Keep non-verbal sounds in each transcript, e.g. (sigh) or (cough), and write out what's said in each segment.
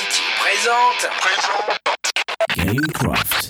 City présente. Gamecraft.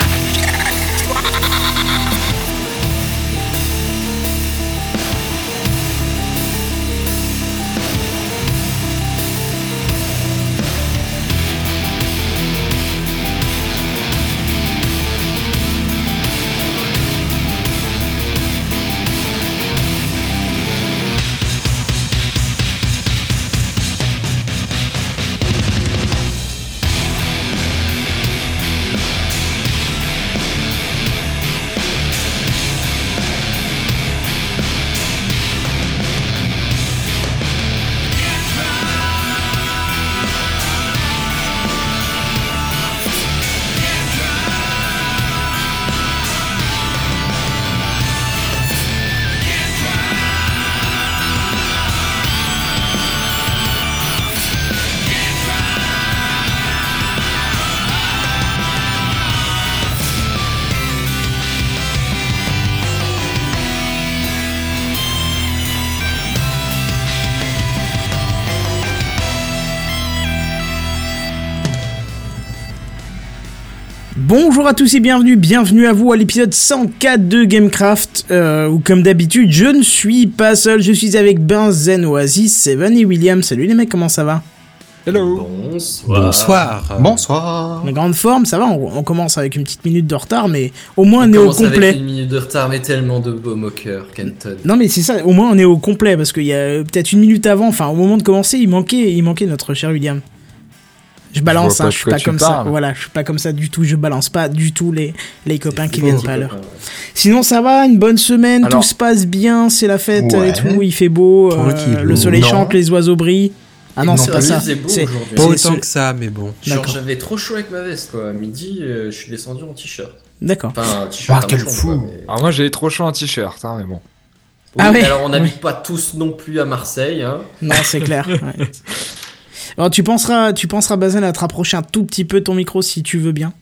À tous et bienvenue, bienvenue à vous à l'épisode 104 de Gamecraft, euh, où comme d'habitude je ne suis pas seul, je suis avec Benzen, Oasis, Seven et William. Salut les mecs, comment ça va? Hello Bonsoir. Bonsoir. Bonsoir En grande forme, ça va, on, on commence avec une petite minute de retard, mais au moins on, est au commence avec complet. une minute de retard, mais tellement de beaux moqueurs, Kenton. Non mais c'est ça, au moins on est au complet, parce qu'il y a peut-être une minute avant, enfin au moment de commencer, il manquait, il manquait notre cher William. Je balance, pas hein, je suis pas comme ça. parles. Voilà, je suis pas comme ça du tout. Je balance pas du tout les, les copains qui viennent pas à l'heure. Sinon, ça va, une bonne semaine, Alors- tout se passe bien, c'est la fête Ouais. et tout, il fait beau, euh, le soleil Non. chante, les oiseaux brillent. Ah non, Non, c'est pas ça. C'est Pas autant que ça, mais bon. Genre, D'accord. j'avais trop chaud avec ma veste, quoi. À midi, euh, je suis descendu en t-shirt. D'accord. Enfin, un t-shirt. Ah, quel fou. quoi, mais- Alors moi j'ai trop chaud en t-shirt, hein, mais bon. Oui, Ah ouais. Alors, on n'habite pas tous non plus à Marseille, hein. Non, c'est clair. ouais. (laughs) Alors, tu penseras, tu penseras, Bazen, à te rapprocher un tout petit peu de ton micro si tu veux bien.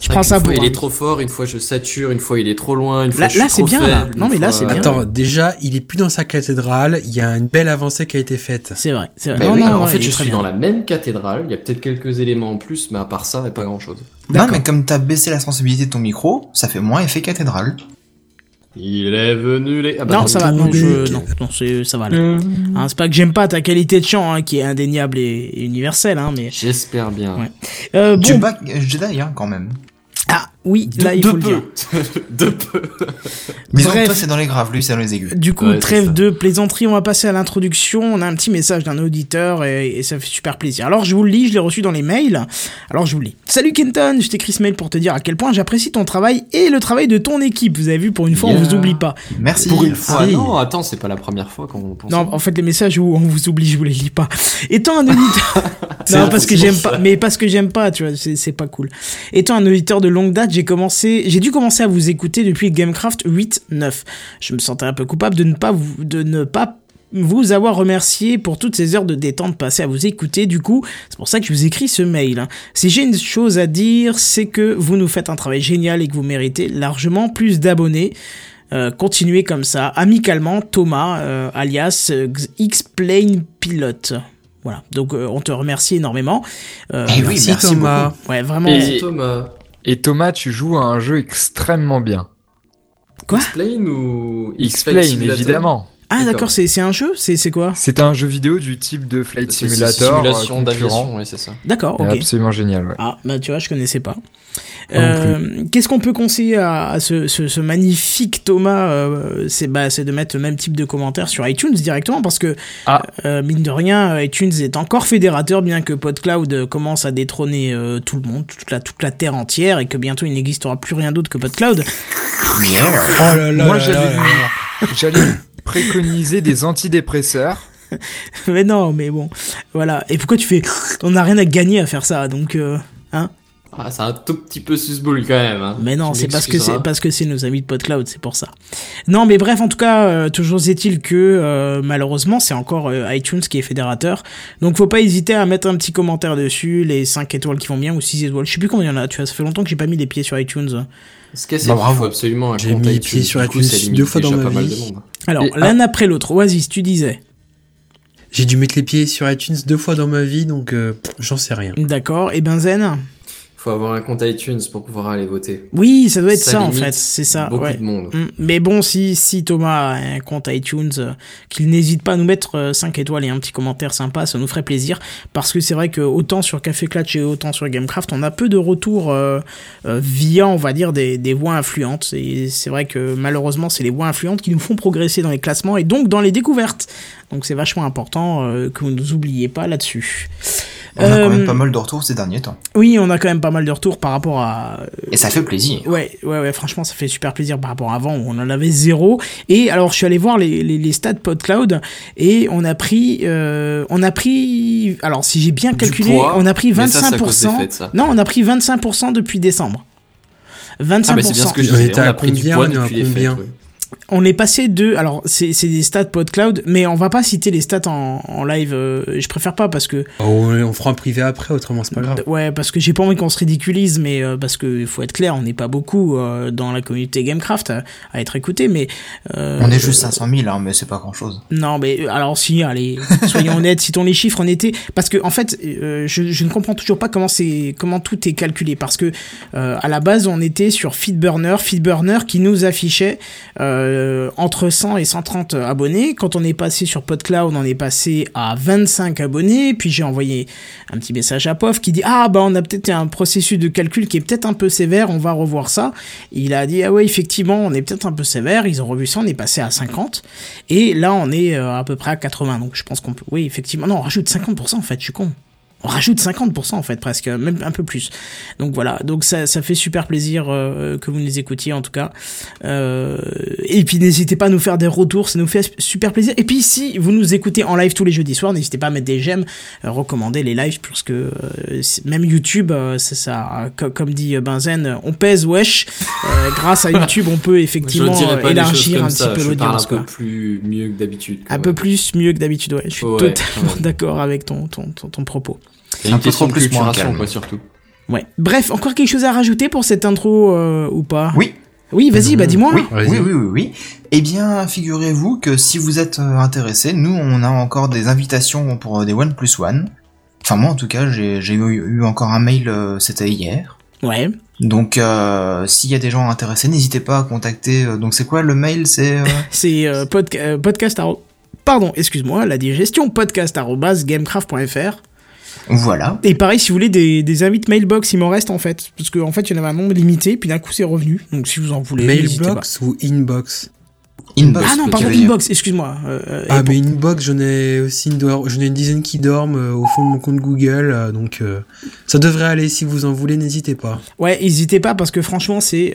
Je prends ça pour. il est trop fort, une fois je sature, une fois il est trop loin, une fois Là- je suis là, c'est trop bien, là. Non, mais là, c'est bien. Attends, déjà, il est plus dans sa cathédrale, il y a une belle avancée qui a été faite. C'est vrai, c'est vrai. Bah non, oui, non, alors, en fait, je suis bien. dans la même cathédrale. Il y a peut-être quelques éléments en plus, mais à part ça, il n'y a pas grand-chose. Non, D'accord. mais comme t'as baissé la sensibilité de ton micro, ça fait moins effet cathédrale. Il est venu les. Ah bah Non, ça va, non, je, non, non, c'est, ça va. là. Hein, c'est pas que j'aime pas ta qualité de chant, hein, qui est indéniable et, et universelle, hein, mais. J'espère bien. Ouais. Euh, Tu bon, bats Jedi, hein, quand même. ah oui, De, là il de faut le dire. peu. (laughs) de peu. Disons Bref. toi, c'est dans les graves, lui, c'est dans les aigus. Du coup, Ouais, trêve de plaisanterie, on va passer à l'introduction. On a un petit message d'un auditeur et, et ça fait super plaisir. Alors, je vous le lis, je l'ai reçu dans les mails. Alors, je vous le lis. Salut Kenton, je t'écris ce mail pour te dire à quel point j'apprécie ton travail et le travail de ton équipe. Vous avez vu, pour une fois, on Yeah. vous oublie pas. Merci. Pour une fois. Ah, non, attends, c'est pas la première fois qu'on pense. Non, en fait, les messages où on vous oublie, je vous les lis pas. Étant un auditeur. (laughs) Non, parce que j'aime pas, mais parce que j'aime pas, tu vois, c'est c'est pas cool. Étant un auditeur de longue date, j'ai commencé, j'ai dû commencer à vous écouter depuis Gamecraft 8-9. Je me sentais un peu coupable de ne pas vous, de ne pas vous avoir remercié pour toutes ces heures de détente passées à vous écouter. Du coup, c'est pour ça que je vous écris ce mail. hein. Si j'ai une chose à dire, c'est que vous nous faites un travail génial et que vous méritez largement plus d'abonnés. Euh, continuez comme ça. Amicalement, Thomas, euh, alias euh, X-Plane Pilot. Voilà. Donc, euh, on te remercie énormément. Euh, Eh oui, Merci, merci Thomas. Ouais, vraiment. Et- Thomas. Et Thomas, tu joues à un jeu extrêmement bien. Quoi? X-Plane ou X-Plane, Simulator? évidemment. Ah, D'accord. c'est c'est un jeu? C'est c'est quoi? C'est un jeu vidéo du type de Flight Simulator. Simulation euh, d'aviation, concurrent. ouais, c'est ça. D'accord, ok. Absolument génial, ouais. Ah, bah tu vois, je connaissais pas. Euh, Qu'est-ce qu'on peut conseiller à, à ce, ce, ce magnifique Thomas euh, C'est bah, c'est de mettre le même type de commentaires sur iTunes directement parce que Ah. euh, mine de rien, iTunes est encore fédérateur bien que PodCloud commence à détrôner euh, tout le monde, toute la, toute la terre entière et que bientôt il n'existera plus rien d'autre que PodCloud. Oh là là Moi, j'allais préconiser des antidépresseurs. (laughs) mais non, mais bon, voilà. Et pourquoi tu fais On n'a rien à gagner à faire ça, donc euh, hein? Ah, c'est un tout petit peu susboule quand même. Hein. Mais non, c'est parce que c'est parce que c'est nos amis de PodCloud, c'est pour ça. Non, mais bref, en tout cas, euh, toujours est-il que euh, malheureusement, c'est encore euh, iTunes qui est fédérateur. Donc, faut pas hésiter à mettre un petit commentaire dessus, les 5 étoiles qui vont bien ou 6 étoiles. Je sais plus combien il y en a. Tu vois, ça fait longtemps que j'ai pas mis les pieds sur iTunes. Ce y a, c'est Bah, bravo. absolument J'ai mis les pieds sur coup, iTunes limite deux fois dans ma pas mal vie. de monde. Alors, l'un après l'autre. Oasis, tu disais. J'ai dû mettre les pieds sur iTunes deux fois dans ma vie, donc euh, j'en sais rien. D'accord. Et Benzen faut avoir un compte iTunes pour pouvoir aller voter. Oui, ça doit être ça, en fait, c'est ça. Beaucoup de monde. Mm. Mais bon, si, si Thomas a un compte iTunes, euh, qu'il n'hésite pas à nous mettre 5 euh, étoiles et un petit commentaire sympa, ça nous ferait plaisir. Parce que c'est vrai que autant sur Café Clutch et autant sur Gamecraft, on a peu de retours euh, via, on va dire, des, des voix influentes. Et c'est vrai que malheureusement, c'est les voix influentes qui nous font progresser dans les classements et donc dans les découvertes. Donc c'est vachement important que vous ne nous oubliez pas là-dessus. On a quand même euh, pas mal de retours ces derniers temps. Oui, on a quand même pas mal de retours par rapport à. Et ça fait plaisir. Ouais, ouais, ouais, franchement, ça fait super plaisir par rapport à avant où on en avait zéro. Et alors, je suis allé voir les, les, les stats PodCloud et on a pris, euh, on a pris, alors si j'ai bien calculé, on a pris 25%. non, on a pris 25% depuis décembre. 25%. Ah, mais c'est bien ce que je disais. On a pris du poids depuis les fêtes, on est passé de alors c'est des stats PodCloud mais on va pas citer les stats en, live euh, je préfère pas parce que oh, on fera un privé après autrement c'est pas grave. Ouais parce que j'ai pas envie qu'on se ridiculise mais euh, parce que faut être clair on n'est pas beaucoup euh, dans la communauté Gamecraft à, être écouté mais on est juste 500 000 hein, mais c'est pas grand chose non mais alors si allez soyons honnêtes (laughs) citons les chiffres on était parce que en fait je, je, ne comprends toujours pas comment c'est comment tout est calculé parce que à la base on était sur Feedburner Feedburner qui nous affichait euh, entre 100 et 130 abonnés. Quand on est passé sur PodCloud, on est passé à 25 abonnés. Puis j'ai envoyé un petit message à POF qui dit Ah, bah on a peut-être un processus de calcul qui est peut-être un peu sévère, on va revoir ça. Il a dit Ah, ouais, effectivement, on est peut-être un peu sévère. Ils ont revu ça, on est passé à 50. Et là, on est euh, à peu près à 80. Donc je pense qu'on peut. Oui, effectivement. Non, on rajoute 50% en fait, je suis con on rajoute 50% en fait presque, même un peu plus. Donc voilà, donc ça, ça fait super plaisir euh, que vous nous écoutiez en tout cas. Euh, et puis n'hésitez pas à nous faire des retours, ça nous fait super plaisir. Et puis si vous nous écoutez en live tous les jeudis soirs, n'hésitez pas à mettre des j'aime, euh, recommander les lives puisque euh, même YouTube, c'est ça, comme dit Benzen, on pèse wesh. (laughs) grâce à YouTube, on peut effectivement élargir un petit peu l'audience. Un peu plus mieux que d'habitude. Un peu plus mieux que d'habitude, ouais. Je suis totalement d'accord avec ton, ton, ton propos. C'est une question de culturation, quoi, surtout. Ouais. Bref, encore quelque chose à rajouter pour cette intro euh, ou pas? Oui. Oui, vas-y, bah dis-moi. Oui, oui, oui, oui, oui. Eh bien, figurez-vous que si vous êtes euh, intéressé, nous, on a encore des invitations pour euh, des One Plus One. Enfin, moi, en tout cas, j'ai eu, encore un mail, c'était hier. Ouais. Donc, s'il y a des gens intéressés, n'hésitez pas à contacter. donc, c'est quoi le mail? C'est (laughs) c'est podcast. Pardon, excuse-moi, la digestion podcast@gamecraft.fr. Voilà. Et pareil, si vous voulez des, des invites mailbox, il m'en reste en fait. Parce qu'en en fait, il y en avait un nombre limité, puis d'un coup, c'est revenu. Donc si vous en voulez. Mailbox ou inbox? Inbox. Ah non, pardon, inbox, excuse-moi. Euh, euh, ah, mais inbox, j'en ai aussi une, j'en ai une dizaine qui dorment euh, au fond de mon compte Google, donc ça devrait aller. Si vous en voulez, n'hésitez pas. Ouais, n'hésitez pas parce que franchement, c'est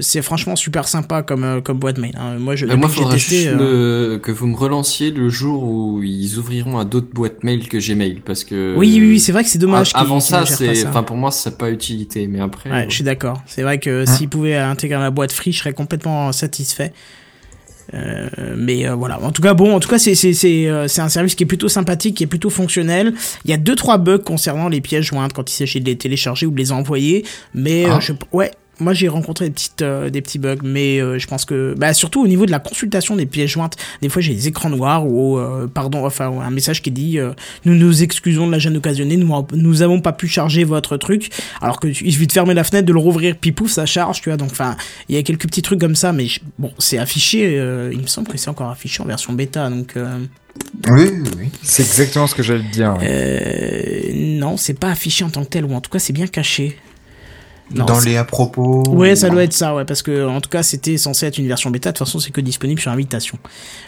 c'est franchement super sympa comme comme boîte mail. Hein. Moi, je. moi, faudra testé, juste que vous me relanciez le jour où ils ouvriront à d'autres boîtes mail que Gmail, parce que. Oui, oui, oui c'est vrai que c'est dommage. avant ça, c'est, enfin pour moi, ça n'a pas utilité, mais après. Ouais, je suis d'accord. C'est vrai que s'ils pouvaient intégrer la boîte free, je serais complètement satisfait. Euh, mais euh, voilà. En tout cas, bon, en tout cas, c'est c'est c'est euh, c'est un service qui est plutôt sympathique, qui est plutôt fonctionnel. Il y a deux trois bugs concernant les pièces jointes quand il s'agit de les télécharger ou de les envoyer, mais ah. je ouais, moi j'ai rencontré des petites euh, des petits bugs mais euh, je pense que bah surtout au niveau de la consultation des pièces jointes des fois j'ai des écrans noirs ou euh, pardon enfin un message qui dit nous nous excusons de la gêne occasionnée nous nous avons pas pu charger votre truc alors que il suffit de fermer la fenêtre de le rouvrir puis pouf ça charge tu vois donc enfin il y a quelques petits trucs comme ça mais bon c'est affiché il me semble que c'est encore affiché en version bêta donc oui, oui. C'est exactement ce que j'allais dire. non, c'est pas affiché en tant que tel, ou en tout cas c'est bien caché dans les à propos. Ouais, ça doit être ça, ouais, parce que en tout cas c'était censé être une version bêta. De toute façon, c'est que disponible sur invitation.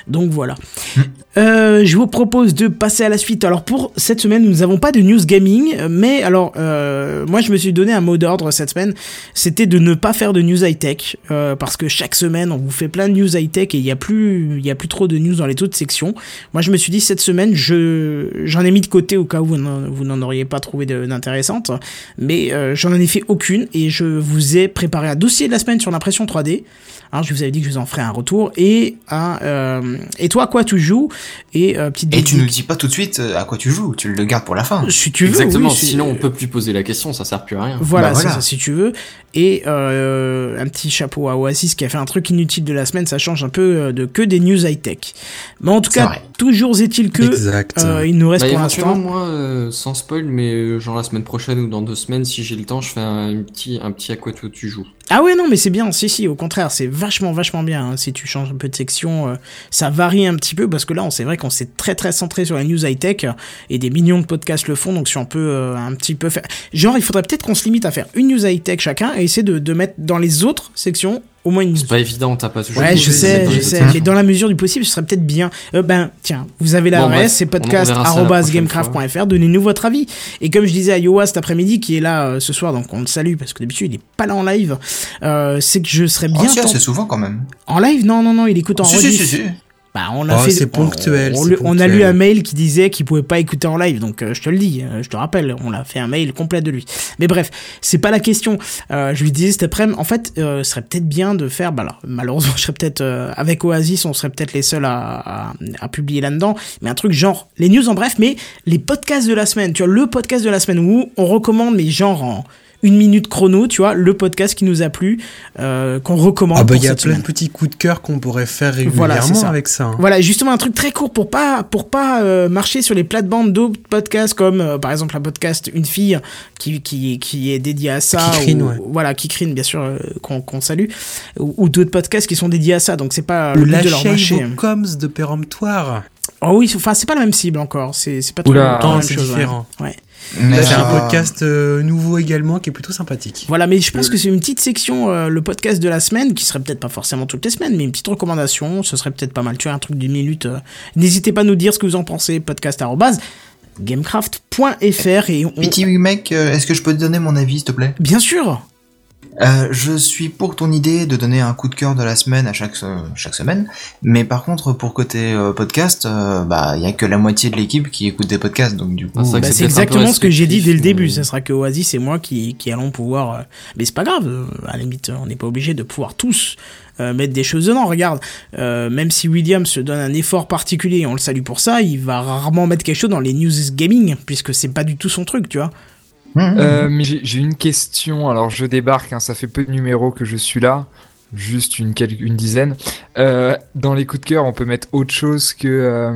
Donc voilà. Hmm. Euh, je vous propose de passer à la suite. Alors pour cette semaine, nous n'avons pas de news gaming, mais alors euh, moi je me suis donné un mot d'ordre cette semaine, c'était de ne pas faire de news high tech, euh, parce que chaque semaine on vous fait plein de news high tech et il y a plus, il y a plus trop de news dans les autres sections. Moi je me suis dit cette semaine, je j'en ai mis de côté au cas où vous n'en auriez pas trouvé d'intéressante, mais j'en ai fait aucune. Semaine et je vous ai préparé un dossier de la semaine sur l'impression 3D. Hein, je vous avais dit que je vous en ferai un retour et un euh, et toi à quoi tu joues et euh, petite Et tu nous dis pas tout de suite euh, à quoi tu joues, tu le gardes pour la fin. si tu veux Exactement, oui, sinon on peut plus poser la question, ça sert plus à rien. Voilà, Bah, c'est voilà. ça, si tu veux. Et euh, un petit chapeau à Oasis qui a fait un truc inutile de la semaine, ça change un peu de que des news high-tech. Mais en tout cas, vrai. toujours est-il que Exact. euh, il nous reste Bah, pour l'instant. moi, euh, sans spoil, mais euh, genre la semaine prochaine ou dans deux semaines, si j'ai le temps, je fais un, un petit, un petit à quoi tu joues. Ah ouais, non, mais c'est bien, si, si, au contraire, c'est vachement, vachement bien. hein. Si tu changes un peu de section, euh, ça varie un petit peu parce que là, on c'est vrai qu'on s'est très, très centré sur la news high-tech et des millions de podcasts le font, donc si on peut euh, un petit peu faire. Genre, il faudrait peut-être qu'on se limite à faire une news high-tech chacun et essayer de mettre dans les autres sections au moins une C'est pas évident, t'as pas toujours. Ouais, je sais, je sais, mais dans la mesure du possible, ce serait peut-être bien. Euh, ben, tiens, vous avez la Bon, RS, bref, c'est on- on podcast verra ça la arobase prochaine gamecraft.fr, donnez-nous votre avis. Et comme je disais à Yoa cet après-midi, qui est là euh, ce soir, donc on le salue, parce que d'habitude il est pas là en live, euh, c'est que je serais Oh, bien... tenté- assez souvent quand même. En live? Non, non, non, il écoute en si, si, rediff. si, si. Bah, on a Oh, fait. c'est on- ponctuel, On, on a lu un mail qui disait qu'il pouvait pas écouter en live, donc euh, je te le dis, euh, je te rappelle, on l'a fait un mail complet de lui. Mais bref, c'est pas la question. Euh, je lui disais cet après-midi, en fait, ce serait peut-être bien de faire. Bah alors, malheureusement, (laughs) je serais peut-être avec Oasis, on serait peut-être les seuls à, à, à publier là-dedans, mais un truc genre les news en bref, mais les podcasts de la semaine. Tu vois, le podcast de la semaine où on recommande, mais genre en une minute chrono, tu vois, le podcast qui nous a plu, euh, qu'on recommande. Ah bah pour il y a plein semaine. de petits coups de cœur qu'on pourrait faire Voilà, régulièrement c'est ça. avec ça. hein. Voilà, justement un truc très court pour pas pour pas euh, marcher sur les plates-bandes d'autres podcasts comme euh, par exemple un podcast une fille qui qui qui est dédié à ça Kikrine, ou, ouais. voilà Kikrine bien sûr euh, qu'on qu'on salue ou, ou d'autres podcasts qui sont dédiés à ça donc c'est pas le but de leur mâcher. vos coms de péremptoire. Oh oui, enfin c'est pas la même cible encore, c'est c'est pas trop la même chose, ouais. différent. Ouais. Mais, Là, c'est un podcast euh, nouveau également qui est plutôt sympathique. Voilà, mais je pense que c'est une petite section, euh, le podcast de la semaine, qui serait peut-être pas forcément toutes les semaines, mais une petite recommandation, ce serait peut-être pas mal. Tu vois, un truc d'une minute. euh. N'hésitez pas à nous dire ce que vous en pensez, podcast gamecraft.fr et on... Petit mec, est-ce que je peux te donner mon avis, s'il te plaît? Bien sûr Euh, je suis pour ton idée de donner un coup de cœur de la semaine à chaque chaque semaine, mais par contre pour côté euh, podcast, euh, bah il y a que la moitié de l'équipe qui écoute des podcasts, donc du coup. Ah, ça, Bah, c'est peu exactement ce que j'ai dit dès le début. mais- Ça sera que Oasis et moi qui, qui allons pouvoir. euh, Mais c'est pas grave. À la limite, on n'est pas obligé de pouvoir tous euh, mettre des choses dedans. Regarde, euh, même si William se donne un effort particulier, on le salue pour ça, il va rarement mettre quelque chose dans les news gaming puisque c'est pas du tout son truc, tu vois. Mmh. Euh, mais j'ai une question. Alors, je débarque, hein, ça fait peu de numéros que je suis là. Juste une, une dizaine. Euh, dans les coups de cœur, on peut mettre autre chose que, euh,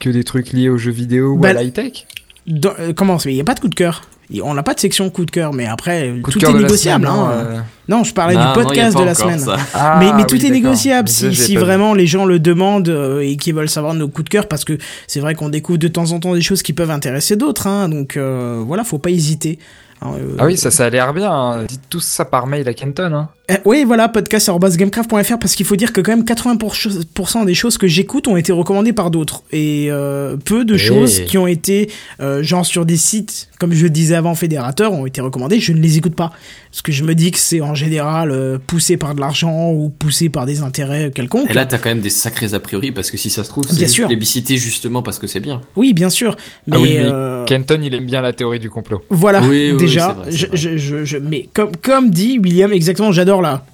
que des trucs liés aux jeux vidéo ou Bah, à l'high-tech Dans- euh, comment Il n'y a pas de coup de cœur. On n'a pas de section coup de cœur, mais après, Coup tout est négociable. semaine, hein. non, euh, Non, je parlais Non, du podcast de la encore semaine. (laughs) ah, mais, mais oui, tout est négociable si, si vraiment les gens le demandent euh, et qu'ils veulent savoir nos coups de cœur parce que c'est vrai qu'on découvre de temps en temps des choses qui peuvent intéresser d'autres hein, donc euh, voilà faut pas hésiter Hein, euh, Ah oui, ça, ça a l'air bien. hein. Dites tous ça par mail à Kenton. Hein. euh, oui voilà podcast.gamecraft.fr parce qu'il faut dire que quand même 80% des choses que j'écoute ont été recommandées par d'autres et euh, peu de Eh. choses qui ont été euh, genre sur des sites comme je le disais avant fédérateurs ont été recommandées je ne les écoute pas parce que je me dis que c'est en général euh, poussé par de l'argent ou poussé par des intérêts quelconques Et là, t'as quand même des sacrés a priori parce que si ça se trouve, c'est plébiscité justement parce que c'est bien. oui bien sûr mais, Ah oui, mais euh, Kenton, il aime bien la théorie du complot. Voilà, Oui, oui, déjà, c'est vrai, c'est je, vrai. je, je, je- mais comme, comme dit William, exactement, j'adore là.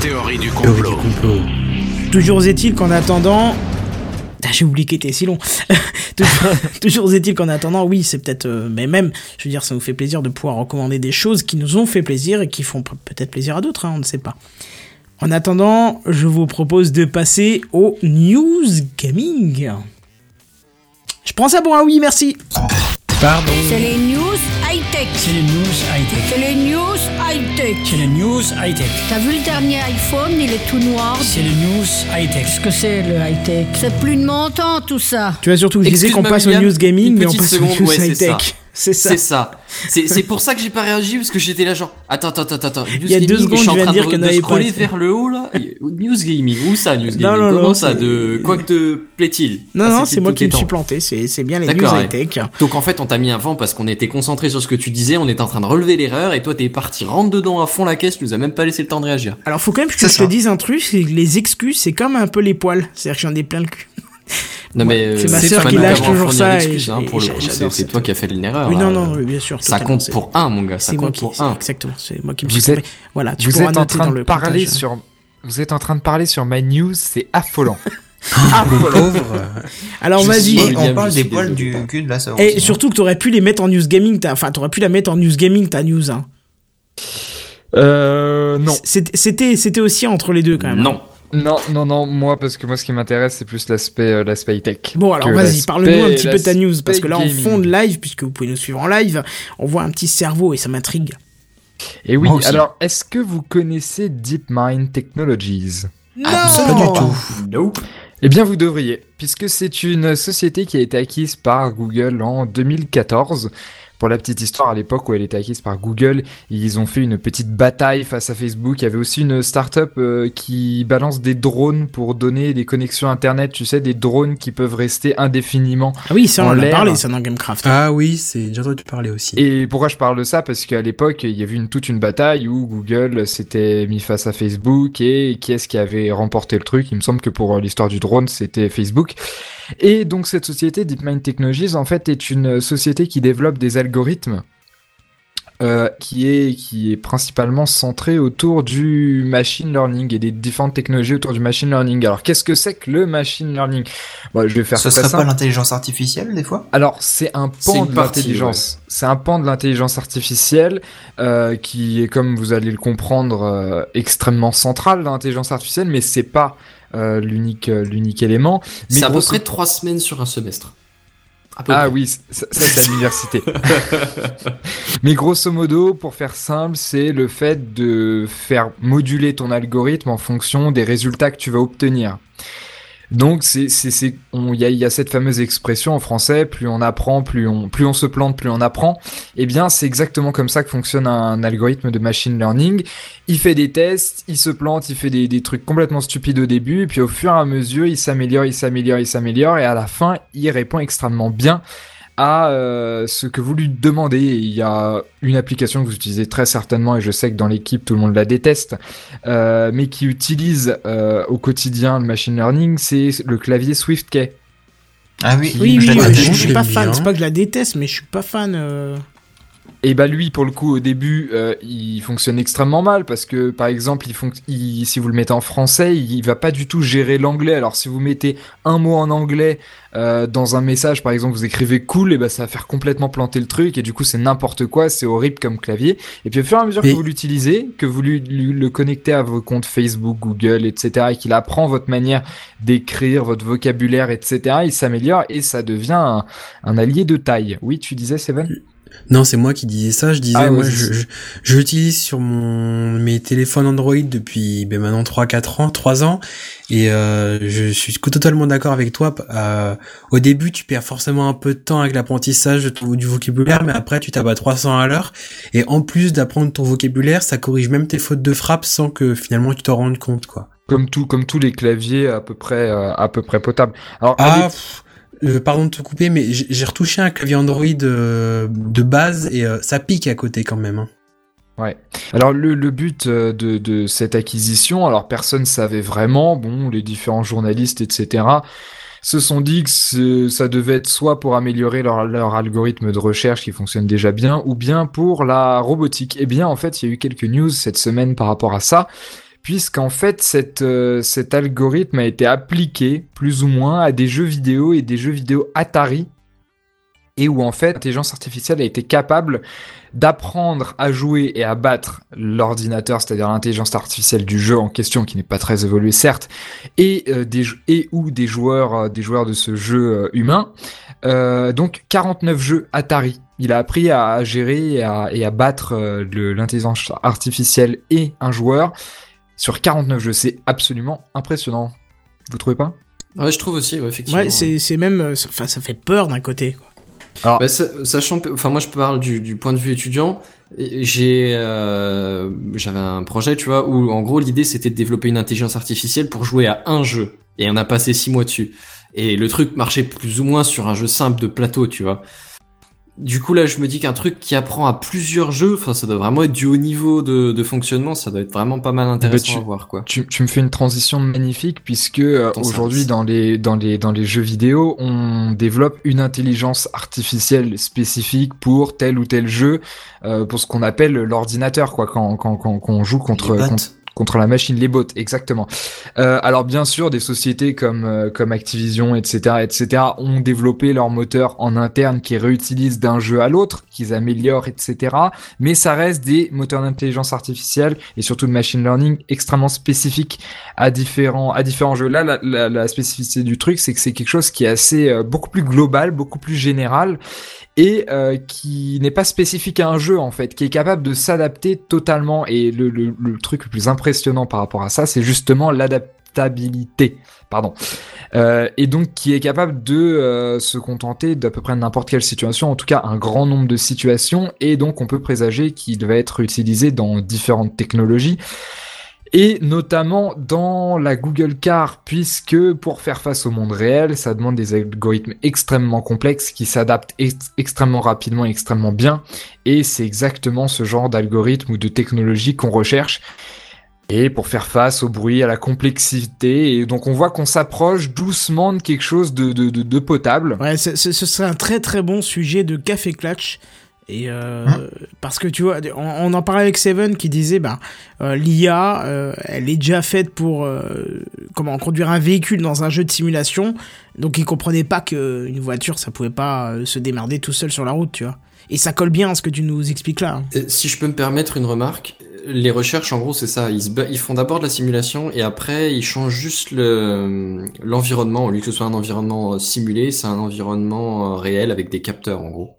Théorie du Théorie complot. du complot. Toujours est-il qu'en attendant. Ah, J'ai oublié qu'il était si long. (laughs) toujours, (laughs) toujours est-il qu'en attendant, oui, c'est peut-être. euh, mais même, je veux dire, ça nous fait plaisir de pouvoir recommander des choses qui nous ont fait plaisir et qui font pe- peut-être plaisir à d'autres, hein, on ne sait pas. En attendant, je vous propose de passer au news gaming. Je prends ça pour un oui, merci. Pardon. C'est les news high-tech. C'est les news high-tech. C'est les news high-tech. C'est les news high-tech. T'as vu le dernier iPhone, il est tout noir. C'est les news high-tech. Qu'est-ce que c'est le high-tech? C'est plus de mon temps tout ça. Tu vois, surtout, je disais qu'on passe au William, news gaming, mais on passe au seconde, news high-tech. C'est ça. C'est ça. C'est c'est pour ça que j'ai pas réagi parce que j'étais là genre attends attends attends attends. Il y a deux secondes, je suis en train dire de, de pas scroller été. vers le haut là. News Gaming où ça News Gaming? Non, non, Comment non, ça de quoi que te plaît-il? Non, Ah, non, c'est moi qui me suis planté. C'est c'est bien les news ouais. high-tech. Donc en fait on t'a mis un vent parce qu'on était concentré sur ce que tu disais, on était en train de relever l'erreur et toi t'es parti rentre dedans à fond la caisse, tu nous as même pas laissé le temps de réagir. Alors, faut quand même que je te dise un truc, les excuses, c'est comme un peu les poils. C'est-à-dire que j'en ai plein le cul. Non mais euh, c'est ma sœur qui lâche toujours ça hein, pour le coup, c'est toi qui as fait l'erreur. Oui, non, là. non, oui, bien sûr. Ça compte pour un, mon gars. Ça compte qui. pour un. Exactement. C'est moi qui me suis trompé. Voilà, tu Vous pourras êtes en noter train dans de le parler sur. Vous êtes en train de parler sur My News, c'est affolant. (laughs) Le pauvre. Alors vas-y. on parle des poils du cul de la sœur. Et hein. surtout que t'aurais pu les mettre en news gaming, enfin t'aurais pu la mettre en news gaming ta news. Hein. Euh. Non. C'était c'était c'était aussi entre les deux quand même. hein. Non. Non, non, non, moi, parce que moi, ce qui m'intéresse, c'est plus l'aspect euh, l'aspect tech. Bon alors vas-y, parle-nous un petit peu de ta news parce que là en fond de live, puisque vous pouvez nous suivre en live, on voit un petit cerveau et ça m'intrigue. Et oui, alors, est-ce que vous connaissez DeepMind Technologies? Non Pas du tout. Nope. Eh bien, vous devriez, puisque c'est une société qui a été acquise par Google en 2014. Pour la petite histoire, à l'époque où elle était acquise par Google, ils ont fait une petite bataille face à Facebook. Il y avait aussi une start-up euh, qui balance des drones pour donner des connexions Internet. Tu sais, des drones qui peuvent rester indéfiniment. Ah oui, ça on En a parlé ça dans Gamecraft. Ah oui, c'est j'ai entendu parler aussi. Et pourquoi je parle de ça? Parce qu'à l'époque, il y avait une, toute une bataille où Google s'était mis face à Facebook et qui est-ce qui avait remporté le truc? Il me semble que pour l'histoire du drone, c'était Facebook. Et donc cette société, DeepMind Technologies, en fait, est une société qui développe des algorithmes euh, qui est qui est principalement centré autour du machine learning et des différentes technologies autour du machine learning. Alors qu'est-ce que c'est que le machine learning? Bon, je vais faire Ce serait simple. pas l'intelligence artificielle, des fois? Alors, c'est un pan de l'intelligence. C'est un pan de l'intelligence artificielle euh, qui est, comme vous allez le comprendre, euh, extrêmement central dans l'intelligence artificielle, mais c'est pas euh, l'unique euh, l'unique élément. Mais C'est à peu près trois semaines sur un semestre. Ah oui, ça, ça, c'est à l'université. (laughs) Mais grosso modo, pour faire simple, c'est le fait de faire moduler ton algorithme en fonction des résultats que tu vas obtenir. Donc c'est c'est il y a, y a cette fameuse expression en français plus on apprend plus on plus on se plante plus on apprend. Eh bien c'est exactement comme ça que fonctionne un, algorithme de machine learning. Il fait des tests, il se plante, il fait des, des trucs complètement stupides au début puis au fur et à mesure il s'améliore, il s'améliore, il s'améliore et à la fin il répond extrêmement bien à euh, ce que vous lui demandez. Il y a une application que vous utilisez très certainement, et je sais que dans l'équipe tout le monde la déteste, euh, mais qui utilise euh, au quotidien le machine learning, c'est le clavier SwiftKey. Ah oui, Oui, je oui, je suis pas fan. C'est pas que je la déteste, mais je suis pas fan. Et bah lui, pour le coup, au début, euh, il fonctionne extrêmement mal parce que, par exemple, il si vous le mettez en français, il, il va pas du tout gérer l'anglais. Alors si vous mettez un mot en anglais euh, dans un message, par exemple, vous écrivez cool, et bah ça va faire complètement planter le truc et du coup c'est n'importe quoi, c'est horrible comme clavier. Et puis au fur et à mesure que vous l'utilisez, que vous lui, lui- le connectez à vos comptes Facebook, Google, etc., et qu'il apprend votre manière d'écrire, votre vocabulaire, etc., il s'améliore et ça devient un, un allié de taille. Oui, tu disais, Seven? Non, c'est moi qui disais ça. Je disais, Ah, moi, ouais, je, c'est- je, je l'utilise sur mon mes téléphones Android depuis ben, maintenant 3-4 ans, 3 ans, et euh, je suis totalement d'accord avec toi. Euh, au début, tu perds forcément un peu de temps avec l'apprentissage du vocabulaire, mais après, tu tapes à 300 à l'heure, et en plus d'apprendre ton vocabulaire, ça corrige même tes fautes de frappe sans que finalement tu t'en rendes compte, quoi. comme tout comme tous les claviers à peu près euh, à peu près potables. Alors Ah, pff, euh, pardon de te couper, mais j'ai retouché un clavier Android euh, de base et euh, ça pique à côté quand même. hein. ouais. Alors le, le but de, de cette acquisition, alors personne savait vraiment, bon les différents journalistes etc. se sont dit que ça devait être soit pour améliorer leur, leur algorithme de recherche qui fonctionne déjà bien, ou bien pour la robotique. Eh bien en fait il y a eu quelques news cette semaine par rapport à ça. Puisqu'en fait, euh, cet algorithme a été appliqué plus ou moins à des jeux vidéo et des jeux vidéo Atari, et où en fait l'intelligence artificielle a été capable d'apprendre à jouer et à battre l'ordinateur, c'est-à-dire l'intelligence artificielle du jeu en question, qui n'est pas très évolué certes, et euh, ou des joueurs, euh, des joueurs de ce jeu humain. Donc 49 jeux Atari. Il a appris à gérer et à, battre l'intelligence artificielle et un joueur sur 49 jeux. C'est absolument impressionnant. Vous trouvez pas? Ouais, je trouve aussi, ouais, effectivement. Ouais, c'est c'est même. euh, ça- Enfin, ça fait peur d'un côté. quoi. Bah, sa- sachant, que- enfin moi je parle du, du point de vue étudiant. J'ai, euh, j'avais un projet, tu vois, où en gros l'idée c'était de développer une intelligence artificielle pour jouer à un jeu. Et on a passé six mois dessus. Et le truc marchait plus ou moins sur un jeu simple de plateau, tu vois. Du coup, là, je me dis qu'un truc qui apprend à plusieurs jeux, enfin, ça doit vraiment être du haut niveau de, de fonctionnement, ça doit être vraiment pas mal intéressant tu- à voir, quoi. Tu, tu me fais une transition magnifique puisque euh, aujourd'hui dans les dans les dans les jeux vidéo, on développe une intelligence artificielle spécifique pour tel ou tel jeu, euh, pour ce qu'on appelle l'ordinateur quoi quand quand quand, quand on joue contre contre contre la machine, les bots, exactement. Euh, alors bien sûr, des sociétés comme euh, comme Activision, etc., etc., ont développé leur moteur en interne qui réutilisent d'un jeu à l'autre, qu'ils améliorent, etc. Mais ça reste des moteurs d'intelligence artificielle et surtout de machine learning extrêmement spécifiques à différents à différents jeux. Là, la, la, la spécificité du truc, c'est que c'est quelque chose qui est assez euh, beaucoup plus global, beaucoup plus général et euh, qui n'est pas spécifique à un jeu en fait, qui est capable de s'adapter totalement. Et le, truc le plus impressionnant par rapport à ça, c'est justement l'adaptabilité. Pardon. Euh, et donc qui est capable de euh, se contenter d'à peu près n'importe quelle situation, en tout cas un grand nombre de situations, et donc on peut présager qu'il va être utilisé dans différentes technologies et notamment dans la Google Car, puisque pour faire face au monde réel, ça demande des algorithmes extrêmement complexes qui s'adaptent ex- extrêmement rapidement et extrêmement bien, et c'est exactement ce genre d'algorithme ou de technologie qu'on recherche. Et pour faire face au bruit, à la complexité, et donc on voit qu'on s'approche doucement de quelque chose de, potable. Ouais, ce- ce serait un très très bon sujet de café clutch. Et euh, Hein parce que tu vois, on, on en parlait avec Seven qui disait, bah, euh, l'IA, euh, elle est déjà faite pour euh, comment conduire un véhicule dans un jeu de simulation. Donc il comprenait pas que une voiture, ça pouvait pas euh, se démerder tout seul sur la route, tu vois. Et ça colle bien à ce que tu nous expliques là. hein. Si je peux me permettre une remarque, les recherches, en gros, c'est ça. Ils, se ba- ils font d'abord de la simulation et après, ils changent juste le- l'environnement. Au lieu que ce soit un environnement simulé, c'est un environnement réel avec des capteurs, en gros.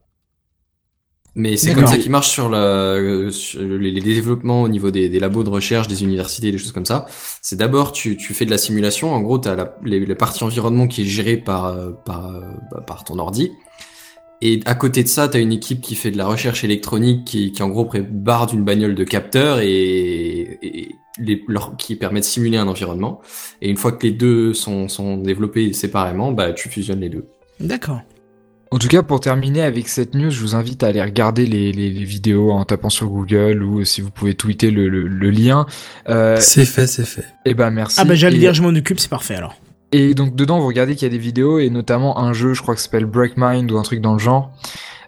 Mais c'est comme ça qu'ils marchent sur, la, sur les, les développements au niveau des, des labos de recherche, des universités, des choses comme ça. C'est d'abord, tu, tu fais de la simulation. En gros, tu as la, les, la partie environnement qui est gérée par, par, bah, par ton ordi. Et à côté de ça, tu as une équipe qui fait de la recherche électronique qui, qui en gros prépare d'une bagnole de capteurs et, et les, leur, qui permet de simuler un environnement. Et une fois que les deux sont, sont développés séparément, bah tu fusionnes les deux. D'accord. En tout cas, pour terminer avec cette news, je vous invite à aller regarder les, les, les vidéos en tapant sur Google ou si vous pouvez tweeter le, le, le lien. Euh, C'est fait, c'est fait. et ben merci. Ah bah j'allais Et- dire, je m'en occupe, c'est parfait alors. Et donc dedans, vous regardez qu'il y a des vidéos et notamment un jeu, je crois que ça s'appelle Breakmind ou un truc dans le genre.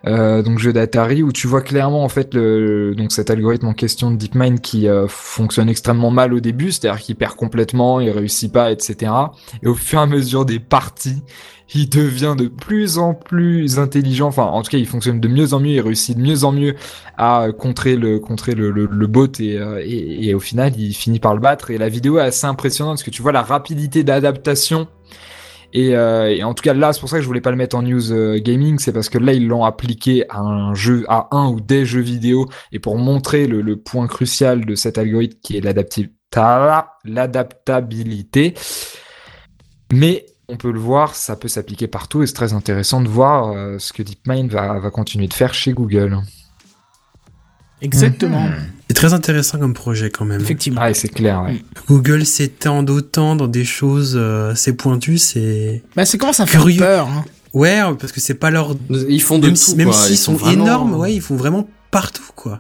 Euh, donc jeu d'Atari où tu vois clairement en fait le donc cet algorithme en question de DeepMind qui euh, fonctionne extrêmement mal au début, c'est-à-dire qu'il perd complètement, il réussit pas, etc. Et au fur et à mesure des parties, il devient de plus en plus intelligent. Enfin, en tout cas, il fonctionne de mieux en mieux, il réussit de mieux en mieux à contrer le contrer le, le, le bot et, euh, et, et au final, il finit par le battre. Et la vidéo est assez impressionnante parce que tu vois la rapidité d'adaptation. Et, euh, et en tout cas là, c'est pour ça que je voulais pas le mettre en news euh, gaming, c'est parce que là ils l'ont appliqué à un jeu, à un ou des jeux vidéo, et pour montrer le, le point crucial de cet algorithme qui est l'adaptabilité. Mais on peut le voir, ça peut s'appliquer partout et c'est très intéressant de voir euh, ce que DeepMind va, va continuer de faire chez Google. Exactement. Mhm. C'est très intéressant comme projet quand même. Effectivement. Ah, c'est clair, ouais. Google s'étend d'autant dans des choses euh, assez pointues, c'est... Bah ça commence à faire Curieux. peur. Hein. Ouais, parce que c'est pas leur... Ils font de Même tout, même s'ils Ils sont, vraiment- énormes, ouais, ils font vraiment partout, quoi.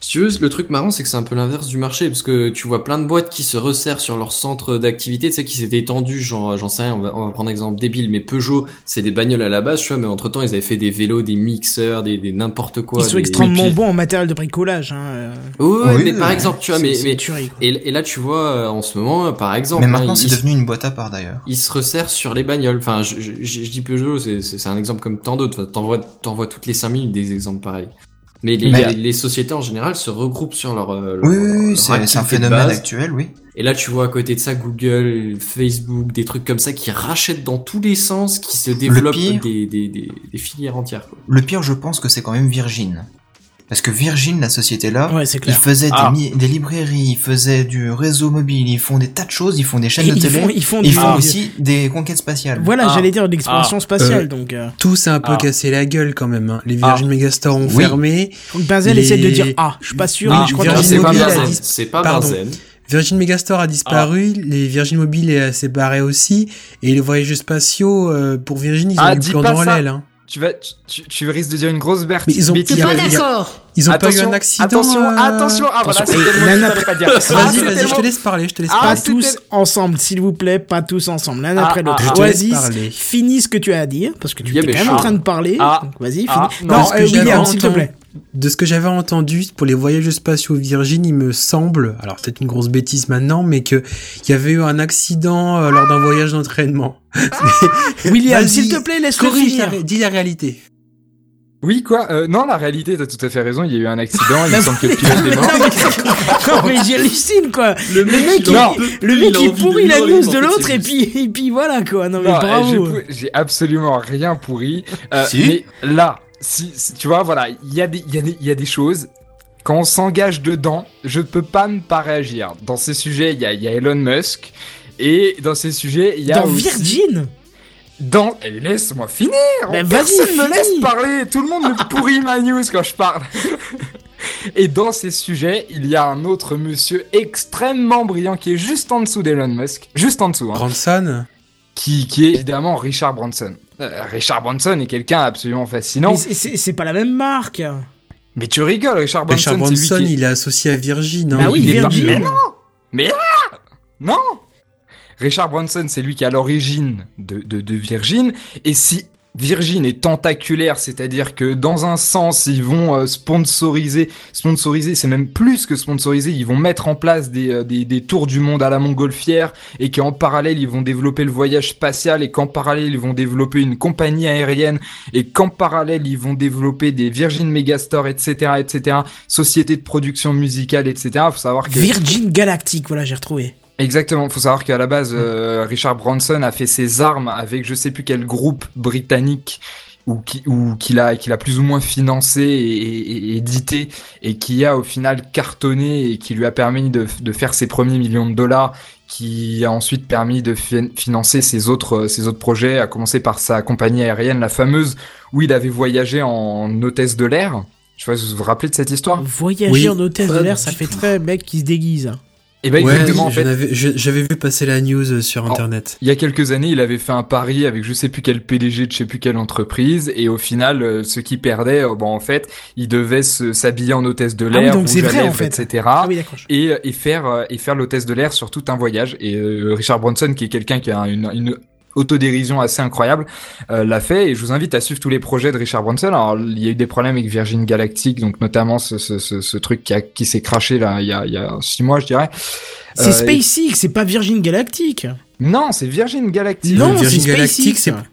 Si tu veux, le truc marrant, c'est que c'est un peu l'inverse du marché, parce que tu vois plein de boîtes qui se resserrent sur leur centre d'activité, tu sais, qui s'étaient étendus, genre, j'en sais rien, on va, on va prendre un exemple débile, mais Peugeot, c'est des bagnoles à la base, tu vois, mais entre temps, ils avaient fait des vélos, des mixeurs, des, des n'importe quoi. Ils sont des- extrêmement bons en matériel de bricolage. Hein. euh, Ouais, Oui, mais par exemple, tu vois, mais, mais tuerie, et, et là, tu vois, euh, en ce moment, par exemple, Mais maintenant, c'est devenu une boîte à part d'ailleurs. ils se resserrent sur les bagnoles. Enfin, je, je, je- je dis Peugeot, c'est- un exemple comme tant d'autres. Enfin, T'envoies t'envoies toutes les 5000 des exemples pareils. Mais les, Mais- les, les sociétés en général se regroupent sur leur. euh, leur- Oui, oui, oui, leur c'est un phénomène actuel, oui. Et là, tu vois à côté de ça Google, Facebook, des trucs comme ça qui rachètent dans tous les sens, qui se développent pire- des, des, des, des filières entières. Quoi. Le pire, je pense que c'est quand même Virgin. Parce que Virgin, la société là, Ouais, ils faisaient Ah. des, librairies, ils faisaient du réseau mobile, ils font des tas de choses, ils font des chaînes Et de ils télé, font, ils font, ils font aussi des conquêtes spatiales. Voilà, Ah. j'allais dire de l'exploration Ah. spatiale. Euh, donc, euh, Tout s'est un peu Ah. cassé la gueule quand même. Hein. Les Virgin Megastore ont Oui. fermé. donc Benzel les- essaie de dire Ah, je suis pas sûr, Ah, mais je crois Virgin que c'est pas Mobile C'est. Benzen. Virgin Megastore a disparu, les Virgin Mobile est séparé aussi, et les voyageurs spatiaux, euh, pour Virgin, ils ont Ah, eu plan ça. l'aile. Hein. Tu vas, tu, tu, tu risques de dire une grosse. Mais ils ont- pas d'accord. Ils ont pas eu Attention, un accident. Attention, euh, attention. Ah Attention. Nana- pas dire. Ah, Vas-y, vas-y, je te laisse parler, je te laisse Ah, Pas parler. c'était- tous ensemble, s'il vous plaît, pas tous ensemble, l'un Ah, après l'autre. Vas-y, finis ce que tu as à dire, parce que tu es quand même en train de parler. Vas-y, finis. non, euh, William, s'il te plaît. De ce que j'avais entendu pour les voyages spatiaux Virgin, il me semble, alors c'est peut-être une grosse bêtise maintenant, mais que il y avait eu un accident euh, lors d'un voyage d'entraînement. (laughs) William, s'il te plaît, laisse-le finir. la- dis la réalité. Oui, quoi euh, Non, la réalité, t'as tout à fait raison. Il y a eu un accident. il (laughs) me semble que le pilote est mort. (laughs) non, mais j'hallucine, quoi. Le mec, le mec, a il pourrit la news de l'autre, et puis, et puis voilà, quoi. Non, mais Non, bravo. j'ai- j'ai absolument rien pourri. Euh, Si. Mais là, si, si- tu vois, voilà, il y, a des- il y, a des- il y a des choses. Quand on s'engage dedans, je peux pas ne pas réagir. Dans ces sujets, il y y a Elon Musk. Et dans ces sujets, il y a Dans aussi- Virgin Dans... Eh, Laisse-moi finir Ben, vas-y, Personne me finis. laisse parler Tout le monde me (laughs) pourrit ma news quand je parle (laughs) Et dans ces sujets, il y a un autre monsieur extrêmement brillant qui est juste en dessous d'Elon Musk. Juste en dessous. hein Branson, qui, qui est évidemment Richard Branson. Euh, Richard Branson est quelqu'un absolument fascinant. Mais c'est- pas la même marque. Mais tu rigoles, Richard Branson, Richard Branson, il est associé à Virgin. hein. Bah oui, il est pas- Virgin. Mais non Mais là Non Richard Branson, c'est lui qui est à l'origine de, de, de Virgin. Et si Virgin est tentaculaire, c'est-à-dire que dans un sens, ils vont euh, sponsoriser, sponsoriser, c'est même plus que sponsoriser, ils vont mettre en place des, euh, des, des tours du monde à la montgolfière et qu'en parallèle, ils vont développer le voyage spatial et qu'en parallèle, ils vont développer une compagnie aérienne et qu'en parallèle, ils vont développer des Virgin Megastore, etc., etc., sociétés de production musicale, etc. Faut savoir que... Virgin Galactic, voilà, j'ai retrouvé. Exactement, faut savoir qu'à la base, euh, Richard Branson a fait ses armes avec je sais plus quel groupe britannique ou qui ou qu'il a qu'il a plus ou moins financé et, et- et édité et qui a au final cartonné et qui lui a permis de, de faire ses premiers millions de dollars qui a ensuite permis de fi- financer ses autres ses autres projets à commencer par sa compagnie aérienne la fameuse où il avait voyagé en hôtesse de l'air. Je sais pas si vous vous rappelez de cette histoire. Voyager Oui. en hôtesse de l'air, ça fait très mec qui se déguise. Et ben Ouais, exactement en fait j'avais vu passer la news euh, sur internet. Il y a quelques années, il avait fait un pari avec je sais plus quel PDG de je sais plus quelle entreprise, et au final, euh, ce qui perdait, euh, bon en fait, il devait se- s'habiller en hôtesse de Ah oui, l'air, en fait. etc. Ah oui. Et, et faire et faire l'hôtesse de l'air sur tout un voyage. Et euh, Richard Branson, qui est quelqu'un qui a une, une autodérision assez incroyable, euh, l'a fait. Et je vous invite à suivre tous les projets de Richard Branson. Alors il y a eu des problèmes avec Virgin Galactic, donc notamment ce, ce, ce, ce truc qui, a, qui s'est craché là il y a, il y a six mois, je dirais. C'est Euh, SpaceX, c'est pas Virgin Galactic. Non, c'est Virgin Galactic. Non, Virgin c'est Galactic, SpaceX. c'est-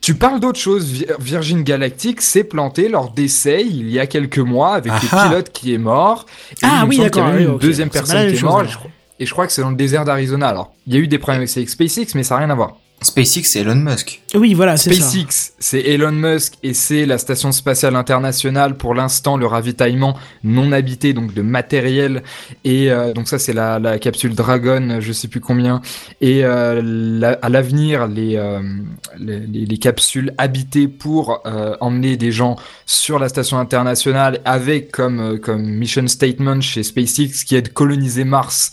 Tu parles d'autre chose. Vir- Virgin Galactic s'est planté lors d'essai il y a quelques mois avec le pilote qui est mort. Et Ah oui, d'accord, même oui, une deuxième personne qui est morte. Et je crois que c'est dans le désert d'Arizona. Alors, il y a eu des problèmes avec SpaceX, mais ça n'a rien à voir. SpaceX, c'est Elon Musk. Oui, voilà, c'est ça. SpaceX, c'est Elon Musk et c'est la station spatiale internationale pour l'instant le ravitaillement non habité donc de matériel et euh, donc ça c'est la, la capsule Dragon, je sais plus combien et euh, la- à l'avenir les, euh, les les- les capsules habitées pour euh, emmener des gens sur la station internationale avec comme euh, comme mission statement chez SpaceX qui est de coloniser Mars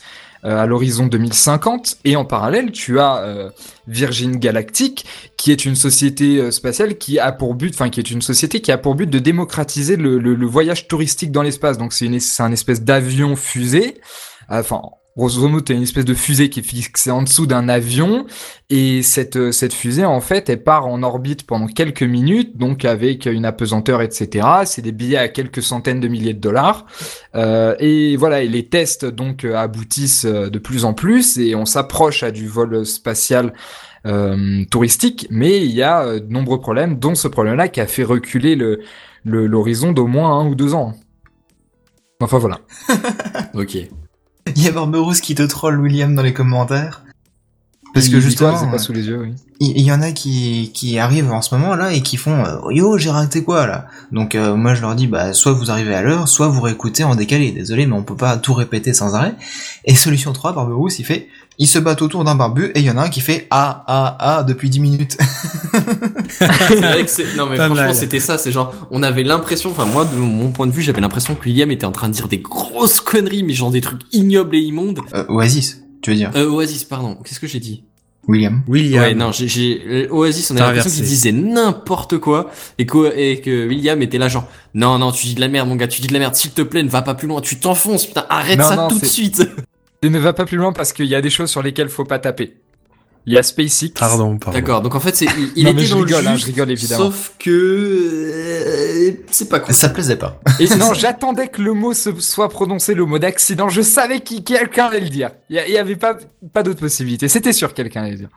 à l'horizon 2050 et en parallèle tu as euh, Virgin Galactic qui est une société euh, spatiale qui a pour but, enfin qui est une société qui a pour but de démocratiser le, le- le voyage touristique dans l'espace. Donc c'est une, c'est un espèce d'avion fusée. Enfin, grosso modo, une espèce de fusée qui est fixée en dessous d'un avion et cette euh, cette fusée en fait, elle part en orbite pendant quelques minutes, donc avec une apesanteur, etc. C'est des billets à quelques centaines de milliers de dollars. Euh, et voilà, et les tests donc euh, aboutissent de plus en plus et on s'approche à du vol spatial touristique, mais il y a de nombreux problèmes, dont ce problème-là qui a fait reculer le le- l'horizon d'au moins un ou deux ans. Enfin voilà. (laughs) Ok. Il y a Barberousse qui te troll William dans les commentaires. Parce que justement, c'est pas sous les yeux, oui. il il y, en a qui, qui arrivent en ce moment là et qui font euh, yo j'ai raté quoi là? Donc euh, moi je leur dis bah soit vous arrivez à l'heure soit vous réécoutez en décalé désolé mais on peut pas tout répéter sans arrêt et solution 3 Barberousse il fait ils se battent autour d'un barbu et il y en a un qui fait ah ah ah depuis 10 minutes (laughs) C'est vrai que c'est- non mais Pas franchement c'était ça, c'est genre on avait l'impression, enfin moi de mon point de vue j'avais l'impression que William était en train de dire des grosses conneries mais genre des trucs ignobles et immondes. euh, Oasis tu veux dire Euh, Oasis pardon, qu'est-ce que j'ai dit William. William. Ouais, non, j'ai, j'ai, Oasis, on a l'impression qu'il disait n'importe quoi et que, et que William était là genre, non, non, tu dis de la merde, mon gars, tu dis de la merde, s'il te plaît, ne va pas plus loin, tu t'enfonces, putain, arrête Non, ça non, tout de suite. (laughs) Et ne va pas plus loin parce qu'il y a des choses sur lesquelles faut pas taper. Il y a SpaceX. Pardon, pardon. D'accord, donc en fait, c'est, il, il Non, mais était je dans rigole, le hein, juste, je rigole, évidemment. Sauf que, euh, c'est pas cool. Ça plaisait pas. Et (laughs) non, j'attendais que le mot se soit prononcé, le mot d'accident. Je savais que quelqu'un allait le dire. Il y, il avait pas, pas d'autre possibilité. C'était sûr que quelqu'un allait le dire.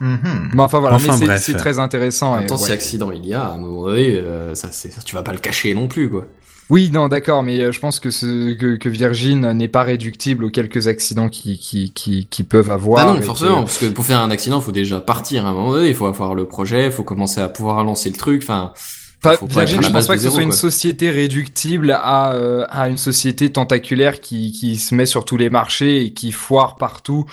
Mhm. Mais enfin voilà, Enfin, mais c'est- bref. c'est très intéressant. En et même temps, ouais. si accident il y a, à un moment donné, euh, ça, c'est, ça, tu vas pas le cacher non plus, quoi. Oui, non, d'accord, mais euh, je pense que, ce, que, que Virgin n'est pas réductible aux quelques accidents qui, qui, qui, qui peuvent avoir. Bah non, forcément, parce que pour faire un accident, il faut déjà partir à un moment donné, il faut avoir le projet, il faut commencer à pouvoir lancer le truc, enfin, Pas- pas Virgin, je pense pas que ce soit une société réductible à, euh, à une société tentaculaire qui, qui se met sur tous les marchés et qui foire partout,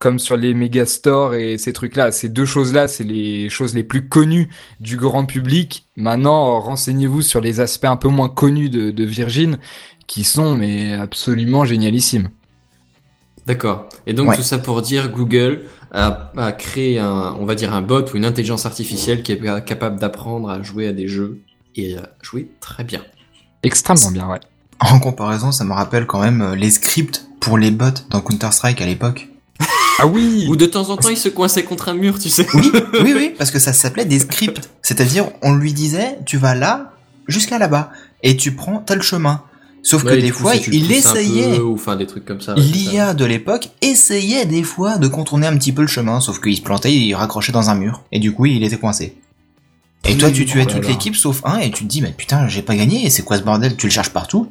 comme sur les méga stores et ces trucs-là. Ces deux choses-là, c'est les choses les plus connues du grand public. Maintenant, renseignez-vous sur les aspects un peu moins connus de, de Virgin, qui sont mais absolument génialissimes. D'accord. Et donc Ouais. tout ça pour dire Google a, a créé un, on va dire un bot ou une intelligence artificielle qui est capable d'apprendre à jouer à des jeux et à jouer très bien. Extrêmement bien, ouais. En comparaison, ça me rappelle quand même euh, les scripts pour les bots dans Counter-Strike à l'époque. Ah oui (laughs) Ou de temps en temps il se coinçait contre un mur, tu sais. Oui, (laughs) oui, oui, parce que ça s'appelait des scripts. C'est-à-dire, on lui disait, tu vas là, jusqu'à là-bas, et tu prends tel chemin. Sauf que des coup, fois, si il essayait, peu, ou enfin des trucs comme ça. ouais, c'est ça. l'IA de l'époque essayait des fois de contourner un petit peu le chemin, sauf qu'il se plantait, il raccrochait dans un mur, et du coup, il était coincé. Et toi, tu tuais Oh toute l'équipe sauf un, et tu te dis, mais putain, j'ai pas gagné, c'est quoi ce bordel Tu le cherches partout,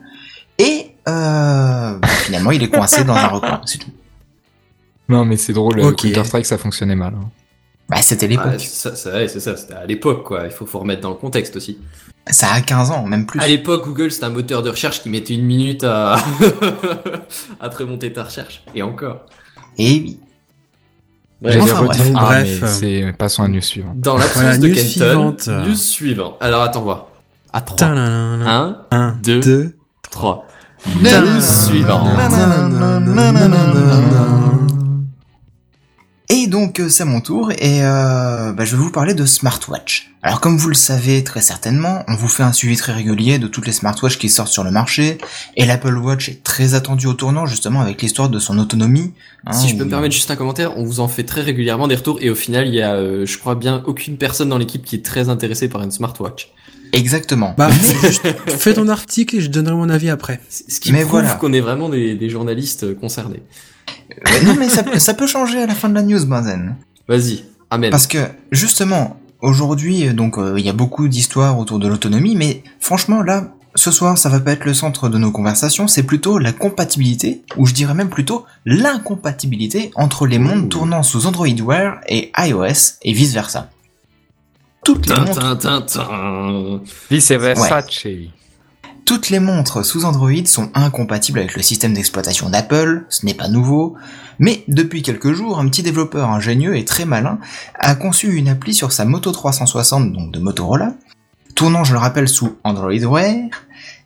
et euh, bah, finalement, il est coincé dans un recoin, c'est tout. Non, mais c'est drôle, Ok. Counter-Strike, ça fonctionnait mal. hein. Bah, c'était Ouais, l'époque. c'est ça, c'est ça, c'était à l'époque quoi. Il faut, faut remettre dans le contexte aussi. Ça a 15 ans, même plus. À l'époque, Google c'était un moteur de recherche qui mettait une minute à (laughs) à te remonter ta recherche. Et encore. Et oui. Bref. Enfin, bref. Ah, Bref. c'est passons à la news suivante. Dans l'absence Voilà, de news Kenton, suivante. news suivant. Alors attends voir. À 3. Tadadadada. 1, Un, deux, deux, 3. News suivant. Et donc euh, c'est à mon tour et euh, bah, je vais vous parler de smartwatch. Alors comme vous le savez très certainement, on vous fait un suivi très régulier de toutes les smartwatches qui sortent sur le marché et l'Apple Watch est très attendu au tournant justement avec l'histoire de son autonomie. hein, Si je peux me permettre juste un commentaire, on vous en fait très régulièrement des retours et au final, il y a, euh, je crois bien, aucune personne dans l'équipe qui est très intéressée par une smartwatch. Exactement. Bah, juste fais ton article et je donnerai mon avis après. Ce qui Mais prouve voilà. qu'on est vraiment des, des journalistes euh, concernés. Euh, non mais ça, peut- ça peut changer à la fin de la news, Benzen. Vas-y, amen. Parce que justement, aujourd'hui, euh, donc euh, il y a beaucoup d'histoires autour de l'autonomie, mais franchement là, ce soir, ça va pas être le centre de nos conversations, c'est plutôt la compatibilité, ou je dirais même plutôt l'incompatibilité entre les montres tournant sous Android Wear et iOS et vice versa. Toutes les montres tin, tin, tin. Vice Versace. Toutes les montres sous Android sont incompatibles avec le système d'exploitation d'Apple, ce n'est pas nouveau, mais depuis quelques jours, un petit développeur ingénieux et très malin a conçu une appli sur sa Moto 360, donc de Motorola, tournant, je le rappelle, sous Android Wear,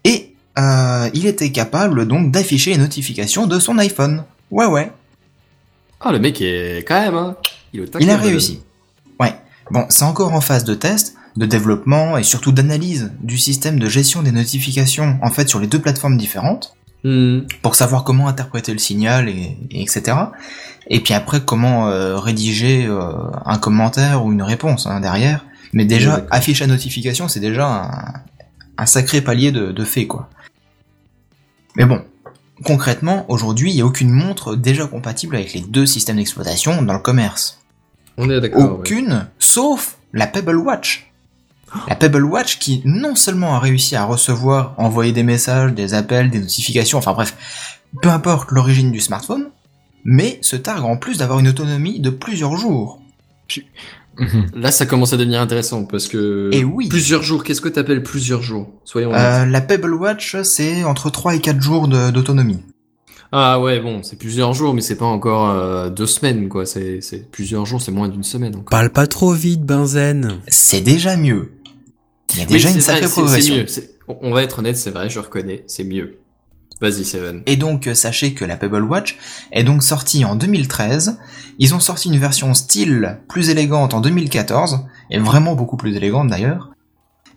et euh, il était capable donc d'afficher les notifications de son iPhone. Ouais ouais, Ah, le mec est quand même, hein. Il, est au taquet, il a le- réussi. Bon, c'est encore en phase de test, de développement et surtout d'analyse du système de gestion des notifications en fait sur les deux plateformes différentes. Hmm. pour savoir comment interpréter le signal et, et etc. Et puis après comment euh, rédiger euh, un commentaire ou une réponse hein, derrière. Mais déjà d'accord. afficher la notification c'est déjà un, un sacré palier de, de fait quoi. Mais bon, concrètement aujourd'hui il n'y a aucune montre déjà compatible avec les deux systèmes d'exploitation dans le commerce. On est d'accord. ouais. Aucune, sauf la Pebble Watch. La Pebble Watch qui non seulement a réussi à recevoir, envoyer des messages, des appels, des notifications, enfin bref, peu importe l'origine du smartphone, mais se targue en plus d'avoir une autonomie de plusieurs jours. Mhm. Là, ça commence à devenir intéressant parce que. Et oui. Plusieurs jours. Qu'est-ce que t'appelles plusieurs jours? Soyons honnêtes. Euh, la Pebble Watch, c'est entre 3 et 4 jours d'autonomie. Ah ouais, bon, c'est plusieurs jours, mais c'est pas encore euh, deux semaines, quoi. C'est c'est plusieurs jours, c'est moins d'une semaine encore. Parle pas trop vite, Benzen. C'est déjà mieux. Il y a Oui, déjà une sacrée vrai, progression. Mieux. on va être honnête, c'est vrai, je reconnais, c'est mieux. Vas-y, Seven. Et donc, euh, sachez que la Pebble Watch est donc sortie en 2013. Ils ont sorti une version style plus élégante en 2014, et vraiment beaucoup plus élégante d'ailleurs.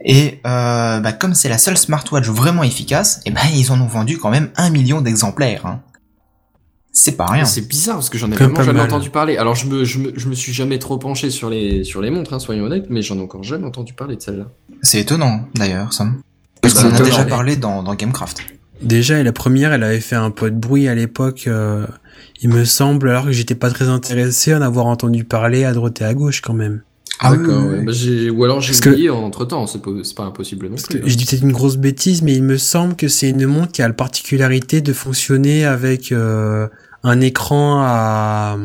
Et euh, bah, comme c'est la seule smartwatch vraiment efficace, et ben ils en ont vendu quand même un million d'exemplaires. hein. C'est pas rien. C'est bizarre parce que j'en ai vraiment jamais mal. entendu parler. Alors je me, je me, je me suis jamais trop penché sur les, sur les montres, hein, soyons honnêtes, mais j'en ai encore jamais entendu parler de celle-là. C'est étonnant d'ailleurs, Sam. Parce qu'on en a déjà parlé dans, dans Gamecraft. Déjà, et la première, elle avait fait un peu de bruit à l'époque, euh, il me semble, alors que j'étais pas très intéressé à en avoir entendu parler à droite et à gauche quand même. Ah oui, D'accord, oui, ouais. Bah, j'ai- ou alors j'ai Parce que- oublié entre temps, c'est pas, c'est pas impossible non Parce plus. que je dis peut-être une grosse bêtise, mais il me semble que c'est une montre qui a la particularité de fonctionner avec euh, un écran à...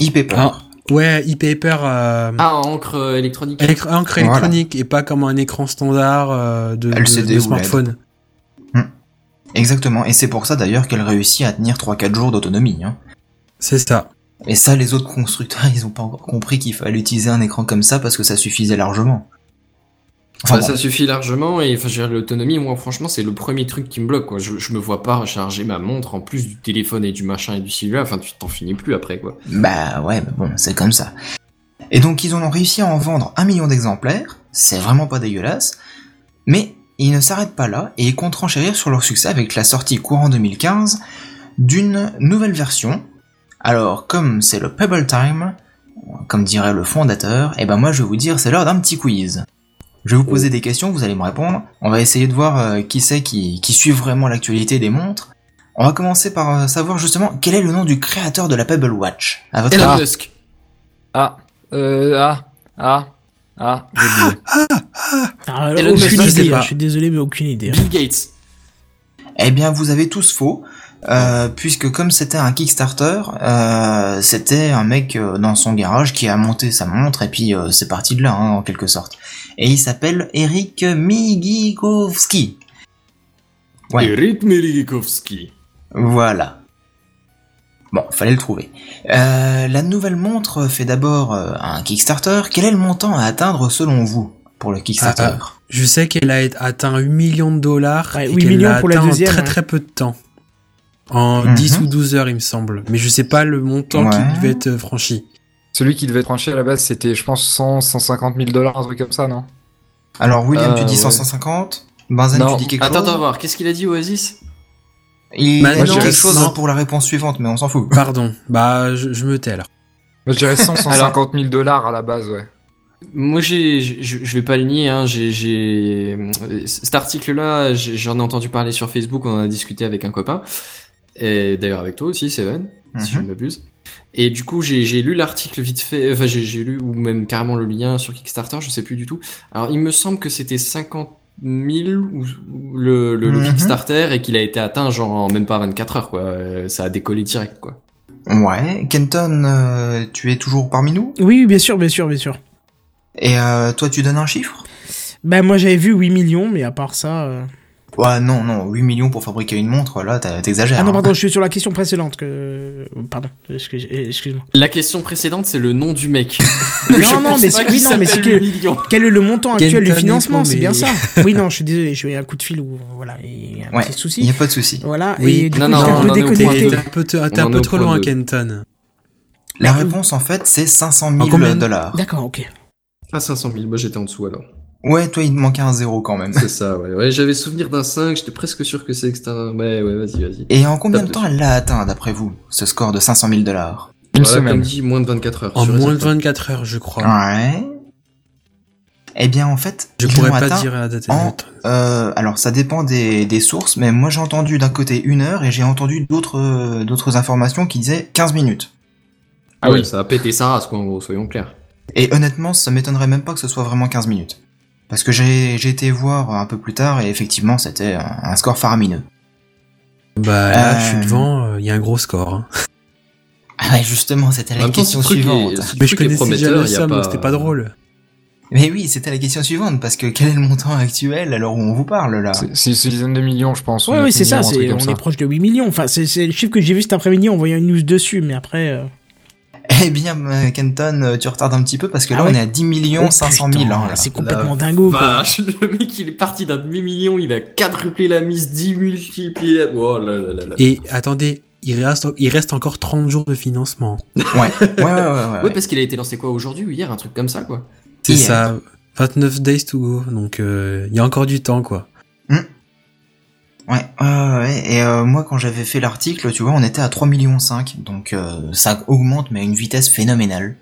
e-paper. Ah, ouais, e-paper euh, Ah, en encre euh, électronique. élect- encre Voilà. électronique et pas comme un écran standard euh, de, LCD smartphone. Exactement, et c'est pour ça d'ailleurs qu'elle réussit à tenir 3-4 jours d'autonomie. Hein. C'est ça. Et ça, les autres constructeurs, (laughs) ils ont pas encore compris qu'il fallait utiliser un écran comme ça parce que ça suffisait largement. Enfin, Bah, bon. Ça suffit largement et enfin, l'autonomie, moi franchement, c'est le premier truc qui me bloque. Quoi. Je, je me vois pas recharger ma montre en plus du téléphone et du machin et du cellulaire. Enfin, tu t'en finis plus après quoi. Bah ouais, mais bon, c'est comme ça. Et donc ils en ont réussi à en vendre un million d'exemplaires, c'est vraiment pas dégueulasse, mais ils ne s'arrêtent pas là et ils comptent renchérir sur leur succès avec la sortie courant 2015 d'une nouvelle version. Alors comme c'est le Pebble Time, comme dirait le fondateur, et ben moi je vais vous dire c'est l'heure d'un petit quiz. Je vais vous poser des questions, vous allez me répondre. On va essayer de voir euh, qui c'est qui, qui suit vraiment l'actualité des montres. On va commencer par euh, savoir justement quel est le nom du créateur de la Pebble Watch. À votre Elon Musk. Ah, euh, ah, ah, ah. (laughs) Ah, alors, Elon Musk, aucune je sais idée, pas. hein, je suis désolé, mais aucune idée. hein. Bill Gates. Eh bien, vous avez tous faux, euh, puisque comme c'était un Kickstarter, euh, c'était un mec euh, dans son garage qui a monté sa montre, et puis euh, c'est parti de là, hein, en quelque sorte. Et il s'appelle Eric Migikowski. Ouais, Eric Melikovski. voilà. Bon, fallait le trouver. Euh, la nouvelle montre fait d'abord euh, un Kickstarter. Quel est le montant à atteindre selon vous pour le Kickstarter? Ah, Je sais qu'elle a atteint 8 millions de dollars Ouais, et 8 qu'elle millions l'a pour la atteint en très ouais. très peu de temps. En Mhm. 10 ou 12 heures, il me semble. Mais je sais pas le montant Ouais. qui devait être euh, franchi. Celui qui devait être tranché à la base, c'était, je pense, 100, 150 000 dollars, un truc comme ça, non? Alors, William, tu Euh, dis ouais. 150 Benzen, Non. tu dis quelque Attends, chose attends, voir. Qu'est-ce qu'il a dit, Oasis? Il Bah, a dit quelque chose pour la réponse suivante, mais on s'en fout. Pardon. Bah, je, je me tais alors. Moi, je dirais 100, 150 000 dollars à la base, ouais. Moi, j'ai, je, je vais pas le nier, hein, j'ai, j'ai, cet article-là, j'en ai entendu parler sur Facebook, on en a discuté avec un copain, et d'ailleurs avec toi aussi, Seven, si je Mhm. ne m'abuse. Et du coup, j'ai, lu l'article vite fait, enfin, j'ai, lu, ou même carrément le lien sur Kickstarter, je sais plus du tout. Alors, il me semble que c'était 50 000 ou, ou le, le, le Mhm. Kickstarter et qu'il a été atteint genre en même pas 24 heures, quoi. Euh, Ça a décollé direct, quoi. Ouais, Kenton, euh, tu es toujours parmi nous? Oui, bien sûr, bien sûr, bien sûr. Et euh, toi, tu donnes un chiffre? Bah, moi, j'avais vu 8 millions, mais à part ça. euh, Ouais, non, non, 8 millions pour fabriquer une montre, là, t'exagères. Ah non, hein. pardon, je suis sur la question précédente. Que... Pardon, excuse- excuse-moi. La question précédente, c'est le nom du mec. (laughs) Non, non, mais c'est- oui, non, mais c'est que- Quel est le montant actuel du financement est C'est bien ça. (laughs) Oui, non, je suis désolé, j'ai eu un coup de fil ou voilà, il y a un Ouais, petit il souci. n'y a pas de souci. Voilà, Oui. et du Non, coup, non, un peu déconnecté. t'es un peu, un trop loin, de- Kenton. La réponse, en fait, c'est 500 000 En combien? dollars. D'accord, ok. Ah, 500 000, moi j'étais en dessous alors. Ouais, toi, il te manquait un zéro quand même. C'est ça, ouais. ouais j'avais souvenir d'un 5, j'étais presque sûr que c'est extra. Ouais, ouais, vas-y, vas-y. Et en combien de temps elle l'a atteint, d'après vous, ce score de 500 000 dollars? Une Voilà, semaine. Comme dit, moins de 24 heures. En moins de certain. 24 heures, je crois. Ouais. Eh bien, en fait, Je ils pourrais pas atteint dire la date en-. Euh, alors ça dépend des, des sources, mais moi j'ai entendu d'un côté une heure et j'ai entendu d'autres euh, d'autres informations qui disaient 15 minutes. Ah oui, ça a pété sa race, quoi, en gros, soyons clairs. Et honnêtement, ça m'étonnerait même pas que ce soit vraiment 15 minutes. Parce que j'ai j'ai été voir un peu plus tard et effectivement c'était un, un score faramineux. Bah là, je Euh, suis devant, il y a un gros score. hein. Ah ouais, justement, c'était la question est- suivante. Mais je connaissais déjà le somme, pas- c'était pas drôle. Mais oui, c'était la question suivante, parce que quel est le montant actuel alors où on vous parle là C'est- une dizaine de millions, je pense. ou Ouais, oui, c'est ça, on ça. est proche de 8 millions. Enfin, c'est, c'est le chiffre que j'ai vu cet après-midi en voyant une news dessus, mais après. euh, Eh bien, Kenton, tu retardes un petit peu parce que là, Ah ouais on est à 10 millions Oh, 500 000. putain, hein, là. C'est complètement La dingo, quoi. Le mec il est parti d'un demi-million, il a quadruplé la mise, 10 multiplié. Oh là là là là. Et attendez, il reste, il reste encore 30 jours de financement. (laughs) Ouais, ouais, ouais, ouais. ouais, Ouais, parce qu'il a été lancé quoi aujourd'hui ou hier, un truc comme ça quoi. C'est ça. 29 days to go. Donc, euh, il y a encore du temps, quoi. Ouais, ouais, ouais. Et euh, moi, quand j'avais fait l'article, tu vois, on était à 3 millions 5. Donc, euh, ça augmente, mais à une vitesse phénoménale.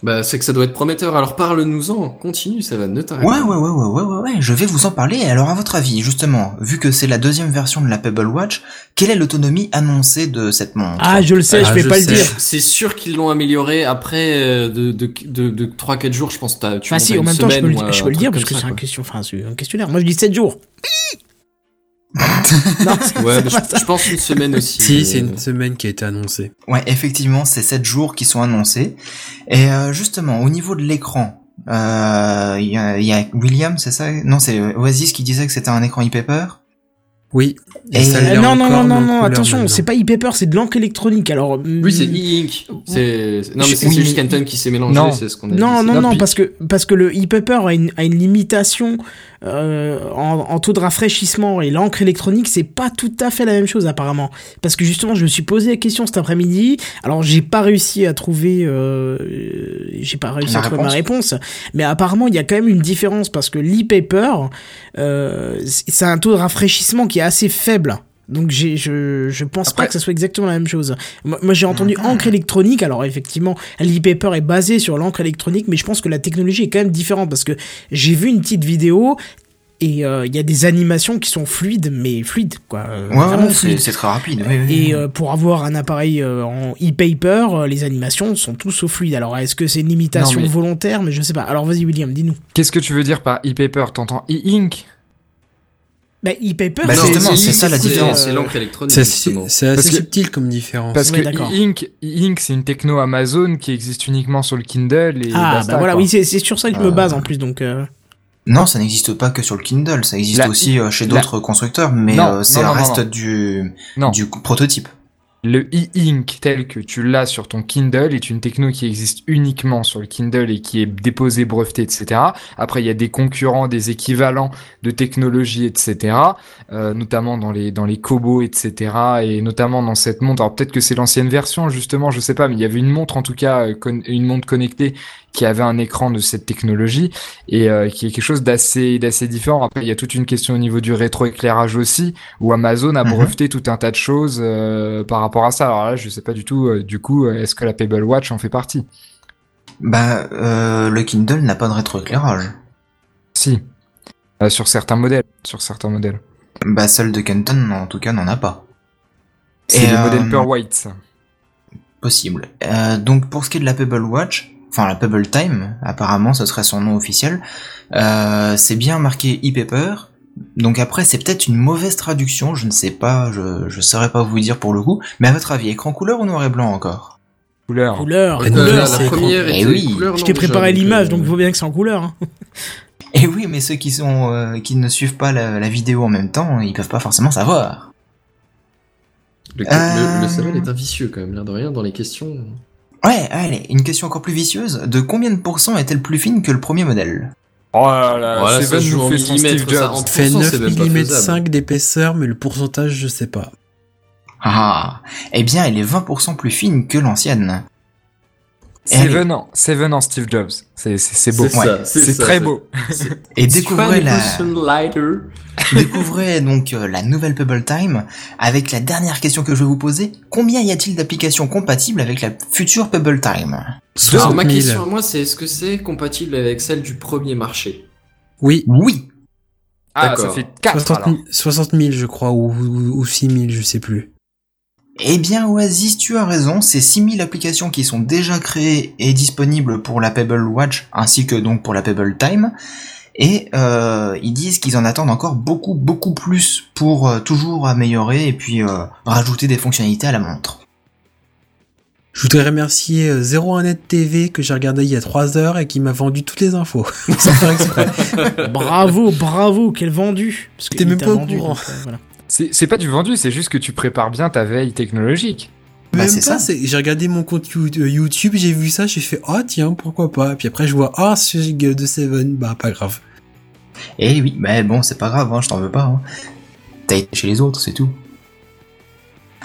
Bah c'est que ça doit être prometteur, alors parle-nous-en, continue, ça va, ne t'arrête Ouais, pas. ouais, ouais, ouais, ouais, ouais, ouais, je vais vous en parler. Alors, à votre avis, justement, vu que c'est la deuxième version de la Pebble Watch, quelle est l'autonomie annoncée de cette montre Ah, je le sais, Ah, je vais je pas sais. le dire. C'est sûr qu'ils l'ont amélioré après euh, de, de, de, de 3-4 jours, je pense que t'as- tu Enfin, montes si, en même temps, je peux le, dire- un je peux le truc dire comme parce que c'est un, question, enfin, c'est un questionnaire. Moi, je dis 7 jours. (laughs) non, Ouais, mais je, pense une semaine aussi. Si, mais- c'est une semaine qui a été annoncée. Ouais, effectivement, c'est 7 jours qui sont annoncés. Et euh, justement, au niveau de l'écran, euh, il y, a, y a William, c'est ça? Non, c'est Oasis qui disait que c'était un écran e-paper. Oui. Et- ça Euh, l'est non, non, non, non, non, attention, c'est pas e-paper, c'est de l'encre électronique. Alors, Oui, c'est e-ink. C'est... Non, mais c'est oui, juste Kenton qui s'est mélangé, Non. c'est ce qu'on a dit. Non, C'est- non, non, puis- parce que parce que le e-paper a une, a une limitation euh, en, en taux de rafraîchissement et l'encre électronique c'est pas tout à fait la même chose apparemment. Parce que justement je me suis posé la question cet après-midi. Alors j'ai pas réussi à trouver, euh, j'ai pas réussi La à trouver ma réponse. Mais apparemment il y a quand même une différence parce que l'e-paper euh, c'est un taux de rafraîchissement qui est assez faible. Donc j'ai, je, je pense pas que ça soit exactement la même chose. Moi, moi, j'ai entendu Mhm. encre électronique. Alors effectivement, l'e-paper est basé sur l'encre électronique, mais je pense que la technologie est quand même différente parce que j'ai vu une petite vidéo et euh, il y a des animations qui sont fluides, mais fluides quoi, euh, Ouais, vraiment c'est fluides. c'est très rapide. oui, oui, Et oui. euh, pour avoir un appareil euh, en e-paper, euh, les animations sont tous au fluide. Alors est-ce que c'est une limitation Non, mais- volontaire? Mais je sais pas. Alors vas-y William, dis-nous. Qu'est-ce que tu veux dire par e-paper? T'entends e-ink? Bah e-paper, Bah, c'est- justement, c'est c'est ça la c'est, différence. C'est euh, l'encre électronique, C'est assez, c'est que- subtil comme différence. Parce que e-ink, e-ink, c'est une techno Amazon qui existe uniquement sur le Kindle et Ah basta, bah voilà, quoi. oui c'est c'est sur ça que je me Euh, base en plus donc. euh, Non, ça n'existe pas que sur le Kindle, ça existe La- aussi euh, chez la- d'autres constructeurs, mais euh, c'est non, non, reste non. du Non. du prototype. Le e-ink tel que tu l'as sur ton Kindle est une techno qui existe uniquement sur le Kindle et qui est déposée, brevetée, etc. Après, il y a des concurrents, des équivalents de technologie, etc. euh, notamment dans les dans les Kobo, etc. Et notamment dans cette montre. Alors peut-être que c'est l'ancienne version, justement, je sais pas, mais il y avait une montre en tout cas, euh, une montre connectée qui avait un écran de cette technologie et euh, qui est quelque chose d'assez d'assez différent. Après, il y a toute une question au niveau du rétroéclairage aussi, où Amazon a Mhm. breveté tout un tas de choses euh, par rapport à ça. Alors là, je sais pas du tout. euh, du coup, euh, est-ce que la Pebble Watch en fait partie? Bah, euh, le Kindle n'a pas de rétroéclairage. Si, Euh, sur certains modèles, sur certains modèles. Bah, celle de Kenton, en tout cas, n'en a pas. C'est euh, modèles Pearl White. ça. Possible. Donc, pour ce qui est de la Pebble Watch, enfin la Pebble Time, apparemment, ce serait son nom officiel. C'est bien marqué e-paper. Donc après, c'est peut-être une mauvaise traduction, je ne sais pas, je, je saurais pas vous dire pour le coup. Mais à votre avis, écran couleur ou noir et blanc encore? Couleur. couleur, Euh, couleur. la c'est première écran. était Eh oui. couleur, Je t'ai préparé l'image, donc il faut bien que c'est en couleur. hein. Et oui, mais ceux qui sont euh, qui ne suivent pas la, la vidéo en même temps, ils peuvent pas forcément savoir. Le, Euh, le est un vicieux quand même, l'air de rien, dans les questions. Ouais, allez, une question encore plus vicieuse. De combien de pourcents est-elle plus fine que le premier modèle? Oh là là, Voilà, ça Seven nous en fait son Steve ça, Jobs. fait pourcent, 9 c'est même pas mm faisable. 5 d'épaisseur, mais le pourcentage, je sais pas. Ah, eh bien, elle est 20% plus fine que l'ancienne. Elle est- Seven en, Seven en Steve Jobs. C'est, c'est, c'est beau. C'est c'est C'est très c'est- beau. Et découvrez la, Lighter? (laughs) découvrez donc euh, la nouvelle Pebble Time avec la dernière question que je vais vous poser. Combien y a-t-il d'applications compatibles avec la future Pebble Time? Alors, 60 ma 000. question à moi, c'est est-ce que c'est compatible avec celle du premier marché? Oui, Oui. Ah, ça fait 4 60 alors. 000, 60 000, je crois, ou, ou, ou 6 000, je sais plus. Eh bien, Oasis, tu as raison, c'est 6000 applications qui sont déjà créées et disponibles pour la Pebble Watch, ainsi que donc pour la Pebble Time. Et euh, ils disent qu'ils en attendent encore beaucoup, beaucoup plus pour euh, toujours améliorer et puis euh, rajouter des fonctionnalités à la montre. Je voudrais remercier euh, 01net TV que j'ai regardé il y a 3 heures et qui m'a vendu toutes les infos. (laughs) Sans faire exprès. bravo, bravo, quel vendu. Parce que T'es même pas au vendu, courant. donc, euh, voilà. C'est, pas du vendu, c'est juste que tu prépares bien ta veille technologique. Bah, Même c'est pas, ça. c'est- j'ai regardé mon compte euh, YouTube, j'ai vu ça, j'ai fait, oh tiens, pourquoi pas. Puis après, je vois, ah, ce gars de Seven, bah, pas grave. Eh oui, mais bon, c'est pas grave, hein, je t'en veux pas. Hein. T'as été chez les autres, c'est tout.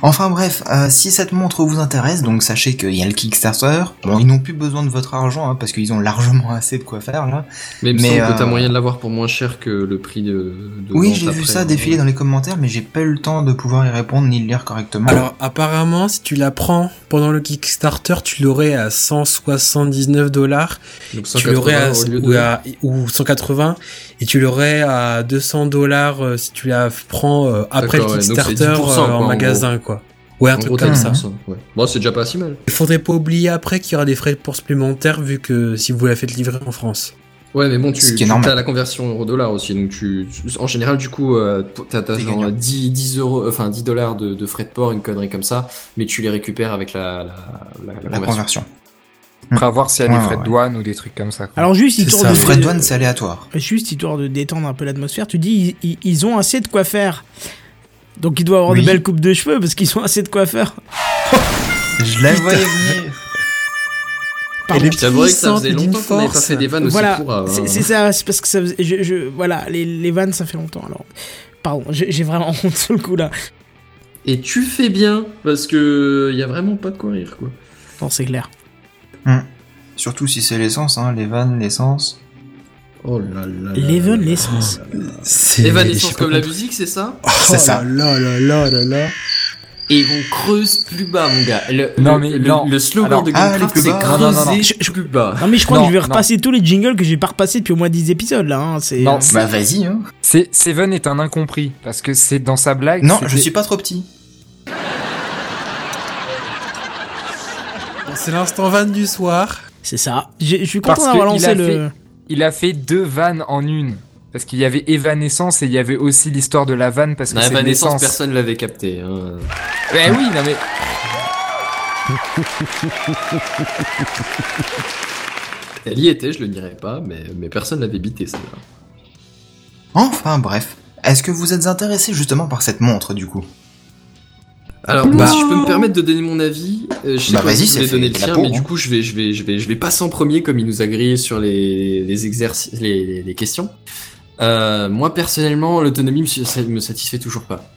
Enfin bref, euh, si cette montre vous intéresse, donc sachez qu'il y a le Kickstarter. Bon, ils n'ont plus besoin de votre argent, hein, parce qu'ils ont largement assez de quoi faire là. Mais Mais, semble que t'as euh, moyen de l'avoir pour moins cher que le prix de. de Oui, j'ai vu ça défiler dans les commentaires, mais j'ai pas eu le temps de pouvoir y répondre ni le lire correctement. Alors, apparemment, si tu la prends pendant le Kickstarter, tu l'aurais à 179 dollars. Donc Tu l'aurais à, 180 au lieu ou, à- ou 180 et tu l'aurais à 200 dollars euh, si tu la prends euh, après le ouais, Kickstarter 10%, quoi, en en magasin quoi. Ouais, un En truc gros, comme ça. 10%, ouais. Bon, c'est déjà pas si mal. Il faudrait pas oublier après qu'il y aura des frais pour supplémentaires vu que si vous la faites livrer en France. Ouais, mais bon, tu, tu as la conversion euro-dollar aussi, donc tu, tu- en général, du coup, euh, t'as, genre gagnant. 10, 10 euros, enfin 10 dollars de, de frais de port, une connerie comme ça, mais tu les récupères avec la, la, la, la la conversion. conversion. Après voir s'il y a Ouais, des frais ouais. de douane ou des trucs comme ça. quoi. Alors juste C'est histoire ça. de frais de douane, c'est aléatoire. juste histoire de détendre un peu l'atmosphère, tu dis ils ont assez de quoi faire. Donc ils doivent avoir Oui. de belles coupes de cheveux parce qu'ils ont assez de quoi faire. (laughs) Je la voyais venir. Pardon. Est Puis t'avouerais que ça faisait et longtemps qu'on n'avait pas fait des vannes aussi Voilà, c'est hein. c'est ça, c'est parce que ça faisait- je, je- voilà, les, les vannes ça fait longtemps alors. Pardon, j'ai vraiment (laughs) honte sur le coup là. Et tu fais bien, parce que y a vraiment pas de quoi rire, quoi. Non, c'est clair. Surtout si c'est l'essence, hein, les vannes, l'essence. Oh là là. C'est Evanescence comme la musique, c'est ça c'est ça. Là là là là là. Et on creuse plus bas, mon gars. Le, Non, mais le, non. le slogan Alors- de Ah, Gamecraft, les plus c'est bas. Non, non, non, non. creuser Je- je- plus bas. Non mais je crois Non, que je vais non. repasser tous les jingles que j'ai pas repassés depuis au moins 10 épisodes là. Hein. C'est, Non, euh, Bah vas-y, hein. C'est Seven est un incompris parce que c'est dans sa blague. Non, je suis pas trop petit. C'est l'instant van du soir. c'est ça. Je suis content d'avoir lancé le. Il a fait deux vannes en une. Parce qu'il y avait Evanescence et il y avait aussi l'histoire de la vanne parce que Non, c'est Evanescence, personne l'avait capté. Hein. Eh oui, non mais (laughs) Elle y était, je le dirais pas, mais, mais personne l'avait bité, ça. Enfin bref. Est-ce que vous êtes intéressé justement par cette montre du coup? Alors, Bah- si je peux me permettre de donner mon avis, euh, je sais Bah, pas si fait, donner le tien, mais hein. du coup, je vais, je vais, je vais, je vais passer en premier comme il nous a grillé sur les, les exercices, les, les- questions. Euh, moi, personnellement, l'autonomie me, me satisfait toujours pas.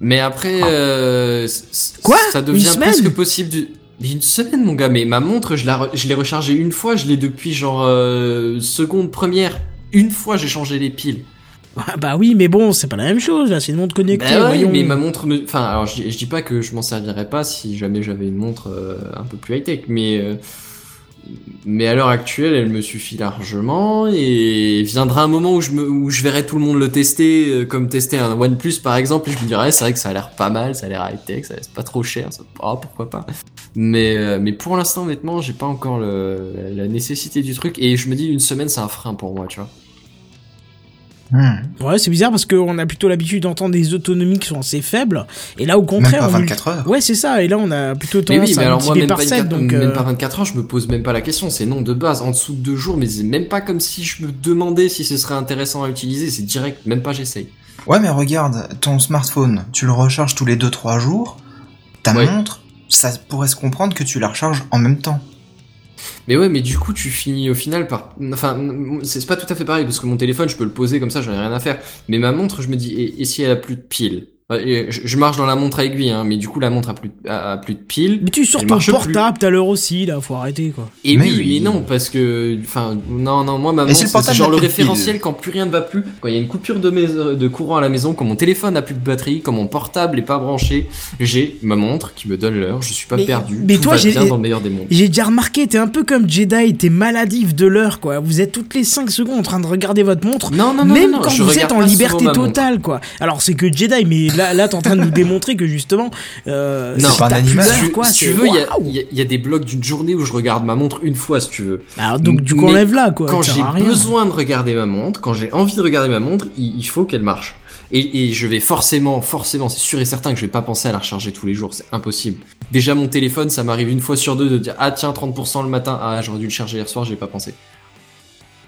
Mais après, euh, c- c- Quoi? ça devient presque possible du... Une semaine, mon gars, mais ma montre, je la re- l'ai rechargée une fois, je l'ai depuis genre euh, seconde, première. Une fois, j'ai changé les piles. Ah, bah oui, mais bon, c'est pas la même chose là. C'est une montre connectée. Bah ouais, mais ma montre me... Enfin, alors je, dis- je dis pas que je m'en servirais pas si jamais j'avais une montre euh, un peu plus high-tech, mais... euh, Mais à l'heure actuelle, elle me suffit largement et viendra un moment où je, me, où je verrai tout le monde le tester, euh, comme tester un OnePlus par exemple, et je me dirais, c'est vrai que ça a l'air pas mal, ça a l'air high-tech, ça c'est pas trop cher, ça, ah, pourquoi pas. Mais, mais pour l'instant, honnêtement, j'ai pas encore le, la, la nécessité du truc et je me dis une semaine, c'est un frein pour moi, tu vois. Hmm. Ouais, c'est bizarre parce qu'on a plutôt l'habitude d'entendre des autonomies qui sont assez faibles. Et là, au Même contraire. pas on- 24 heures. Ouais, c'est ça. Et là, on a plutôt Mais tendance oui, mais à alors moi, même par pas, 7. 24 Donc, même euh, pas 24 heures, je me pose même pas la question. C'est non de base, en dessous de deux jours, mais c'est même pas comme si je me demandais si ce serait intéressant à utiliser. C'est direct, même pas j'essaye. Ouais, mais regarde, ton smartphone, tu le recharges tous les 2-3 jours. Ta Ouais. montre, ça pourrait se comprendre que tu la recharges en même temps. Mais ouais, mais du coup, tu finis au final par. Enfin, c'est pas tout à fait pareil parce que mon téléphone, je peux le poser comme ça, j'en ai rien à faire. Mais ma montre, je me dis, et, si elle a plus de piles? Je, je marche dans la montre à aiguille, hein, mais du coup, la montre a plus, de- a, plus de piles. Mais tu sors ton portable tout à l'heure aussi, là. Faut arrêter, quoi. Et Mais oui, oui. mais non, parce que, enfin, non, non, moi, ma montre, c'est genre le référentiel quand plus rien ne va plus, quand il y a une coupure de, courant à la maison, quand mon téléphone n'a plus de batterie, quand mon portable est pas branché, j'ai ma montre qui me donne l'heure, je suis pas Mais- perdu, mais tout toi, j'ai- bien dans le meilleur des mondes. J'ai déjà remarqué, t'es un peu comme Jedi, t'es maladif de l'heure, quoi. Vous êtes toutes les 5 secondes en train de regarder votre montre. Non, non, non, même non, non, quand je vous êtes en liberté totale, quoi. Alors c'est que Jedi, mais là, là t'es en train de nous démontrer que justement, euh, Non, si pas un animal. Si tu- quoi. si tu c'est- veux, il y a- y, y des blocs d'une journée où je regarde ma montre une fois, si tu veux. Alors donc du coup enlève là, quoi. Quand j'ai besoin de regarder ma montre, quand j'ai envie de regarder ma montre, il, il faut qu'elle marche. Et, et je vais forcément, forcément, c'est sûr et certain que je vais pas penser à la recharger tous les jours, c'est impossible. Déjà mon téléphone, ça m'arrive une fois sur deux de dire ah tiens 30% le matin, ah j'aurais dû le charger hier soir, j'ai pas pensé.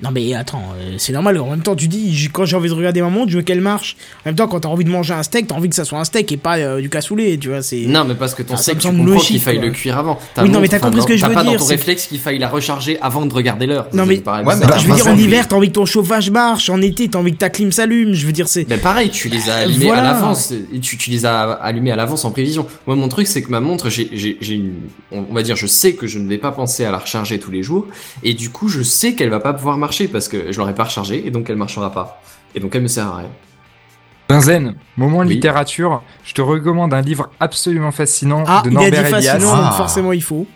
Non mais attends, euh, c'est normal. En même temps, tu dis, j- quand j'ai envie de regarder ma montre, je veux qu'elle marche. En même temps, quand t'as envie de manger un steak, t'as envie que ça soit un steak et pas euh, du cassoulet, tu vois. C'est. Non, mais parce que ton Ah, ça steak, me tu semble comprends logique, qu'il faille quoi. le cuire avant. Ta Oui, non, mais t'as compris ce que je t'as veux pas dire, dans ton c'est- réflexe qu'il faille la recharger avant de regarder l'heure. Non, mais- Ouais, je veux dire, en Vincent, hiver, t'as envie que ton chauffage marche. En été, t'as envie que ta clim s'allume. Je veux dire, c'est. Ben pareil, tu les as allumés voilà. à l'avance, et tu, tu les as allumés à l'avance en prévision. Moi, mon truc, c'est que ma montre, j'ai, j'ai, j'ai une, on on va dire, je sais que je ne vais pas penser à la recharger tous les jours, et du coup, je sais qu'elle va pas pouvoir marcher parce que je l'aurais pas rechargée, et donc elle marchera pas. Et donc elle me sert à rien. Benzen, moment Oui. littérature, je te recommande un livre absolument fascinant Ah, de il a dit Norbert Elias. fascinant, Ah. donc forcément il faut.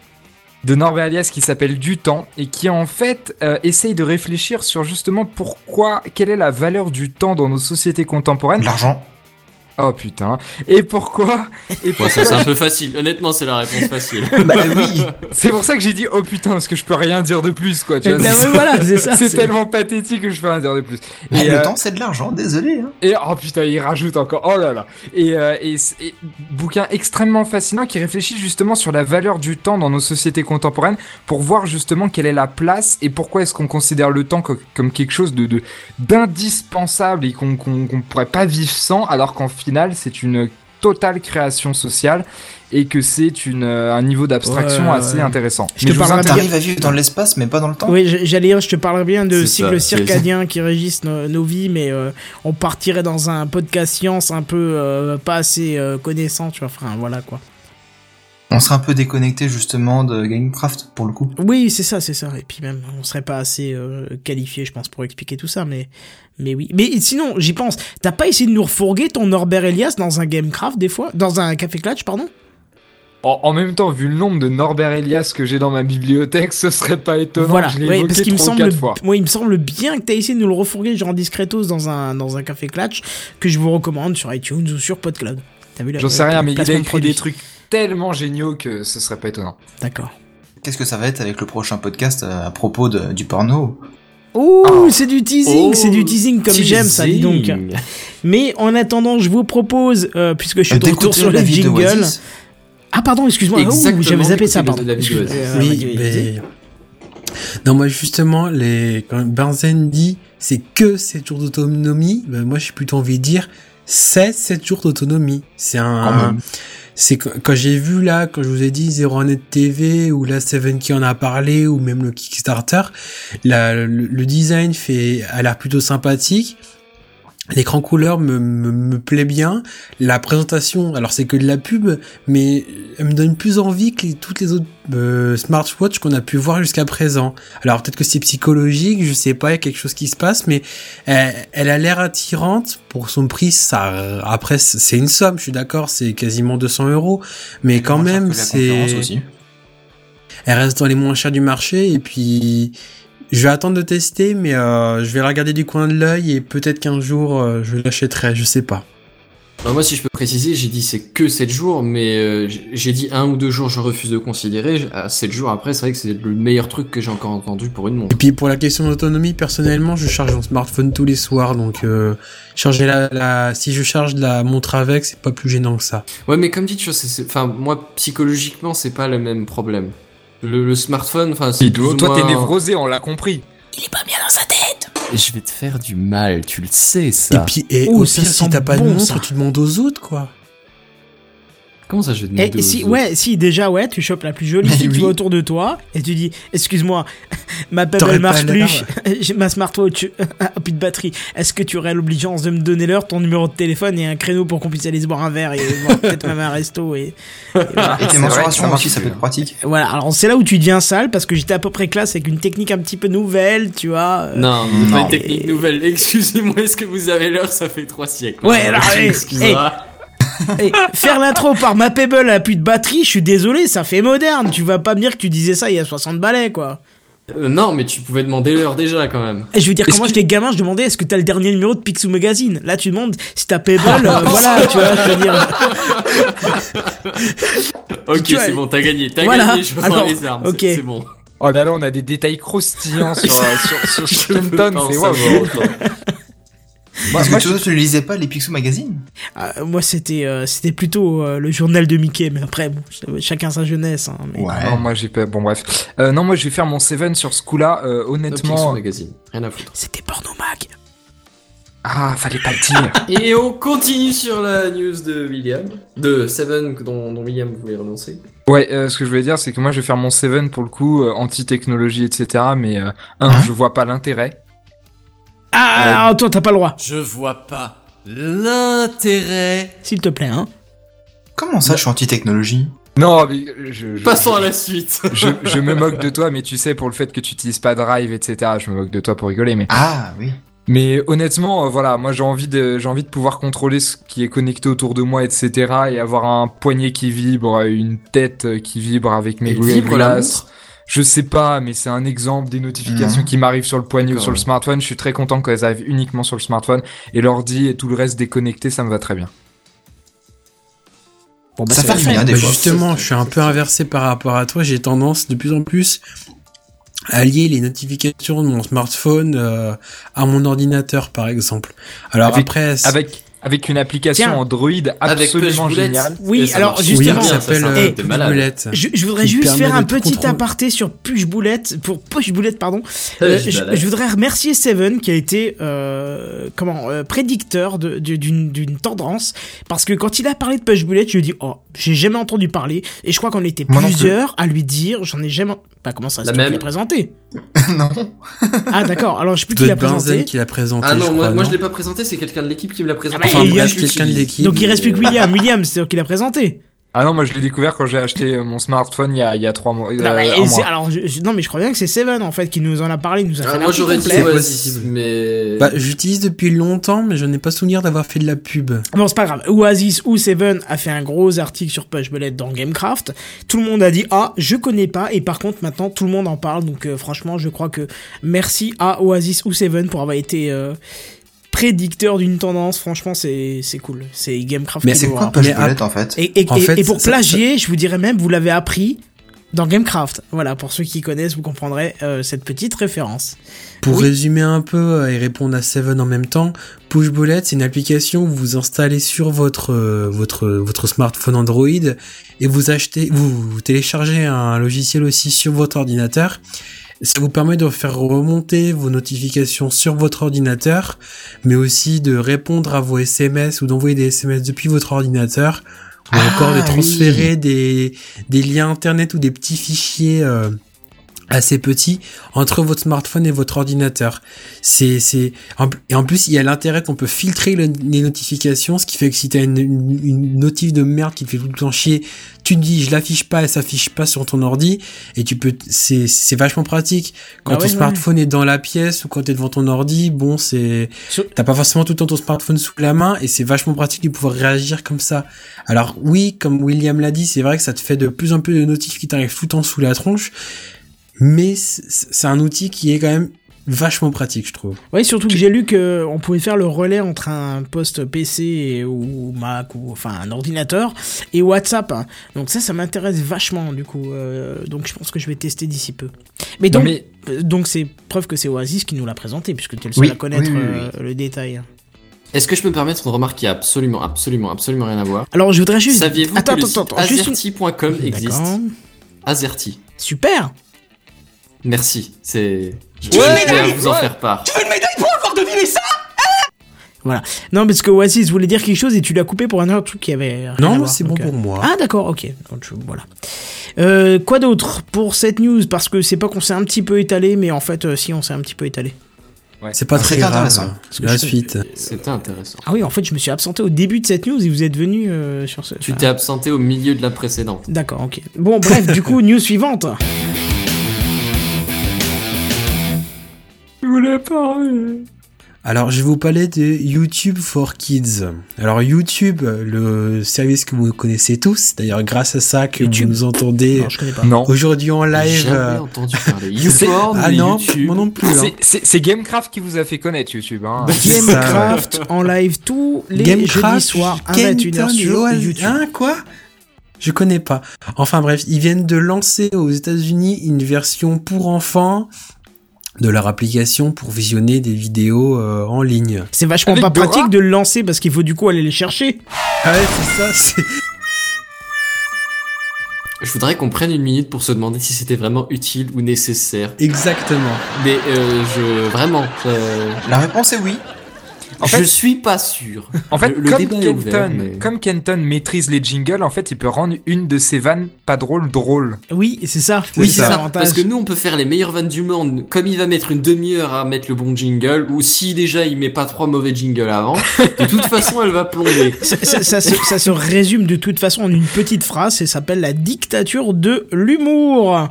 de Norbert Elias qui s'appelle Du temps et qui en fait euh, essaye de réfléchir sur justement pourquoi, quelle est la valeur du temps dans nos sociétés contemporaines. L'argent. Oh putain. Et pourquoi Et pourquoi ça, c'est un peu facile. Honnêtement, c'est la réponse facile. (laughs) bah (laughs) oui. C'est pour ça que j'ai dit oh putain parce que je peux rien dire de plus quoi. Tu Bah vois, c'est- ouais, voilà, c'est ça. c'est c'est- tellement pathétique que je peux rien dire de plus. Mais Et, le euh, temps, c'est de l'argent, désolé. Hein. Et oh putain, il rajoute encore. Oh là là. Et, euh, et, et bouquin extrêmement fascinant qui réfléchit justement sur la valeur du temps dans nos sociétés contemporaines pour voir justement quelle est la place et pourquoi est-ce qu'on considère le temps co- comme quelque chose de de- d'indispensable et qu'on qu'on qu'on pourrait pas vivre sans, alors qu'en final c'est une totale création sociale et que c'est une euh, un niveau d'abstraction Ouais, assez ouais. intéressant. Je Mais te interdis- T'arrives à vivre dans l'espace, mais pas dans le temps. Oui, j'allais dire, je te parlerai bien de cycles circadiens qui régissent nos, nos vies, mais euh, on partirait dans un podcast science un peu euh, pas assez euh, connaissant, tu vois. Enfin, voilà quoi. On serait un peu déconnecté justement de Gamecraft pour le coup. Oui, c'est ça, c'est ça. Et puis même, on serait pas assez euh, qualifié, je pense, pour expliquer tout ça, mais, mais oui. Mais sinon, j'y pense. T'as pas essayé de nous refourguer ton Norbert Elias dans un Gamecraft des fois, dans un Café Clutch, pardon? En, en même temps, vu le nombre de Norbert Elias que j'ai dans ma bibliothèque, ce serait pas étonnant. Voilà, que je ouais, parce qu'il me semble, quatre fois. ouais, il me semble bien que t'as essayé de nous le refourguer genre en discretos dans un dans un Café Clutch que je vous recommande sur iTunes ou sur PodCloud. T'as vu la J'en sais rien, mais il a écrit produit. des trucs tellement géniaux que ce serait pas étonnant. D'accord. Qu'est-ce que ça va être avec le prochain podcast euh, à propos de- du porno Oh, c'est du teasing, Oh, c'est du teasing comme j'aime ça, dis donc. Mais en attendant, je vous propose, euh, puisque je suis de retour D'écouter sur la les vie de jingles. Oasis. Ah pardon, excuse-moi. Oh, Exactement, j'avais zappé ça, pardon. la. Euh, Oui, mais... Non, moi, justement, les... quand Benzen dit c'est que 7 jours d'autonomie, ben, moi, j'ai plutôt envie de dire c'est 7 jours d'autonomie. C'est Quand un... même. C'est quand j'ai vu là, quand je vous ai dit Zero Net TV ou la Seven qui en a parlé ou même le Kickstarter, la, le, le design fait a l'air plutôt sympathique. L'écran couleur me, me, me plaît bien. La présentation, alors c'est que de la pub, mais elle me donne plus envie que les- toutes les autres euh, smartwatches qu'on a pu voir jusqu'à présent. Alors peut-être que c'est psychologique, je sais pas, il y a quelque chose qui se passe, mais elle, elle a l'air attirante. Pour son prix, ça, après c'est une somme, je suis d'accord, c'est quasiment 200 euros, mais quand même c'est, elle reste dans les moins chers du marché et puis je vais attendre de tester, mais euh, je vais la regarder du coin de l'œil et peut-être qu'un jour euh, je l'achèterai, je sais pas. Alors moi, si je peux préciser, j'ai dit c'est que 7 jours, mais euh, j'ai dit un ou deux jours, je refuse de considérer. À 7 jours après, c'est vrai que c'est le meilleur truc que j'ai encore entendu pour une montre. Et puis pour la question d'autonomie, personnellement, je charge mon smartphone tous les soirs, donc euh, charger la, la, si je charge la montre avec, c'est pas plus gênant que ça. Ouais, mais comme dit, tu vois, c'est- c'est- enfin, moi, psychologiquement, c'est pas le même problème. Le, le smartphone, enfin, c'est toi, t'es moins- névrosé, on l'a compris. Il est pas bien dans sa tête. Je vais te faire du mal, tu le sais, Et ça. puis, et Oh, au pire, si t'as pas de bon, montre, ça. tu demandes aux autres, quoi. Comment ça, je vais te demander aux si, ouais, si, déjà, ouais, tu chopes la plus jolie fille que tu vois autour de toi, et tu dis, excuse-moi, (laughs) ma pub, elle marche plus, (laughs) ma smartwatch a (laughs) plus de batterie. Est-ce que tu aurais l'obligeance de me donner l'heure, ton numéro de téléphone et un créneau pour qu'on puisse aller se boire un verre et voir peut-être même un resto et, et voilà. Et tes mensurations aussi, ça peut être pratique. Voilà, alors c'est là où tu deviens sale parce que j'étais à peu près classe avec une technique un petit peu nouvelle, tu vois. euh, Non, pas une technique nouvelle. Excusez-moi, est-ce que vous avez l'heure? Ça fait trois siècles. Ouais, alors, excusez-moi. Eh, faire l'intro par ma Pebble a plus de batterie, je suis désolé, ça fait moderne. Tu vas pas me dire que tu disais ça il y a 60 balais, quoi. Euh, non, mais tu pouvais demander l'heure déjà quand même. Et je veux dire, Est-ce quand moi que- j'étais gamin, je demandais est-ce que t'as le dernier numéro de Picsou Magazine? Là, tu demandes si t'as Pebble, (laughs) euh, voilà, tu vois, je veux dire. Ok, c'est bon, t'as gagné. T'as voilà. gagné, je prends les armes. ok. C'est bon. Oh là là, on a des détails croustillants sur, euh, sur, sur (laughs) c'est waouh. Parce que toi, tu ne lisais pas les Picsou Magazine Ah, moi, c'était euh, c'était plutôt euh, le journal de Mickey, mais après, bon, chacun sa jeunesse. Hein, mais- Ouais. Non, moi j'ai pas. Bon, bref. Euh, non, moi je vais faire mon Seven sur ce coup-là. Euh, Picsou honnêtement. Magazine, rien à foutre. C'était Pornomag. Ah, fallait pas le dire. (laughs) Et on continue sur la news de William, de Seven dont, dont William voulait renoncer. Ouais, euh, ce que je voulais dire, c'est que moi je vais faire mon Seven pour le coup, euh, anti-technologie, etc. Mais euh, un, Hein je vois pas l'intérêt. Ah, ah, toi, t'as pas le droit. Je vois pas l'intérêt. S'il te plaît, hein. Comment ça, je suis anti-technologie Non, mais euh, je, je, Passons je, à la suite. (laughs) je, je me moque de toi, mais tu sais, pour le fait que tu utilises pas Drive, etc. Je me moque de toi pour rigoler, mais. Ah, oui. Mais honnêtement, euh, voilà, moi j'ai envie de, j'ai envie de pouvoir contrôler ce qui est connecté autour de moi, etc. Et avoir un poignet qui vibre, une tête euh, qui vibre avec mes Google Glass. Je sais pas, mais c'est un exemple des notifications Mhm. qui m'arrivent sur le poignet ou sur le smartphone. Je suis très content qu'elles arrivent uniquement sur le smartphone. Et l'ordi et tout le reste déconnecté, ça me va très bien. Bon, bah, Ça fait parfait. rien des Bah, fois. justement, je suis un peu inversé par rapport à toi. J'ai tendance de plus en plus à lier les notifications de mon smartphone euh, à mon ordinateur, par exemple. Alors Avec- après, Avec, avec une application Tiens. Android absolument géniale. Oui, ça alors, oui, justement, ça s'appelle euh. Je, je voudrais Qui juste faire un petit aparté sur Push Boulette pour Push Boulette pardon. Euh, je, voudrais remercier Seven qui a été euh, comment euh, prédicteur d'une d'une tendance parce que quand il a parlé de Push Boulette, je lui ai dit oh j'ai jamais entendu parler et je crois qu'on était Moi non plusieurs à lui dire j'en ai jamais pas comment ça La c'est toi qui même. présenté? (laughs) Non. ah d'accord alors je sais plus qui de l'a Benzen présenté qui l'a présenté. Ah non, je moi, crois, moi non je l'ai pas présenté, c'est quelqu'un de l'équipe qui me l'a présenté. Ah bah, Enfin il y a- bref, quelqu'un de l'équipe. donc il reste plus que Euh, William William c'est toi qui l'a présenté Ah non, moi je l'ai découvert quand j'ai acheté euh, mon smartphone il y a, il y a trois mois. non, euh, mais, mois. alors je- je- non mais je crois bien que c'est Seven en fait qui nous en a parlé nous a fait Ah, moi j'aurais dit. Oasis, mais. Bah, j'utilise depuis longtemps, mais je n'ai pas souvenir d'avoir fait de la pub. Bon, c'est pas grave. Oasis ou Seven a fait un gros article sur Push Bullet dans Gamecraft. Tout le monde a dit ah, je connais pas. Et par contre, maintenant, tout le monde en parle. Donc, euh, franchement, je crois que merci à Oasis ou Seven pour avoir été euh, prédicteur d'une tendance. Franchement, c'est c'est cool. C'est Gamecraft. Mais qui c'est quoi rappelle. Push Mais Bullet en fait et, et, En et- fait, et pour ça- plagier, je vous dirais même, vous l'avez appris dans Gamecraft. Voilà, pour ceux qui connaissent, vous comprendrez euh, cette petite référence. Pour Oui. résumer un peu euh, et répondre à Seven en même temps, Push Bullet, c'est une application que vous installez sur votre euh, votre votre smartphone Android et vous achetez, vous, vous téléchargez un logiciel aussi sur votre ordinateur. Ça vous permet de faire remonter vos notifications sur votre ordinateur, mais aussi de répondre à vos SMS ou d'envoyer des SMS depuis votre ordinateur, ou Ah, encore de oui. transférer des, des liens internet ou des petits fichiers euh, assez petits entre votre smartphone et votre ordinateur. C'est, c'est, et en plus, il y a l'intérêt qu'on peut filtrer le- les notifications, ce qui fait que si t'as une, une, une notif de merde qui te fait tout le temps chier, tu te dis, je l'affiche pas, elle s'affiche pas sur ton ordi, et tu peux, c'est, c'est vachement pratique. Quand Ah ton ouais, ouais. smartphone est dans la pièce ou quand t'es devant ton ordi, bon, c'est, t'as pas forcément tout le temps ton smartphone sous la main, et c'est vachement pratique de pouvoir réagir comme ça. Alors oui, comme William l'a dit, c'est vrai que ça te fait de plus en plus de notifs qui t'arrivent tout le temps sous la tronche, mais c'est un outil qui est quand même vachement pratique, je trouve. Oui, surtout que j'ai lu que on pouvait faire le relais entre un poste PC et- ou Mac ou enfin un ordinateur et WhatsApp. hein. Donc ça, ça m'intéresse vachement du coup. Euh, donc je pense que je vais tester d'ici peu. Mais donc mais euh, donc c'est preuve que c'est Oasis qui nous l'a présenté puisque tu es le seul Oui, à connaître oui, oui, oui. euh, le détail. Est-ce que je peux me permettre une remarque qui a absolument, absolument, absolument rien à voir? Alors je voudrais juste. Saviez-vous attends, que le attends, azerty.com existe? Azerty. Super. Merci, c'est. Je veux une je voulais médaille vous en Ouais. faire part. Tu veux une médaille pour avoir deviné ça Non, parce que Oasis voulait dire quelque chose et tu l'as coupé pour un autre truc qui avait. rien à Non, c'est bon euh, pour moi. Ah d'accord, ok. Donc, je- voilà. Euh, quoi d'autre pour cette news? Parce que c'est pas qu'on s'est un petit peu étalé, mais en fait, euh, si on s'est un petit peu étalé. c'est pas Ah, très c'est grave. intéressant. que La je- suite. C'était intéressant. Ah oui, en fait, je me suis absenté au début de cette news et vous êtes venu euh, sur ce. Tu enfin, t'es absenté au milieu de la précédente. D'accord, ok. Bon, bref, du coup, (laughs) news suivante. Voulais parler. Alors, je vais vous parler de YouTube for Kids. Alors, YouTube, le service que vous connaissez tous, c'est d'ailleurs grâce à ça que YouTube. vous nous entendez aujourd'hui en live. jamais euh, entendu parler. (laughs) YouPorn, Ah non, YouTube. moi non plus. hein. C'est- Gamecraft qui vous a fait connaître YouTube. Hein. Gamecraft en live tous les jeudis soirs à 21h Kenton et sur Oasis- YouTube. Hein, quoi? Je connais pas. Enfin bref, ils viennent de lancer aux États-Unis une version pour enfants de leur application pour visionner des vidéos euh, en ligne. C'est vachement Avec pas Dora pratique de le lancer parce qu'il faut du coup aller les chercher. Ah ouais, c'est ça. c'est- Je voudrais qu'on prenne une minute pour se demander si c'était vraiment utile ou nécessaire. Exactement. Mais euh, je vraiment, euh, La réponse est oui. En je suis pas sûr. En fait, Le- le comme, débat est ouvert, Kenton, mais- comme Kenton maîtrise les jingles, en fait, il peut rendre une de ses vannes pas drôle drôle. Oui, c'est ça. Oui, c'est ça. Parce que nous, on peut faire les meilleures vannes du monde. Comme il va mettre une demi-heure à mettre le bon jingle, ou si déjà il met pas trois mauvais jingles avant, de toute façon, elle va plomber. (laughs) ça, ça- ça se, ça se résume de toute façon en une petite phrase et s'appelle la dictature de l'humour.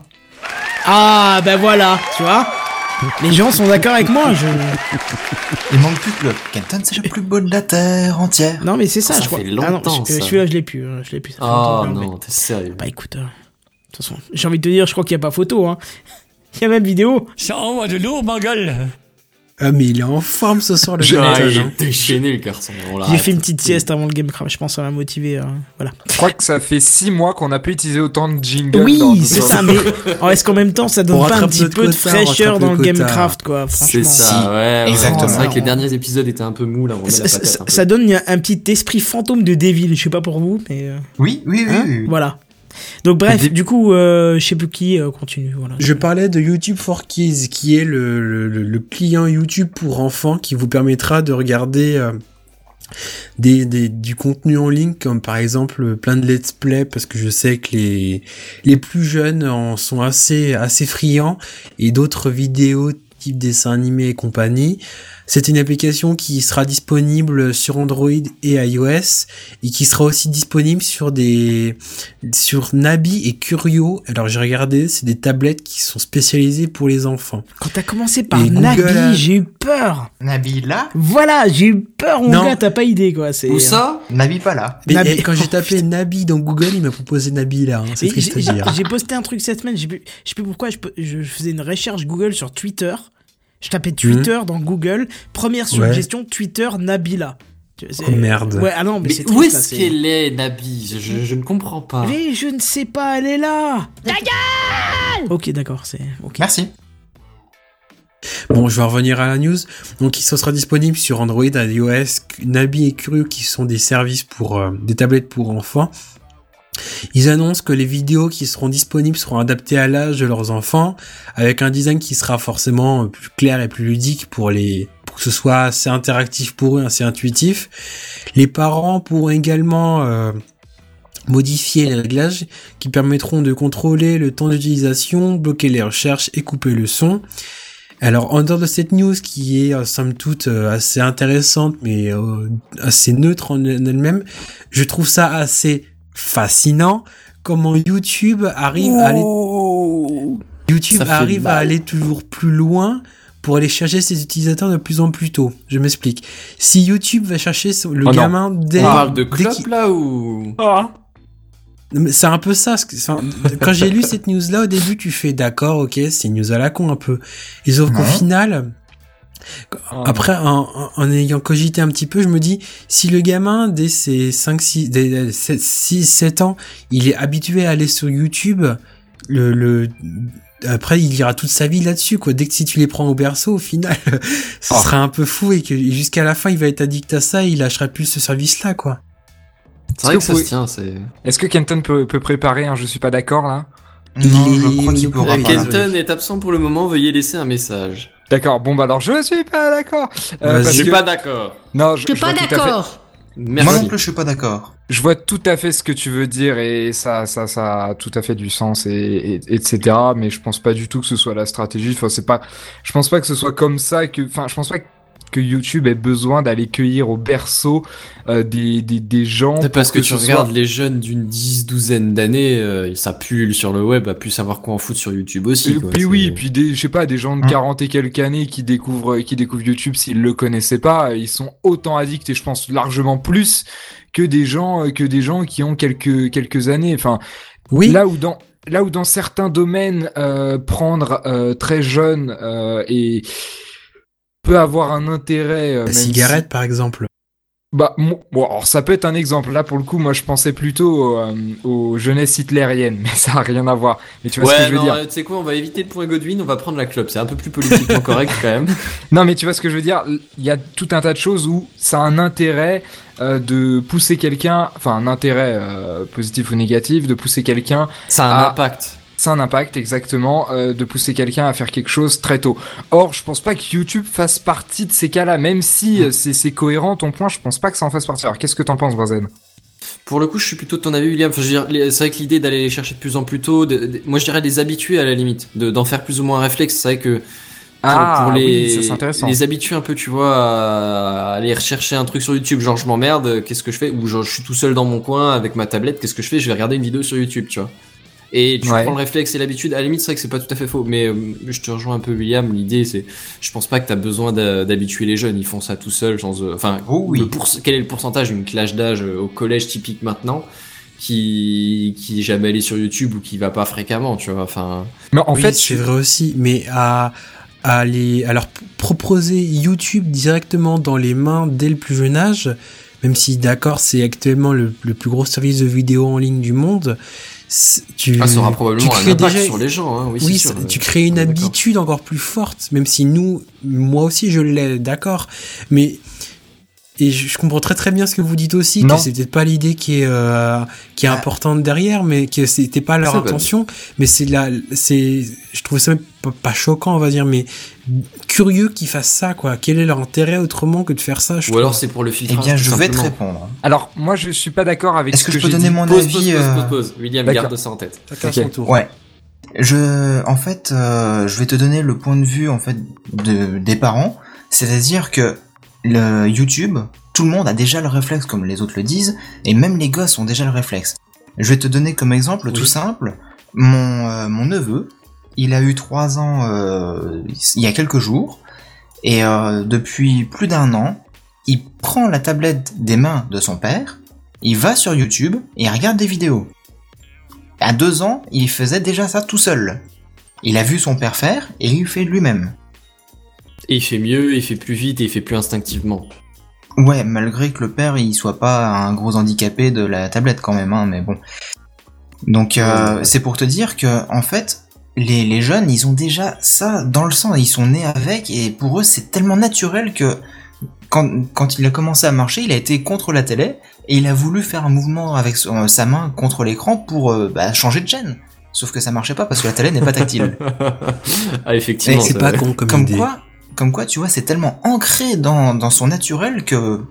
Ah, ben voilà, tu vois. Les gens sont d'accord avec moi. Je... Il manque plus que le Kenton, c'est le plus beau de la terre entière. Non, mais c'est ça, Ça je crois. fait ah non, longtemps, je- ça. celui-là, je l'ai plus. hein, Je l'ai plus. ça fait Oh non, t'es sérieux. Bah écoute, euh, de toute façon, j'ai envie de te dire, je crois qu'il n'y a pas photo. Hein. (laughs) Il y a même vidéo. Ça envoie de lourd, ma gueule. Ah mais il est en forme ce soir le Ah, il est déchaîné le garçon. On J'ai fait une petite sieste avant le Gamecraft, je pense que ça m'a motivé. euh, voilà. Je crois que ça fait six mois qu'on n'a plus utilisé autant de jingles. dans- Oui, c'est ça, mais oh, est-ce qu'en même temps ça donne On pas un petit peu de fraîcheur dans le. Gamecraft, quoi, franchement. C'est ça, ouais, exactement. C'est vrai que les derniers épisodes étaient un peu mous, là, on Ça, la ça- patate un peu. ça donne un petit esprit fantôme de Devil, je sais pas pour vous, mais euh, Oui, oui, oui, hein, oui. oui. voilà. Donc bref, du coup, euh, je sais plus qui euh, continue. Voilà. Je parlais de YouTube for Kids, qui est le, le, le- le client YouTube pour enfants qui vous permettra de regarder euh, des, des, du contenu en ligne, comme par exemple plein de let's play, parce que je sais que les, les plus jeunes en sont assez, assez friands, et d'autres vidéos type dessin animé et compagnie. C'est une application qui sera disponible sur Android et iOS et qui sera aussi disponible sur des sur Nabi et Curio. Alors j'ai regardé, c'est des tablettes qui sont spécialisées pour les enfants. Quand t'as commencé par Et Nabi, a- j'ai eu peur. Nabila Voilà, j'ai eu peur, mon Non. gars, t'as pas idée, quoi. C'est Où ça Nabi pas là. Mais Nabi- quand j'ai tapé Nabi dans Google, il m'a proposé Nabi là. hein, c'est Et triste à j'ai- dire. J'ai posté un truc cette semaine, j'ai pu- je sais plus pourquoi, je faisais une recherche Google sur Twitter. Je tapais Twitter dans Google, première. Ouais. suggestion, Twitter Nabila. Oh, merde. Ouais, ah non, mais, Mais c'est où triste, est-ce qu'elle est, Nabi je, je ne comprends pas. Mais je ne sais pas, elle est là Ta Ok, d'accord, c'est... ok. Merci. Bon, je vais revenir à la news. Donc, il sera disponible sur Android, iOS, Nabi et Curio qui sont des services pour euh, des tablettes pour enfants. Ils annoncent que les vidéos qui seront disponibles seront adaptées à l'âge de leurs enfants, avec un design qui sera forcément plus clair et plus ludique pour les pour que ce soit assez interactif pour eux, assez intuitif. Les parents pourront également euh, modifier les réglages qui permettront de contrôler le temps d'utilisation, bloquer les recherches et couper le son. Alors, en dehors de cette news qui est, euh, somme toute, euh, assez intéressante, mais euh, assez neutre en elle-même, je trouve ça assez fascinant comment YouTube arrive à aller, YouTube arrive à aller toujours plus loin pour aller chercher ses utilisateurs de plus en plus tôt. Je m'explique. Si YouTube va chercher le Oh non. gamin dès, On parle de club là ou? Non, mais C'est un peu ça. (laughs) quand j'ai lu cette news-là, au début, tu fais d'accord, ok, c'est une news à la con un peu. Et sauf qu'au final, après, en, en- en ayant cogité un petit peu, je me dis, si le gamin, dès ses 5, 6, dès 6, 7 ans, il est habitué à aller sur YouTube, le, le, après, il ira toute sa vie là-dessus, quoi. Dès que si tu les prends au berceau, au final, (laughs) ce Ah. sera un peu fou et que jusqu'à la fin, il va être addict à ça et il lâchera plus ce service-là, quoi. C'est vrai que Est-ce ça que se tient, c'est. Est-ce que Kenton peut, peut préparer un Je suis pas d'accord Non, je crois il pourra là. Kenton est absent pour le moment, veuillez laisser un message. D'accord, bon bah alors je suis pas d'accord. Euh, Vas-y. parce Je suis que- pas d'accord. Non, je, suis je pas vois tout à fait- d'accord. Moi Merci. non plus, je suis pas d'accord. Je vois tout à fait ce que tu veux dire et ça, ça, ça a tout à fait du sens et, et- etc. Mais je pense pas du tout que ce soit la stratégie. Enfin, c'est pas. Je pense pas que ce soit comme ça que. Enfin, je pense pas que YouTube ait besoin d'aller cueillir au berceau euh, des, des, des gens. C'est parce que, tu regardes soit- les jeunes d'une dix, douzaine d'années, euh, ça pullule sur le web, à plus savoir quoi en foutre sur YouTube aussi. Et quoi. puis oui, et puis des, je sais pas, des gens de Hein 40 et quelques années qui découvrent, qui découvrent YouTube s'ils le connaissaient pas, ils sont autant addicts et je pense largement plus que des gens, que des gens qui ont quelques, quelques années. Enfin, Oui. là où dans, là où dans certains domaines, euh, prendre euh, très jeune euh, et peut avoir un intérêt. euh, La si- cigarette, par exemple. Bah, bon, alors ça peut être un exemple. Là, pour le coup, moi, je pensais plutôt euh, aux jeunesses hitlériennes, (laughs) mais ça a rien à voir. Mais tu vois ce que je veux non, dire euh, tu sais quoi, on va éviter le point Godwin, on va prendre la clope. C'est un peu plus politiquement correct quand même. (laughs) Non, mais tu vois ce que je veux dire Il y a tout un tas de choses où ça a un intérêt euh, de pousser quelqu'un, enfin un intérêt euh, positif ou négatif, de pousser quelqu'un Ça a un impact. C'est un impact exactement euh, de pousser quelqu'un à faire quelque chose très tôt. Or, je pense pas que YouTube fasse partie de ces cas-là, même si euh, c'est c'est cohérent ton point, je pense pas que ça en fasse partie. Alors, qu'est-ce que t'en penses, Benzen Pour le coup, je suis plutôt de ton avis, William. Enfin, c'est vrai que l'idée d'aller les chercher de plus en plus tôt, de- de- moi je dirais les habituer à la limite, de- d'en faire plus ou moins un réflexe. C'est vrai que pour, Ah, pour les, oui, ça, les habituer un peu, tu vois, à aller rechercher un truc sur YouTube, genre je m'emmerde, qu'est-ce que je fais? Ou genre je suis tout seul dans mon coin avec ma tablette, qu'est-ce que je fais? Je vais regarder une vidéo sur YouTube, tu vois. Et tu Ouais. prends le réflexe et l'habitude, à la limite, c'est vrai que c'est pas tout à fait faux, mais euh, je te rejoins un peu, William. L'idée, c'est, je pense pas que t'as besoin d'habituer les jeunes, ils font ça tout seuls, sans, euh, enfin, Oh oui. quel est le pourcentage d'une clash d'âge euh, au collège typique maintenant qui qui est jamais allé sur YouTube ou qui va pas fréquemment, tu vois. Enfin, Mais en oui, fait, c'est vrai aussi, mais à, à, les, à leur proposer YouTube directement dans les mains dès le plus jeune âge, même si d'accord, c'est actuellement le, le plus gros service de vidéo en ligne du monde, tu, ah, ça aura tu probablement un crées impact déjà- sur les gens. Hein, oui, Oui, c'est ça- sûr. tu crées une habitude encore plus forte, même si nous, moi aussi je l'ai, d'accord, mais et je, je comprends très très bien ce que vous dites aussi, Non. que c'est peut-être pas l'idée qui est euh, qui est importante derrière, mais que c'était pas leur pas- intention, mais c'est la, c'est, je trouve ça même pas, pas choquant, on va dire, mais curieux qu'ils fassent ça, quoi. Quel est leur intérêt autrement que de faire ça je Ou trouve. alors c'est pour le Eh filtrage. bien, je vais te répondre. alors moi, je suis pas d'accord avec Est-ce ce que que, je peux donner dit. mon Pause, avis pause, pause, euh, pause, pause. William, garde ça en tête. Chacun Ok. son tour. Ouais. Je, en fait, euh, je vais te donner le point de vue en fait de, des parents, c'est-à-dire que le YouTube, tout le monde a déjà le réflexe comme les autres le disent, et même les gosses ont déjà le réflexe. Je vais te donner comme exemple Oui. tout simple, mon euh, mon neveu, il a eu trois ans euh, il y a quelques jours, et euh, depuis plus d'un an, il prend la tablette des mains de son père, il va sur YouTube et il regarde des vidéos. À deux ans, il faisait déjà ça tout seul. Il a vu son père faire et il fait lui-même. Et il fait mieux, il fait plus vite et il fait plus instinctivement. Ouais, malgré que le père il soit pas un gros handicapé de la tablette quand même, hein, mais bon. Donc euh, Ouais. c'est pour te dire que en fait, les, les jeunes ils ont déjà ça dans le sang, ils sont nés avec et pour eux c'est tellement naturel que quand, quand il a commencé à marcher, il a été contre la télé et il a voulu faire un mouvement avec son- sa main contre l'écran pour euh, bah, changer de chaîne. Sauf que ça marchait pas parce que la télé n'est pas tactile. (laughs) ah, effectivement. C'est pas con comme, comme idée. quoi, comme quoi, tu vois, c'est tellement ancré dans, dans son naturel que,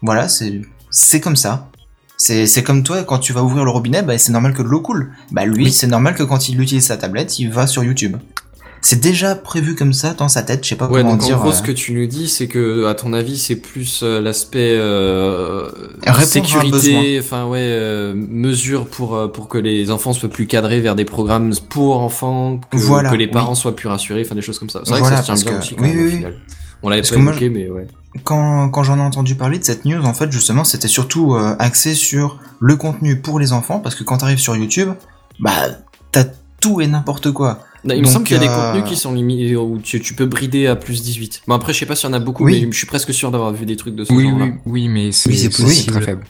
voilà, c'est, comme ça. C'est, c'est comme toi, quand tu vas ouvrir le robinet, bah, c'est normal que de l'eau coule. Bah, lui, c'est normal que quand il utilise sa tablette, il va sur YouTube. C'est déjà prévu comme ça dans sa tête, je sais pas Ouais, comment donc dire. en gros, euh, ce que tu nous dis, c'est que, à ton avis, c'est plus euh, l'aspect euh, sécurité, enfin ouais, euh, mesure pour euh, pour que les enfants soient plus cadrés vers des programmes pour enfants, que, Voilà, que les oui. parents soient plus rassurés, enfin des choses comme ça. C'est vrai Voilà, que ça se tient bien que- aussi quand oui, même, au oui, final. On l'avait pas évoqué, mais ouais. quand, quand j'en ai entendu parler de cette news, en fait, justement, c'était surtout euh, axé sur le contenu pour les enfants, parce que quand t'arrives sur YouTube, bah, t'as tout et n'importe quoi. Non, il me semble qu'il y a des euh, contenus qui sont limités où tu, tu peux brider à plus 18. Bon après je sais pas s'il y en a beaucoup Oui. mais je suis presque sûr d'avoir vu des trucs de ce Oui, genre-là. oui, oui, mais c'est Oui, possible. très faible.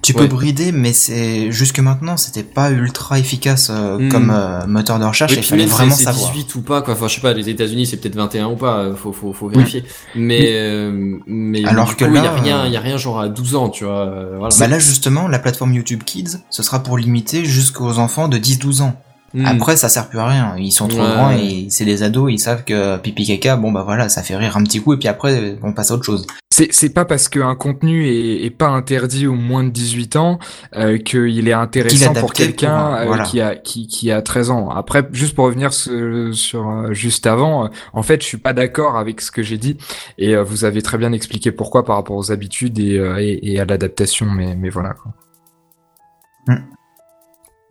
Tu Ouais. peux brider, mais c'est jusque maintenant, c'était pas ultra efficace euh, Hmm. comme euh, moteur de recherche. Oui, Il fallait vraiment savoir. 18 ou pas quoi. Enfin je sais pas les États-Unis c'est peut-être 21 ou pas, euh, faut faut faut vérifier. Mais euh, mais Alors que coup, il y a là, rien euh, il y a rien genre à 12 ans, tu vois. euh, voilà. Bah là justement, la plateforme YouTube Kids, ce sera pour limiter jusqu'aux enfants de 10-12 ans. Hmm. Après, ça sert plus à rien. Ils sont trop Ouais. grands et c'est des ados. Ils savent que pipi caca, bon bah voilà, ça fait rire un petit coup et puis après on passe à autre chose. C'est pas parce qu'un contenu est, est pas interdit aux moins de 18 ans euh, qu'il est intéressant pour quelqu'un euh, voilà. qui a qui, qui a 13 ans. Après, juste pour revenir ce- sur euh, juste avant, euh, en fait, je suis pas d'accord avec ce que j'ai dit et euh, vous avez très bien expliqué pourquoi par rapport aux habitudes et, euh, et, et à l'adaptation. Mais mais voilà. Quoi.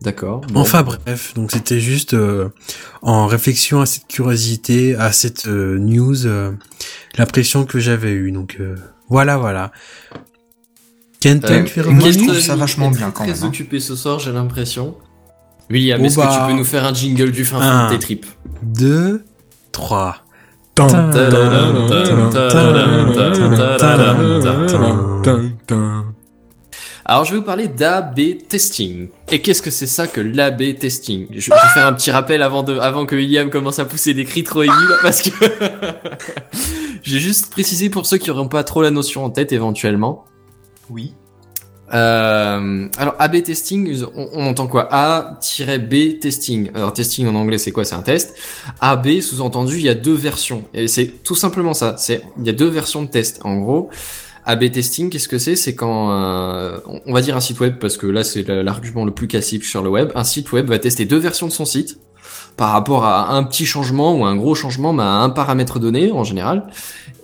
D'accord. Bon. Enfin bref, donc c'était juste euh, en réflexion à cette curiosité, à cette euh, news, euh, l'impression que j'avais eue. Donc euh, voilà, voilà. Kenton, Euh, tu moi, je trouve ça vachement bien, quand Très même, hein. occupé ce soir, j'ai l'impression. William, Oh est-ce bah. que tu peux nous faire un jingle du fin fond de tes tripes Deux, trois. Tan, tan, tan, Alors, je vais vous parler d'A-B testing. Et qu'est-ce que c'est ça que l'A-B testing? Je, je vais faire un petit rappel avant de, avant que William commence à pousser des cris trop aigus, parce que (laughs) j'ai juste précisé pour ceux qui n'auront pas trop la notion en tête éventuellement. Oui. Euh, alors A/B testing, on, on entend quoi? A-B testing. Alors testing en anglais c'est quoi? C'est un test. A/B sous-entendu il y a deux versions et c'est tout simplement ça. C'est il y a deux versions de test. En gros, A/B testing qu'est-ce que c'est? C'est quand euh, on va dire un site web parce que là c'est la- l'argument le plus classique sur le web. Un site web va tester deux versions de son site par rapport à un petit changement ou un gros changement, mais à un paramètre donné en général.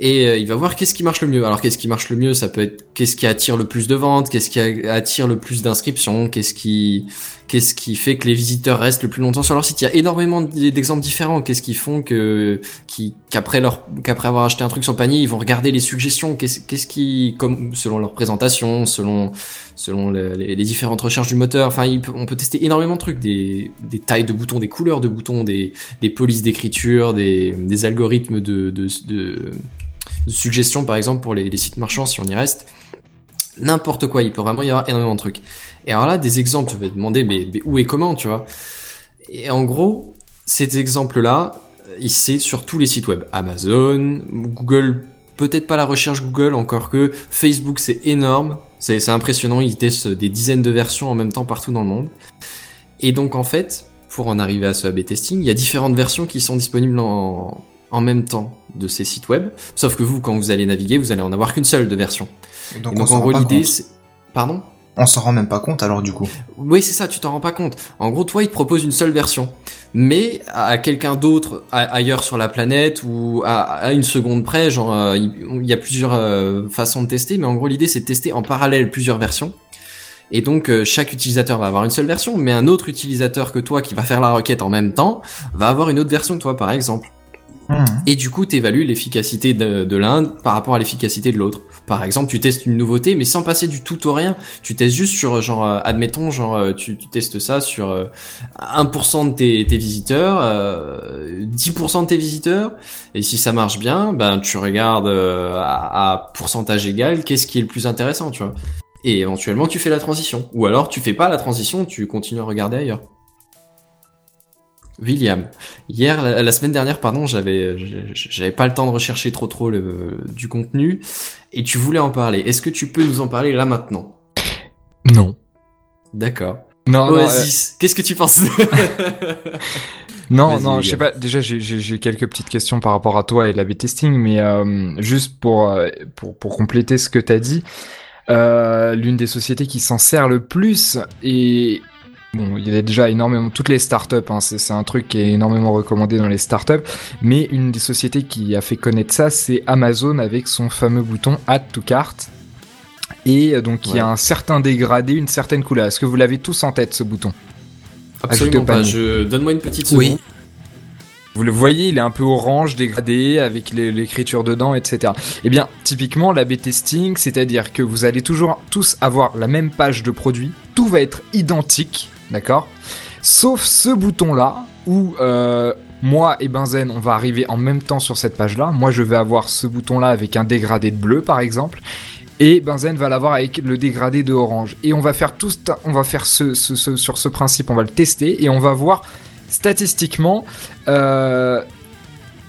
Et euh, il va voir qu'est-ce qui marche le mieux. Alors qu'est-ce qui marche le mieux? Ça peut être qu'est-ce qui attire le plus de ventes, qu'est-ce qui attire le plus d'inscriptions, qu'est-ce qui qu'est-ce qui fait que les visiteurs restent le plus longtemps sur leur site. Il y a énormément d'exemples différents. Qu'est-ce qui font qu'après leur qu'après avoir acheté un truc sur panier, ils vont regarder les suggestions? Qu'est-ce qui selon leur présentation, selon selon le- les, différentes recherches du moteur. Enfin, on peut tester énormément de trucs, des, tailles de boutons, des couleurs de boutons, des, polices d'écriture, des, algorithmes de, suggestions, par exemple, pour les sites marchands, si on y reste. N'importe quoi, il peut vraiment y avoir énormément de trucs. Et alors là, des exemples, tu vas te demander, mais, mais où et comment, tu vois? Et en gros, ces exemples-là, c'est sur tous les sites web. Amazon, Google, peut-être pas la recherche Google, encore que Facebook, c'est énorme. C'est impressionnant, ils testent des dizaines de versions en même temps partout dans le monde. Et donc, en fait, pour en arriver à ce A/B testing, il y a différentes versions qui sont disponibles en, en même temps de ces sites web. Sauf que vous, quand vous allez naviguer, vous allez en avoir qu'une seule de version. Donc, donc, en gros, l'idée, c'est... Pardon? On s'en rend même pas compte alors du coup. oui, c'est ça, tu t'en rends pas compte. En gros, toi, il te propose une seule version. Mais à quelqu'un d'autre ailleurs sur la planète ou à, une seconde près, genre, euh, il il y a plusieurs euh, façons de tester, mais en gros, l'idée, c'est de tester en parallèle plusieurs versions. Et donc, euh, chaque utilisateur va avoir une seule version, mais un autre utilisateur que toi qui va faire la requête en même temps va avoir une autre version que toi, par exemple. Mhm. Et du coup, tu évalues l'efficacité de, l'un par rapport à l'efficacité de l'autre. Par exemple, tu testes une nouveauté, mais sans passer du tout au rien. Tu testes juste sur, genre, euh, admettons, genre, euh, tu, tu testes ça sur euh, 1% de tes, tes visiteurs, euh, 10% de tes visiteurs, et si ça marche bien, ben tu regardes euh, à, à pourcentage égal, qu'est-ce qui est le plus intéressant, tu vois. Et éventuellement, tu fais la transition. Ou alors, tu fais pas la transition, tu continues à regarder ailleurs. William, hier, la, la semaine dernière, pardon, j'avais, j'avais pas le temps de rechercher trop trop le, du contenu, et tu voulais en parler. Est-ce que tu peux nous en parler là maintenant? Non. D'accord. Non, non, euh, Oasis, qu'est-ce que tu penses? (laughs) Non, non, je sais pas. Déjà, j'ai- quelques petites questions par rapport à toi et l'A/B testing, mais euh, juste pour, euh, pour pour compléter ce que t'as dit, euh, l'une des sociétés qui s'en sert le plus et bon, il y a déjà énormément toutes les startups. Hein, c'est c'est un truc qui est énormément recommandé dans les startups, mais une des sociétés qui a fait connaître ça, c'est Amazon avec son fameux bouton Add to Cart. Et euh, donc, il y a un certain dégradé, une certaine couleur. Est-ce que vous l'avez tous en tête, ce bouton? Absolument pas. Je... Donne-moi une petite seconde. Oui. Vous le voyez, il est un peu orange, dégradé, avec l'écriture dedans, etc. Eh bien, typiquement, l'A/B testing, c'est-à-dire que vous allez toujours tous avoir la même page de produit, tout va être identique, d'accord Sauf ce bouton-là, où euh, moi et Benzen, on va arriver en même temps sur cette page-là. Moi, je vais avoir ce bouton-là avec un dégradé de bleu, par exemple. Et Benzen va l'avoir avec le dégradé de orange. Et on va faire tout, ce- on va faire ce, ce- ce- sur ce principe, on va le tester et on va voir statistiquement euh,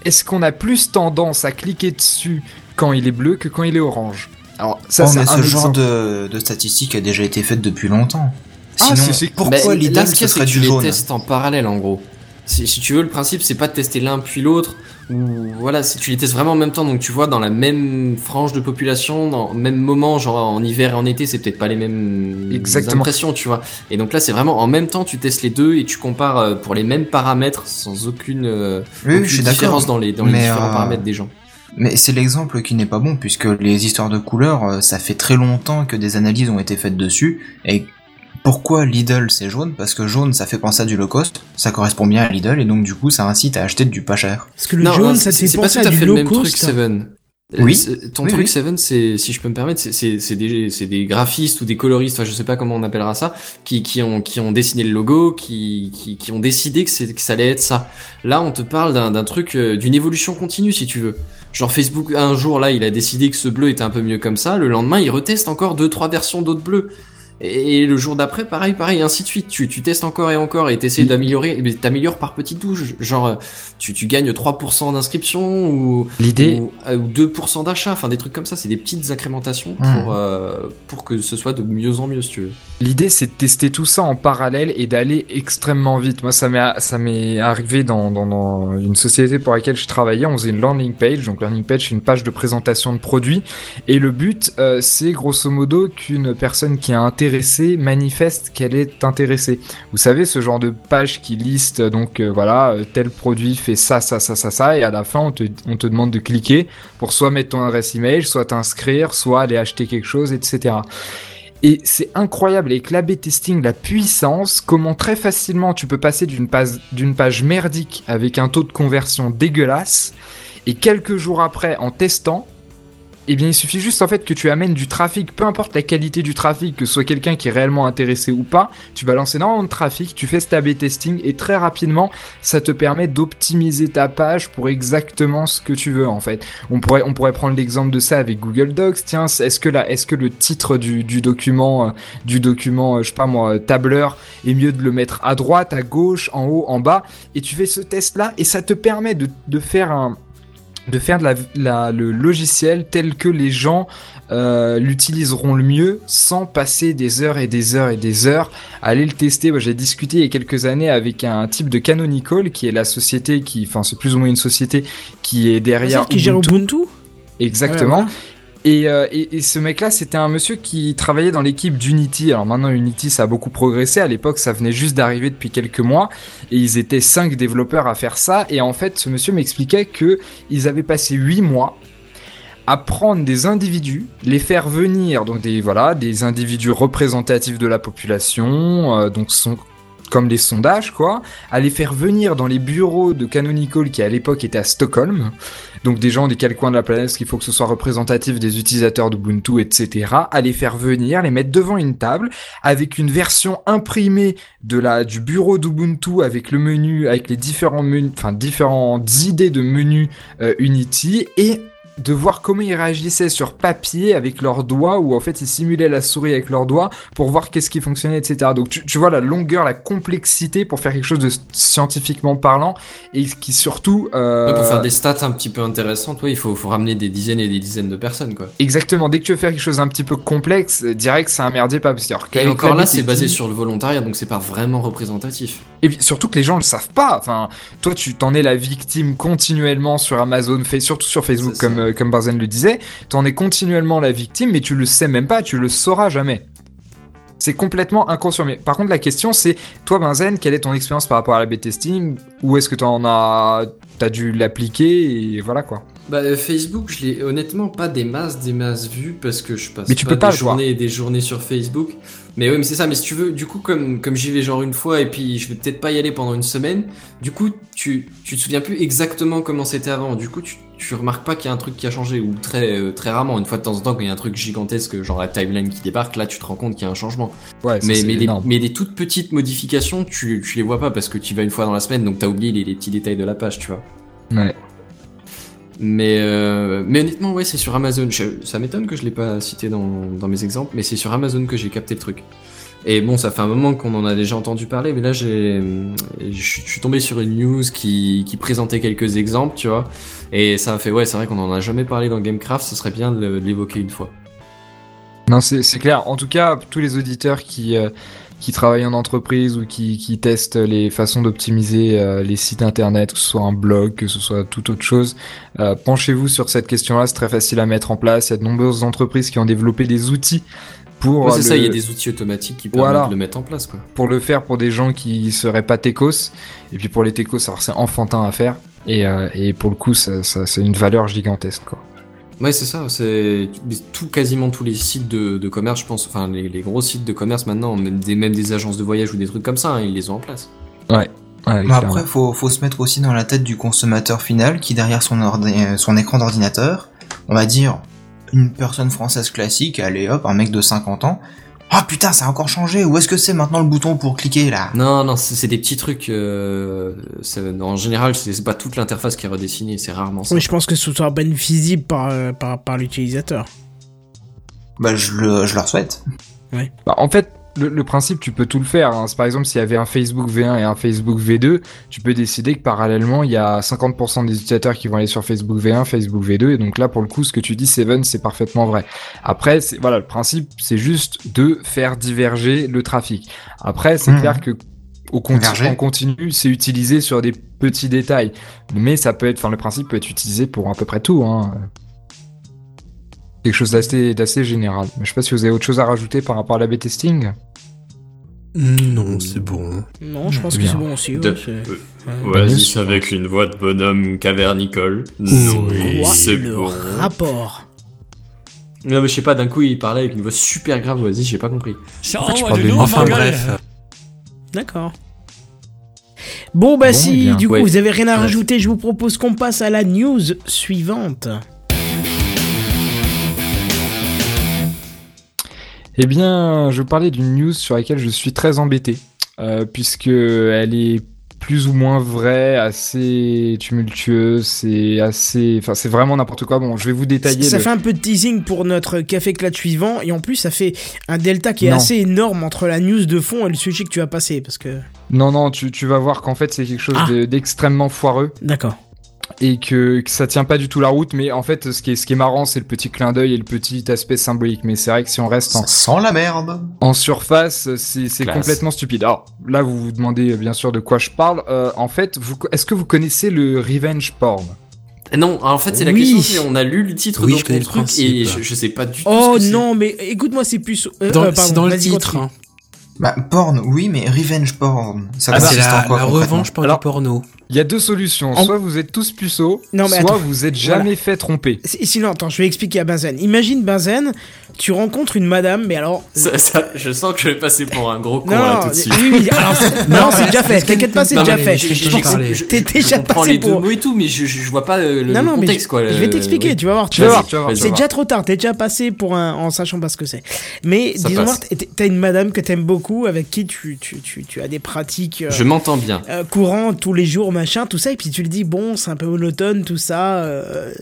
est-ce qu'on a plus tendance à cliquer dessus quand il est bleu que quand il est orange? Alors ça, oh, mais ce genre de, de statistique a déjà été faite depuis longtemps. Ah, Sinon, c'est- c'est- pourquoi Bah, Lidl là, ce serait que du tu les jaune testes en parallèle, en gros. Si, si tu veux, le principe, c'est pas de tester l'un puis l'autre, ou voilà, si tu les testes vraiment en même temps, donc tu vois, dans la même frange de population, dans le même moment, genre en hiver et en été, c'est peut-être pas les mêmes Exactement. impressions, tu vois. Et donc là, c'est vraiment en même temps, tu testes les deux et tu compares euh, pour les mêmes paramètres sans aucune, euh, Oui, oui, aucune je suis d'accord. différence dans les, dans les Mais, différents euh, paramètres des gens. Mais c'est l'exemple qui n'est pas bon puisque les histoires de couleurs, euh, ça fait très longtemps que des analyses ont été faites dessus. Et pourquoi Lidl c'est jaune? Parce que jaune ça fait penser à du low cost, ça correspond bien à Lidl et donc du coup ça incite à acheter du pas cher. Parce que le Non, jaune, non, ça te c'est fait c'est pas penser à à du fait le low même truc, cost. Seven. Oui. Ton Oui, truc, oui. Seven, c'est, si je peux me permettre, c'est- c'est c'est des, c'est des graphistes ou des coloristes, enfin, je sais pas comment on appellera ça, qui, qui ont, qui ont dessiné le logo, qui, qui, qui ont décidé que, c'est- que ça allait être ça. Là, on te parle d'un d'un truc, euh, d'une évolution continue, si tu veux. Genre Facebook, un jour là, il a décidé que ce bleu était un peu mieux comme ça. Le lendemain, il reteste encore deux, trois versions d'autres bleus. Et le jour d'après, pareil, pareil, ainsi de suite. Tu, tu testes encore et encore et t'essaies d'améliorer, mais t'améliores par petites touches. Genre, euh, tu, tu gagnes 3% d'inscription ou, L'idée, ou, euh, ou 2% d'achat. Enfin, des trucs comme ça. C'est des petites incrémentations pour, Mhm. euh, pour que ce soit de mieux en mieux, si tu veux. L'idée, c'est de tester tout ça en parallèle et d'aller extrêmement vite. Moi, ça m'est, ça m'est arrivé dans, dans, dans une société pour laquelle je travaillais. On faisait une landing page. Donc, landing page, c'est une page de présentation de produits. Et le but, euh, c'est grosso modo qu'une personne qui est manifeste qu'elle est intéressée. Vous savez, ce genre de page qui liste, donc euh, voilà, euh, tel produit fait ça, ça, ça, ça, ça. Et à la fin, on te, on te demande de cliquer pour soit mettre ton adresse email, soit t'inscrire, soit aller acheter quelque chose, etc. Et c'est incroyable avec l'A-B testing, la puissance, comment très facilement tu peux passer d'une page, d'une page merdique avec un taux de conversion dégueulasse, et quelques jours après, en testant, eh bien, il suffit juste en fait que tu amènes du trafic, peu importe la qualité du trafic, que ce soit quelqu'un qui est réellement intéressé ou pas, tu balances énormément de trafic, tu fais cet A/B testing et très rapidement, ça te permet d'optimiser ta page pour exactement ce que tu veux en fait. On pourrait, on pourrait prendre l'exemple de ça avec Google Docs. Tiens, est-ce que là, est-ce que le titre du, du document, euh, du document, euh, je sais pas moi, euh, tableur, est mieux de le mettre à droite, à gauche, en haut, en bas, et tu fais ce test-là et ça te permet de, de faire un de faire de la, la- le logiciel tel que les gens euh, l'utiliseront le mieux sans passer des heures et des heures et des heures à aller le tester. Moi, J'ai discuté il y a quelques années avec un type de Canonical qui est la société qui, enfin c'est plus ou moins une société qui est derrière qui gère Ubuntu. Exactement. Voilà. Et, euh, et, ce mec-là, c'était un monsieur qui travaillait dans l'équipe d'Unity. Alors maintenant, Unity, ça a beaucoup progressé. À l'époque, ça venait juste d'arriver depuis quelques mois. Et ils étaient cinq développeurs à faire ça. Et en fait, ce monsieur m'expliquait que ils avaient passé huit mois à prendre des individus, les faire venir, donc des voilà, des individus représentatifs de la population, euh, donc sont comme les sondages quoi, à les faire venir dans les bureaux de Canonical qui à l'époque étaient à Stockholm, donc des gens des quatre coins de la planète, parce qu'il faut que ce soit représentatif des utilisateurs d'Ubuntu, etc. À les faire venir, les mettre devant une table avec une version imprimée de la du bureau d'Ubuntu avec le menu, avec les différents menus, enfin différentes idées de menus euh, Unity et de voir comment ils réagissaient sur papier avec leurs doigts ou en fait ils simulaient la souris avec leurs doigts pour voir qu'est-ce qui fonctionnait etc donc tu, tu vois la longueur la complexité pour faire quelque chose de scientifiquement parlant et qui surtout euh, Ouais, pour faire des stats un petit peu intéressantes, ouais, il faut, faut ramener des dizaines et des dizaines de personnes, quoi. exactement dès que tu veux faire quelque chose un petit peu complexe euh, direct c'est un merdier pas parce que Et encore là, c'est basé sur le volontariat, donc c'est pas vraiment représentatif. Et puis surtout que les gens le savent pas. Enfin, toi, tu t'en es la victime continuellement sur Amazon, fait surtout sur Facebook, comme euh, comme Barzen le disait. T'en es continuellement la victime, mais tu le sais même pas, tu le sauras jamais. C'est complètement inconscient. Mais par contre, la question, c'est toi, Benzen, quelle est ton expérience par rapport à la B testing Où est-ce que t'en as, t'as dû l'appliquer? Et voilà quoi. Bah, euh, Facebook, je l'ai honnêtement pas des masses, des masses vues parce que je passe Mais tu pas peux pas des journées et des journées sur Facebook. Mais oui, mais c'est ça. Mais si tu veux, du coup, comme, comme j'y vais genre une fois et puis je vais peut-être pas y aller pendant une semaine, du coup, tu, tu te souviens plus exactement comment c'était avant. Du coup, tu, tu remarques pas qu'il y a un truc qui a changé ou très, euh, très rarement. Une fois de temps en temps, quand il y a un truc gigantesque, genre la timeline qui débarque, là, tu te rends compte qu'il y a un changement. Ouais, ça, Mais, mais, des, énorme. mais des toutes petites modifications, tu, tu les vois pas parce que tu y vas une fois dans la semaine, donc t'as oublié les, les petits détails de la page, tu vois. Ouais. Mais, euh, mais honnêtement, ouais, c'est sur Amazon. Ça m'étonne que je l'ai pas cité dans, dans mes exemples, mais c'est sur Amazon que j'ai capté le truc. Et bon, ça fait un moment qu'on en a déjà entendu parler, mais là, j'ai, je suis tombé sur une news qui, qui présentait quelques exemples, tu vois. Et ça a fait, ouais, c'est vrai qu'on en a jamais parlé dans Gamecraft, ce serait bien de l'évoquer une fois. Non, c'est c'est clair. En tout cas, tous les auditeurs qui, euh, qui travaillent en entreprise ou qui, qui testent les façons d'optimiser euh, les sites internet, que ce soit un blog, que ce soit toute autre chose, euh, penchez-vous sur cette question-là. C'est très facile à mettre en place. Il y a de nombreuses entreprises qui ont développé des outils pour, Ouais, c'est euh, ça, il y a des outils automatiques qui permettent Voilà. de le mettre en place, quoi. pour le faire pour des gens qui seraient pas techos. Et puis pour les techos, alors c'est enfantin à faire. Et, euh, et pour le coup, ça, ça, c'est une valeur gigantesque. Quoi. Ouais, c'est ça. C'est tout, quasiment tous les sites de, de commerce, je pense. Enfin, les, les gros sites de commerce maintenant, même des, même des agences de voyage ou des trucs comme ça, hein, ils les ont en place. Ouais, Mais clairement. après, faut, faut se mettre aussi dans la tête du consommateur final qui, derrière son, ordi- euh, son écran d'ordinateur, on va dire une personne française classique, allez hop, un mec de 50 ans, Ah putain, ça a encore changé. Où est-ce que c'est maintenant le bouton pour cliquer là Non, non, c'est c'est des petits trucs. Euh, c'est- en général, c'est pas toute l'interface qui est redessinée, c'est rarement ça. Oui, je pense que ce soit bien visible par, euh, par, par l'utilisateur. Bah je le, je leur souhaite. Bah, en fait, le, le principe, tu peux tout le faire. hein. Par exemple, s'il y avait un Facebook V1 et un Facebook V2, tu peux décider que parallèlement, il y a 50% des utilisateurs qui vont aller sur Facebook V1, Facebook V2. Et donc là, pour le coup, ce que tu dis, Seven, c'est parfaitement vrai. Après, voilà, le principe, c'est juste de faire diverger le trafic. Après, c'est Mhm. clair que au conti- Diverger. en continu, c'est utilisé sur des petits détails. Mais ça peut être, enfin, le principe peut être utilisé pour à peu près tout. Hein. Quelque chose d'assez, d'assez général. Mais je sais pas si vous avez autre chose à rajouter par rapport à la testing. Non, c'est bon. Non, je pense que Bien. c'est bon aussi. ouais, De- c'est- euh, Vas-y, c'est avec une voix de bonhomme cavernicole. Oui, Quoi c'est le bon. rapport Non, mais je sais pas, d'un coup, il parlait avec une voix super grave. Vas-y, j'ai pas compris. Ça de Enfin gueule. bref. D'accord. Bon, bah Bon, si, eh bien, du coup, ouais. vous avez rien à rajouter, je vous propose qu'on passe à la news suivante. Eh bien, je parlais d'une news sur laquelle je suis très embêté, euh, puisque elle est plus ou moins vraie, assez tumultueuse, c'est assez, enfin, c'est vraiment n'importe quoi. Bon, je vais vous détailler. Ça le- fait un peu de teasing pour notre café clat suivant, et en plus, ça fait un delta qui est Non. assez énorme entre la news de fond et le sujet que tu vas passer, parce que... Non, non, tu, tu vas voir qu'en fait c'est quelque chose Ah. de- d'extrêmement foireux D'accord. Et que, que ça tient pas du tout la route. Mais en fait, ce qui est, ce qui est marrant, c'est le petit clin d'œil et le petit aspect symbolique. Mais c'est vrai que si on reste en, sent la merde. En surface, c'est complètement stupide. Alors là, vous vous demandez euh, bien sûr de quoi je parle. Euh, en fait, vous- est-ce que vous connaissez le revenge porn? Non, en fait, c'est la Oui. question. On a lu le titre Oui, dans je le truc principe. et je, je sais pas du tout. Oh ce que c'est. non, mais écoute-moi, c'est plus... euh, Dans- euh, pardon, c'est dans le titre. hein. Bah porn, oui, mais revenge porn. Ça Ah bah, consiste c'est la, quoi la revanche par Alors- du porno. Il y a deux solutions. En- Soit vous êtes tous puceaux, Non, mais soit attends. vous êtes jamais fait tromper. Si- Sinon, attends, je vais expliquer à Benzen. Imagine, Benzen, tu rencontres une madame, mais alors... Ça- ça- je sens que je vais passer pour un gros con Non, là tout de suite. oui, oui, alors, c'est- (laughs) non, c'est déjà fait, t'inquiète pas, c'est déjà mais fait. T'es déjà passé les deux pour- mots et tout, mais je, je, vois pas euh, le, Non, le non, mais contexte je, quoi. je le- vais t'expliquer, oui. tu vas voir. Tu vas voir, C'est déjà trop tard, t'es déjà passé pour un en sachant pas ce que c'est. Mais disons t'as une madame que t'aimes beaucoup, avec qui tu, tu, tu, tu as des pratiques euh, Je m'entends bien. euh, courantes tous les jours, machin, tout ça, et puis tu lui dis bon, c'est un peu monotone, tout ça. euh,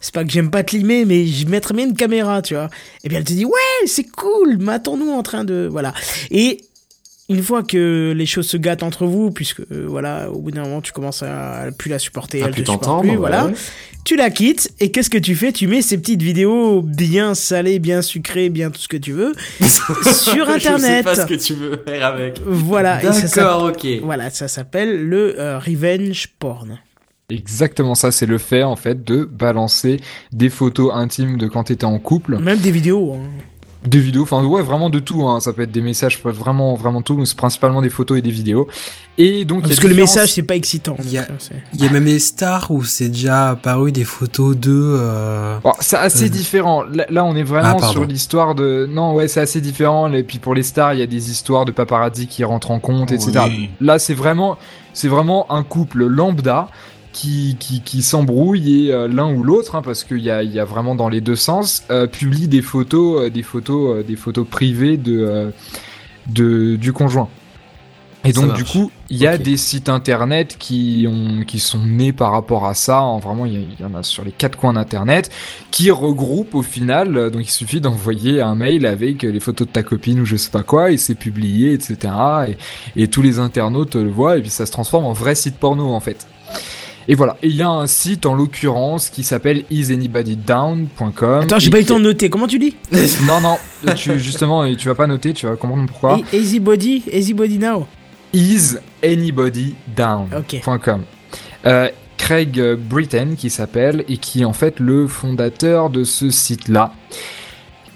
c'est pas que j'aime pas te limer, mais je mettrais bien une caméra, tu vois. Et elle te dit ouais, c'est cool, m'attends-nous en train de voilà. Et une fois que les choses se gâtent entre vous, puisque euh, voilà, au bout d'un moment tu commences à, à plus la supporter, À elle plus te supporte plus, voilà. ouais. Tu la quittes et qu'est-ce que tu fais? Tu mets ces petites vidéos bien salées, bien sucrées, bien tout ce que tu veux (laughs) sur Je sais internet. pas ce que tu veux faire avec. Voilà, et ça s'appelle- D'accord, ok. voilà, ça s'appelle le euh, revenge porn. Exactement ça, c'est le fait en fait de balancer des photos intimes de quand t'étais en couple, Même des vidéos. hein. des vidéos, enfin ouais vraiment de tout. Hein. Ça peut être des messages, ça peut être vraiment vraiment tout, mais c'est principalement des photos et des vidéos. Et donc il y a Parce que le message c'est pas excitant. Il y a- donc, c'est- Il y a même les stars où c'est déjà apparu des photos de. euh, Bon, c'est assez Euh. différent. Là, là, on est vraiment Ah, sur l'histoire de. Non, ouais, c'est assez différent. Et puis pour les stars, il y a des histoires de paparazzi qui rentrent en compte, etc. Oui. Là, c'est vraiment, c'est vraiment un couple lambda qui qui, qui s'embrouille et euh, l'un ou l'autre, hein, parce qu'il y a y a vraiment dans les deux sens, euh, publie des photos, euh, des photos, des photos privées de de du conjoint. Et donc du coup, il y a des sites internet qui ont qui sont nés par rapport à ça. En vraiment, il y, en a sur les quatre coins d'internet qui regroupent au final. euh, Donc il suffit d'envoyer un mail avec les photos de ta copine ou je sais pas quoi et c'est publié, etc. Et, et tous les internautes le voient et puis ça se transforme en vrai site porno en fait. Et voilà. Et il y a un site en l'occurrence qui s'appelle isanybodydown.com. Attends, j'ai pas eu le temps de noter. Comment tu dis (laughs) Non, non. Tu, justement, tu vas pas noter. Tu vas comprendre pourquoi. E- Easy Body, Easy Body Now. isanybodydown.com. Euh, Craig Britton qui s'appelle et qui est en fait le fondateur de ce site-là,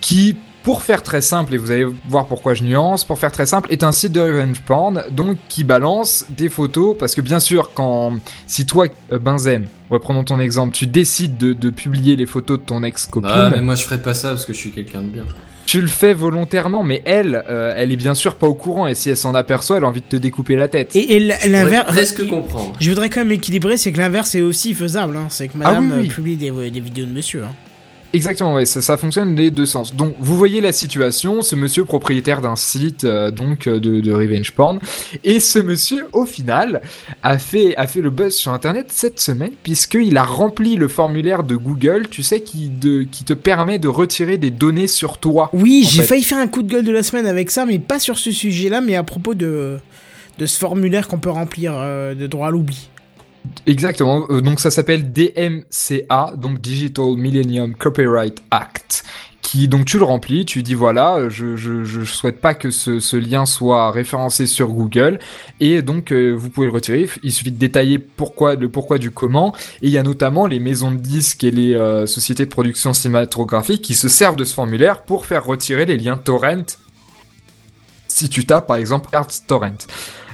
qui pour faire très simple, et vous allez voir pourquoi je nuance, pour faire très simple, est un site de revenge porn, donc qui balance des photos, parce que bien sûr, quand si toi, euh, Benzen, reprenons ton exemple, tu décides de, de publier les photos de ton ex-copine, Ah, mais moi je ferais pas ça parce que je suis quelqu'un de bien. tu le fais volontairement, mais elle, euh, elle est bien sûr pas au courant, et si elle s'en aperçoit, elle a envie de te découper la tête. Et, l'inverse. presque comprendre. Je voudrais quand même équilibrer, c'est que l'inverse est aussi faisable. hein. C'est que madame Ah oui, oui. euh, publie des, des vidéos de monsieur. hein. Exactement, ouais, ça, ça fonctionne les deux sens. Donc, vous voyez la situation, ce monsieur propriétaire d'un site euh, donc euh, de, de revenge porn, et ce monsieur, au final, a fait a fait le buzz sur Internet cette semaine puisqu'il a rempli le formulaire de Google, tu sais, qui de qui te permet de retirer des données sur toi. Oui, j'ai failli faire un coup de gueule de la semaine avec ça, mais pas sur ce sujet-là, mais à propos de, de ce formulaire qu'on peut remplir euh, de droit à l'oubli. Exactement. euh, donc ça s'appelle DMCA, donc Digital Millennium Copyright Act. Qui donc tu le remplis, tu dis voilà, je je je souhaite pas que ce, ce lien soit référencé sur Google et donc euh, vous pouvez le retirer. Il suffit de détailler pourquoi le pourquoi du comment. Et il y a notamment les maisons de disques et les euh, sociétés de production cinématographique qui se servent de ce formulaire pour faire retirer les liens torrent. Si tu tapes par exemple Arts Torrent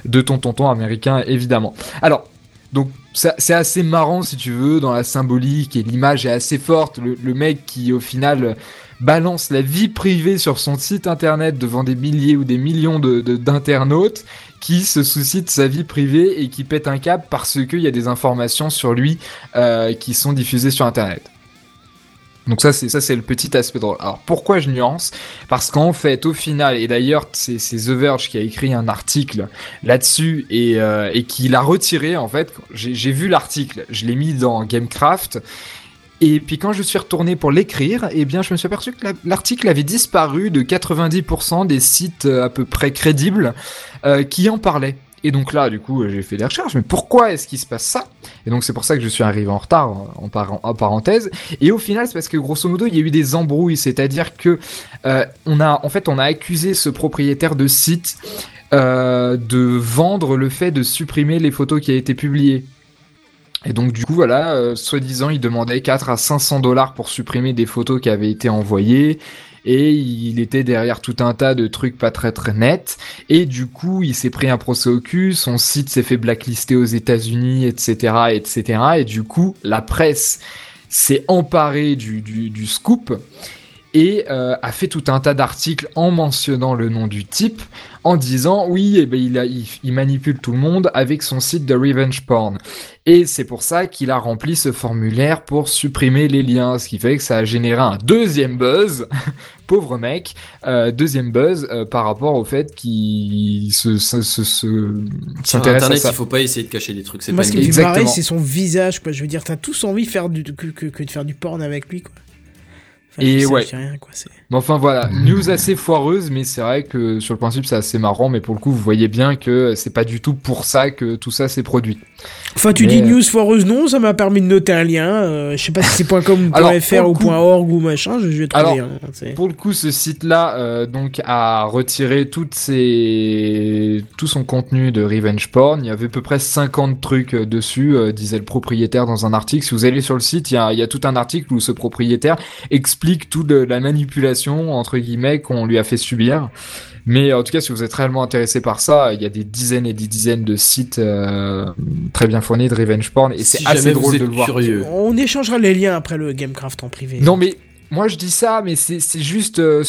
de ton tonton américain évidemment. Alors donc c'est assez marrant si tu veux dans la symbolique et l'image est assez forte. Le, mec qui au final balance la vie privée sur son site internet devant des milliers ou des millions de de- d'internautes qui se soucient de sa vie privée et qui pète un câble parce qu'il y a des informations sur lui euh, qui sont diffusées sur internet. Donc ça c'est ça c'est le petit aspect drôle. Alors pourquoi je nuance? Parce qu'en fait au final et d'ailleurs c'est The Verge qui a écrit un article là-dessus et, euh, qui l'a retiré en fait. J'ai vu l'article, je l'ai mis dans Gamecraft. Et puis quand je suis retourné pour l'écrire, eh bien je me suis aperçu que la- l'article avait disparu de 90% des sites euh, à peu près crédibles euh, qui en parlaient. Et donc là, du coup, j'ai fait des recherches, mais pourquoi est-ce qu'il se passe ça? Et donc c'est pour ça que je suis arrivé en retard, en, par- en parenthèse. Et au final, c'est parce que grosso modo, il y a eu des embrouilles, c'est-à-dire que euh, on a, en fait, accusé ce propriétaire de site euh, de vendre le fait de supprimer les photos qui a été publiées. Et donc du coup voilà, euh, soi-disant il demandait 4 à 500 dollars pour supprimer des photos qui avaient été envoyées et il était derrière tout un tas de trucs pas très très nets et du coup il s'est pris un procès au cul, son site s'est fait blacklister aux États-Unis, etc., etc. Et du coup la presse s'est emparée du, scoop et euh, a fait tout un tas d'articles en mentionnant le nom du type, en disant oui, eh ben, il, a, il, il manipule tout le monde avec son site de revenge porn. Et c'est pour ça qu'il a rempli ce formulaire pour supprimer les liens, ce qui fait que ça a généré un deuxième buzz, (laughs) pauvre mec, euh, deuxième buzz euh, par rapport au fait qu'il se, se, se, se- Sur s'intéresse à Internet, ça. il faut pas essayer de cacher des trucs. C'est Moi, pas ce qui me c'est son visage, quoi. Je veux dire, t'as tous envie de faire du, que, que, que de faire du porn avec lui, quoi. Enfin, Et ouais. rien, quoi. Mais enfin voilà, news assez foireuse, mais c'est vrai que sur le principe c'est assez marrant, mais pour le coup vous voyez bien que c'est pas du tout pour ça que tout ça s'est produit. Enfin, tu Mais, dis euh, news foireuse, non, ça m'a permis de noter un lien. euh, je sais pas si c'est .com, (laughs) Alors, .fr ou coup- .org ou machin, je je vais trouver. Alors, hein, Pour le coup, ce site-là euh, donc a retiré toutes ses... tout son contenu de revenge porn. Il y avait à peu près 50 trucs euh, dessus, euh, disait le propriétaire dans un article. Si vous allez sur le site, il y a, il y a tout un article où ce propriétaire explique toute la manipulation entre guillemets qu'on lui a fait subir. Mais en tout cas, si vous êtes réellement intéressé par ça, il y a des dizaines et des dizaines de sites euh, très bien fournis de revenge porn et c'est Si assez drôle êtes de le voir. On échangera les liens après le Gamecraft en privé. Non mais moi je dis ça, mais c'est c'est juste euh,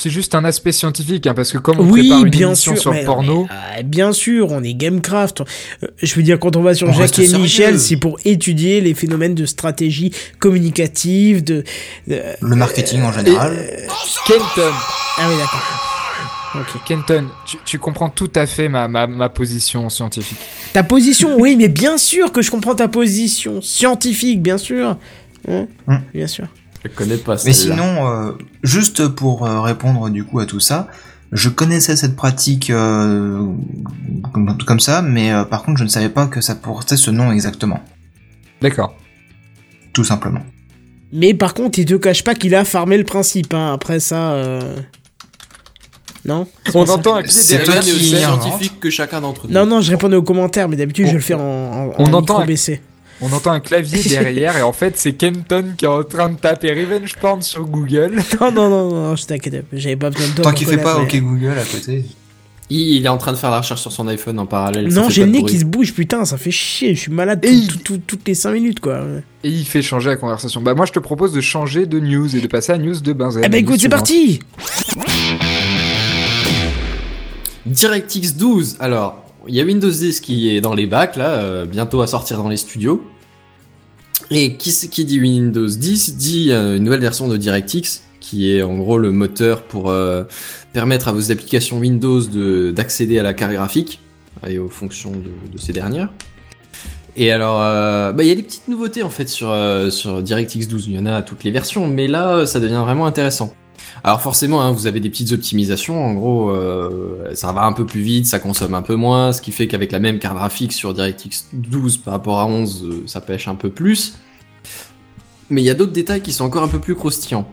c'est juste un aspect scientifique hein, parce que comme on Oui, prépare une bien émission sûr. sur mais- le porno, mais, euh, bien sûr, on est Gamecraft. Euh, je veux dire, quand on va sur On Jacques et. Michel, c'est pour étudier les phénomènes de stratégie communicative, de. de- Le marketing en général. Kenton, Ah oui, d'accord. Ok. Kenton, tu, tu comprends tout à fait ma, ma, ma position scientifique. Ta position, oui, mais bien sûr que je comprends ta position scientifique, bien sûr. Hein Hmm. Bien sûr. Je connais pas Mais celle-là. sinon, euh, juste pour euh, répondre du coup à tout ça, je connaissais cette pratique euh, comme, comme ça, mais euh, par contre, je ne savais pas que ça portait ce nom exactement, D'accord. tout simplement. Mais par contre, il te cache pas qu'il a farmé le principe. Hein. Après ça, euh... non? On entend un toi derrière. scientifique que chacun d'entre nous. Non, non, je répondais aux commentaires, mais d'habitude, On- je le fais en, en, on en entend micro baissé. On entend un clavier (laughs) derrière et en fait c'est Kenton qui est en train de taper revenge porn sur Google. (laughs) Non, non, non, non, je t'inquiète. J'avais pas besoin de. Tant qu'il fait pas OK Google à côté. Il, est en train de faire la recherche sur son iPhone en parallèle. Non, j'ai le nez qui se bouge, putain, ça fait chier. Je suis malade Et tout- il- tout- tout- toutes les 5 minutes, quoi. Et il fait changer la conversation. Bah moi je te propose de changer de news et de passer à news de Benzen. Eh ben La écoute, c'est parti DirectX 12. Alors, il y a Windows 10 qui est dans les bacs là, euh, bientôt à sortir dans les studios. Et qui, dit Windows 10 dit euh, une nouvelle version de DirectX, qui est en gros le moteur pour euh, permettre à vos applications Windows de d'accéder à la carte graphique et aux fonctions de, ces dernières. Et alors, bah, il y a des petites nouveautés en fait sur, sur DirectX 12, il y en a à toutes les versions, mais là, ça devient vraiment intéressant. Alors forcément, hein, vous avez des petites optimisations, en gros, euh, ça va un peu plus vite, ça consomme un peu moins, ce qui fait qu'avec la même carte graphique sur DirectX 12 par rapport à 11, euh, ça pêche un peu plus. Mais il y a d'autres détails qui sont encore un peu plus croustillants.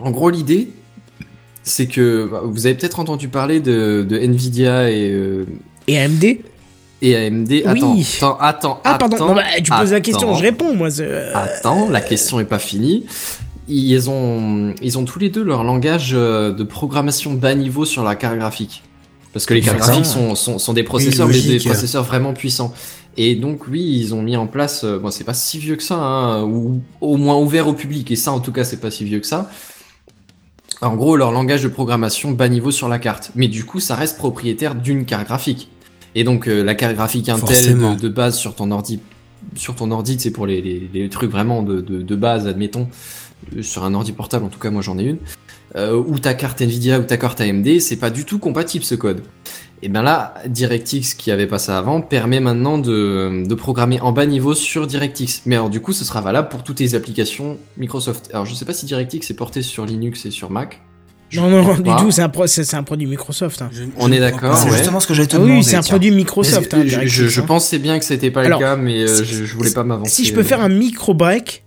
En gros, l'idée, c'est que bah, vous avez peut-être entendu parler de, de Nvidia et, euh, Et AMD et AMD. Attends, Oui. attends, attends, Ah, pardon. attends, Non, bah, tu poses la question, attends. je réponds, moi. Attends, la question est pas finie. Ils ont, ils ont tous les deux leur langage euh, de programmation bas niveau sur la carte graphique. Parce que les cartes graphiques sont, sont, sont des processeurs, mais des processeurs vraiment puissants. Et donc oui, ils ont mis en place, euh, bon c'est pas si vieux que ça, hein, ou au moins ouvert au public, et ça en tout cas c'est pas si vieux que ça. En gros, leur langage de programmation bas niveau sur la carte. Mais du coup, ça reste propriétaire d'une carte graphique. Et donc la la carte graphique Intel de, de base sur ton ordi, sur ton ordi, c'est pour les, les, les trucs vraiment de, de, de base, admettons, euh, sur un ordi portable, en tout cas moi j'en ai une, euh, ou ta carte Nvidia ou ta carte AMD, c'est pas du tout compatible ce code. Et bien là, DirectX qui avait pas ça avant permet maintenant de, de programmer en bas niveau sur DirectX. Mais alors du coup, ce sera valable pour toutes les applications Microsoft. Alors je sais pas si DirectX est porté sur Linux et sur Mac. Je Non, non, du tout, c'est un, pro- c'est c'est un produit Microsoft. hein. Je- On je est d'accord. C'est ouais. justement ce que j'allais te Ah demander. oui, c'est un tiens. produit Microsoft. hein, je, DirectX, je, je pensais bien que c'était pas Alors, le cas, mais euh, si- je, je voulais pas m'avancer. Si je peux faire un micro break,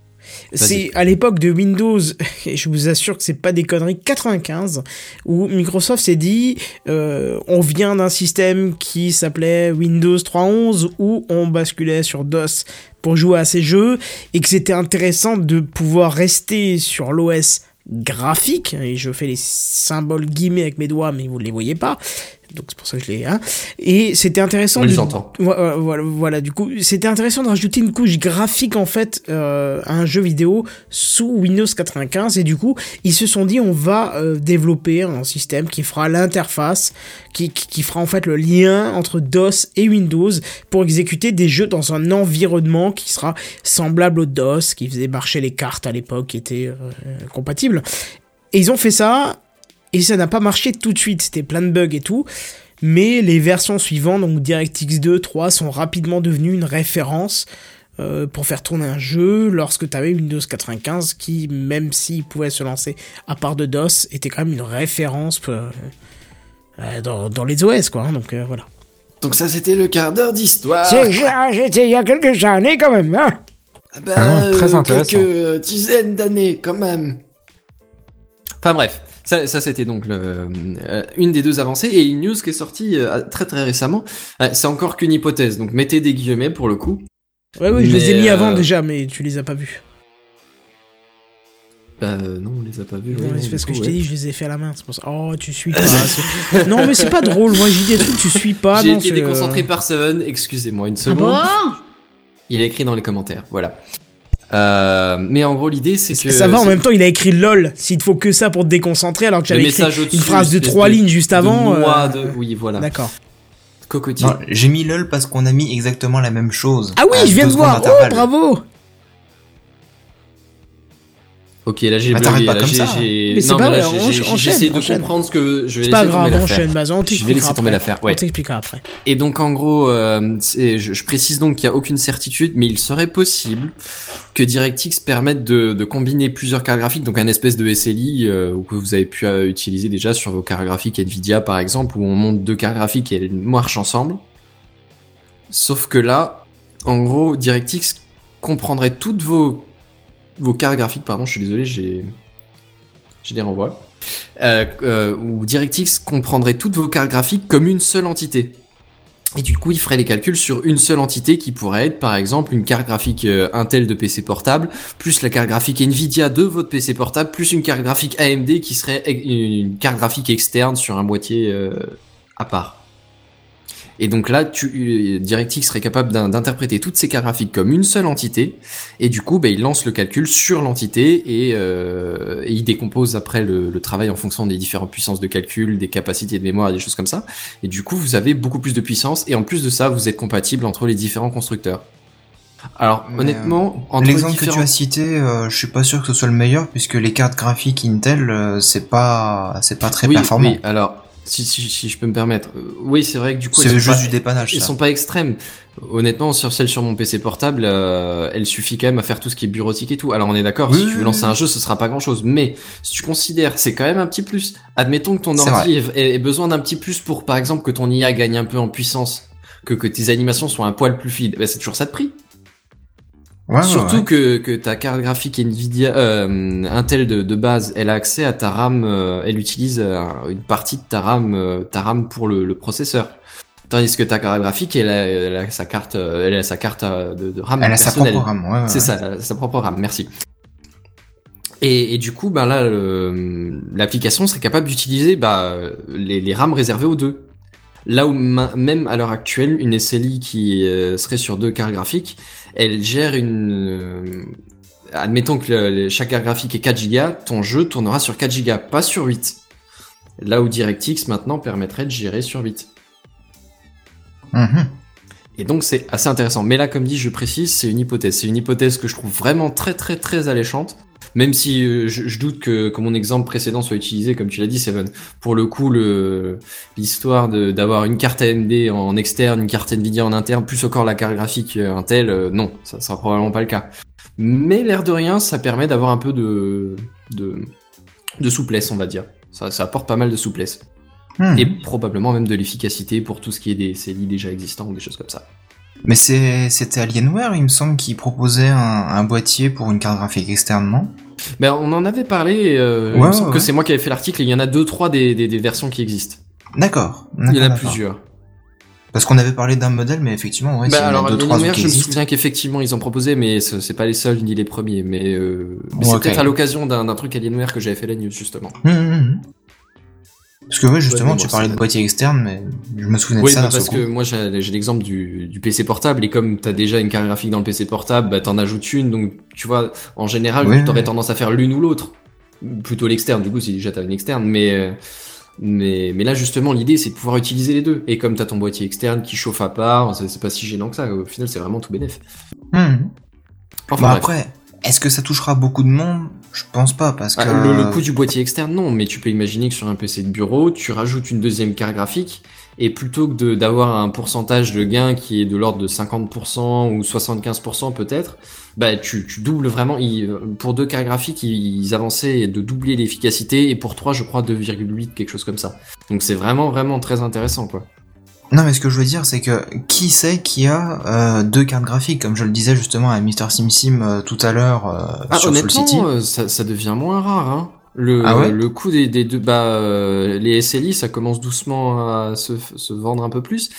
c'est à l'époque de Windows, (laughs) et je vous assure que c'est pas des conneries, 95, où Microsoft s'est dit, euh, on vient d'un système qui s'appelait Windows 3.11, où on basculait sur DOS pour jouer à ces jeux, et que c'était intéressant de pouvoir rester sur l'OS graphique, et je fais les symboles guillemets avec mes doigts, mais vous ne les voyez pas, donc c'est pour ça que je les... Hein, et c'était intéressant On de, entend. voilà, voilà, voilà, du coup, c'était intéressant de rajouter une couche graphique en fait euh, à un jeu vidéo sous Windows 95 et du coup, ils se sont dit on va euh, développer un système qui fera l'interface, qui, qui, qui fera en fait le lien entre DOS et Windows pour exécuter des jeux dans un environnement qui sera semblable au DOS, qui faisait marcher les cartes à l'époque, qui étaient euh, compatibles. Et ils ont fait ça et ça n'a pas marché tout de suite, c'était plein de bugs et tout. Mais les versions suivantes, donc DirectX 2, 3, sont rapidement devenues une référence euh, pour faire tourner un jeu lorsque tu avais Windows 95 qui, même s'il pouvait se lancer à part de DOS, était quand même une référence euh, euh, dans, dans les OS, quoi. hein, donc euh, voilà. Donc ça, c'était le quart d'heure d'histoire. J'étais il y a quelques années quand même, hein Ah bah, Ah non, très euh, intéressant. Quelques dizaines d'années, quand même. Enfin bref, ça, ça c'était donc le, euh, une des deux avancées et une news qui est sortie euh, très très récemment. Euh, c'est encore qu'une hypothèse, donc mettez des guillemets pour le coup. Ouais, oui, je les ai mis avant déjà, mais tu les as pas vus. Bah non, on les a pas vus. Non, ouais, c'est parce que je t'ai ouais. dit, je les ai fait à la main. C'est pour ça. Oh, tu suis (laughs) pas. c'est- non, mais c'est pas drôle. Moi, j'ai des trucs, tu suis pas. J'ai été déconcentré par Seven, excusez-moi une Ah seconde. bon Il a écrit dans les commentaires, voilà. Euh, mais en gros, l'idée c'est que. Ça va, en même temps, il a écrit LOL. S'il te faut que ça pour te déconcentrer, alors que j'avais écrit une phrase de trois lignes juste de avant. noix euh, de- Oui, voilà. D'accord. Cocotier. J'ai mis LOL parce qu'on a mis exactement la même chose. Ah oui, je viens de voir. Oh, bravo. Ok, là j'ai Bah, bugué, là, comme j'ai- ça. j'ai- Mais c'est non, pas mais là, j'essaie de comprendre ce que je vais C'est pas laisser tomber grave, l'affaire. Je vais laisser tomber l'affaire, ouais. On t'expliquera après. Et donc en gros, euh, je, je précise donc qu'il n'y a aucune certitude, mais il serait possible que DirectX permette de, de combiner plusieurs cartes graphiques, donc un espèce de SLI euh, que vous avez pu euh, utiliser déjà sur vos cartes graphiques Nvidia par exemple, où on monte deux cartes graphiques et elles marchent ensemble. Sauf que là, en gros, DirectX comprendrait toutes vos vos cartes graphiques, pardon, je suis désolé, j'ai des renvois. Euh, euh, DirectX comprendrait toutes vos cartes graphiques comme une seule entité. Et du coup, il ferait les calculs sur une seule entité qui pourrait être, par exemple, une carte graphique euh, Intel de PC portable, plus la carte graphique Nvidia de votre PC portable, plus une carte graphique AMD qui serait une carte graphique externe sur un boîtier euh, à part. Et donc là, tu, euh, DirectX serait capable d'in- d'interpréter toutes ces cartes graphiques comme une seule entité, et du coup, bah, il lance le calcul sur l'entité et, euh, et il décompose après le, le travail en fonction des différentes puissances de calcul, des capacités de mémoire, et des choses comme ça. Et du coup, vous avez beaucoup plus de puissance et en plus de ça, vous êtes compatible entre les différents constructeurs. Alors Mais, honnêtement, entre L'exemple que tu as cité, euh, je suis pas sûr que ce soit le meilleur puisque les cartes graphiques Intel, euh, c'est pas, c'est pas très oui, performant. oui, alors si, si, si je peux me permettre, euh, oui c'est vrai que du coup C'est juste pas- du dépannage. Elles ça. sont pas extrêmes. Honnêtement, sur celle sur mon PC portable, euh, elle suffit quand même à faire tout ce qui est bureautique et tout. Alors on est d'accord, Oui, si tu veux lancer un jeu, ce sera pas grand chose. Mais si tu considères, c'est quand même un petit plus. Admettons que ton ordi ait, ait besoin d'un petit plus pour, par exemple, que ton IA gagne un peu en puissance, que, que tes animations soient un poil plus fluides. Ben, c'est toujours ça de prix. Ouais, Surtout ouais. que, que ta carte graphique Nvidia, euh, Intel de, de base, elle a accès à ta RAM, euh, elle utilise euh, une partie de ta RAM, euh, ta RAM pour le, le processeur. Tandis que ta carte graphique, elle a, elle a sa carte, euh, elle a sa carte de, de RAM Elle a sa propre RAM, C'est ça, elle a sa propre RAM. Merci. Et, et du coup, ben là, l'application serait capable d'utiliser bah, les, les RAM réservées aux deux. Là où même à l'heure actuelle, une SLI qui euh, serait sur deux cartes graphiques, elle gère une... euh, admettons que le- chaque carte graphique est 4 Go, ton jeu tournera sur 4 Go, pas sur 8. Là où DirectX maintenant permettrait de gérer sur 8. Mhm. Et donc c'est assez intéressant. Mais là, comme dit, je précise, c'est une hypothèse. C'est une hypothèse que je trouve vraiment très très très alléchante. Même si euh, je, je doute que, que mon exemple précédent soit utilisé, comme tu l'as dit, Seven. Pour le coup, l'histoire d'avoir une carte AMD en externe, une carte Nvidia en interne, plus encore la carte graphique euh, Intel, euh, non, ça sera probablement pas le cas. Mais l'air de rien, ça permet d'avoir un peu de, de de souplesse, on va dire. Ça, ça apporte pas mal de souplesse. Mhm. Et probablement même de l'efficacité pour tout ce qui est des CLI déjà existants ou des choses comme ça. Mais c'était Alienware, il me semble, qui proposait un, un boîtier pour une carte graphique externe, non Ben, on en avait parlé, euh, il Ouais, me semble ouais, que c'est moi qui avais fait l'article, et il y en a deux, trois des, des, des versions qui existent. D'accord. Il y en a plusieurs. Parce qu'on avait parlé d'un modèle, mais effectivement, ouais, Bah, en a alors, deux, trois qui je me souviens qu'effectivement, ils en proposaient, mais ce- c'est pas les seuls ni les premiers. Mais, euh, mais c'est peut-être à l'occasion d'un truc Alienware que j'avais fait la news, justement. Mhm, mhm. Parce que oui, justement, Ouais, tu parlais de boîtier externe, mais je me souvenais Oui, de ça bah, parce que moi j'ai l'exemple du, du PC portable et comme t'as déjà une carte graphique dans le PC portable, bah t'en ajoutes une, donc tu vois, en général, Ouais, t'aurais ouais. tendance à faire l'une ou l'autre, plutôt l'externe. Du coup, si déjà t'as une externe, mais mais mais là justement l'idée c'est de pouvoir utiliser les deux. Et comme t'as ton boîtier externe qui chauffe à part, c'est pas si gênant que ça. Au final, c'est vraiment tout. Mhm. Enfin Bah après, est-ce que ça touchera beaucoup de monde? Je pense pas, parce que... Ah, le, le coût du boîtier externe, non, mais tu peux imaginer que sur un PC de bureau, tu rajoutes une deuxième carte graphique, et plutôt que de- d'avoir un pourcentage de gain qui est de l'ordre de 50% ou 75% peut-être, bah tu, tu doubles vraiment. ils- pour deux cartes graphiques, ils, ils avançaient de doubler l'efficacité, et pour trois, je crois 2,8, quelque chose comme ça. Donc c'est vraiment, vraiment très intéressant, quoi. Non, mais ce que je veux dire, c'est que qui sait qui a euh, deux cartes graphiques, comme je le disais justement à Mr. Sim Sim euh, tout à l'heure euh, Ah, sur Soul City. ça, ça devient moins rare. Hein. Le, Ah ouais? le coût des, des deux, bah, euh, les SLI, ça commence doucement à se, se vendre un peu plus.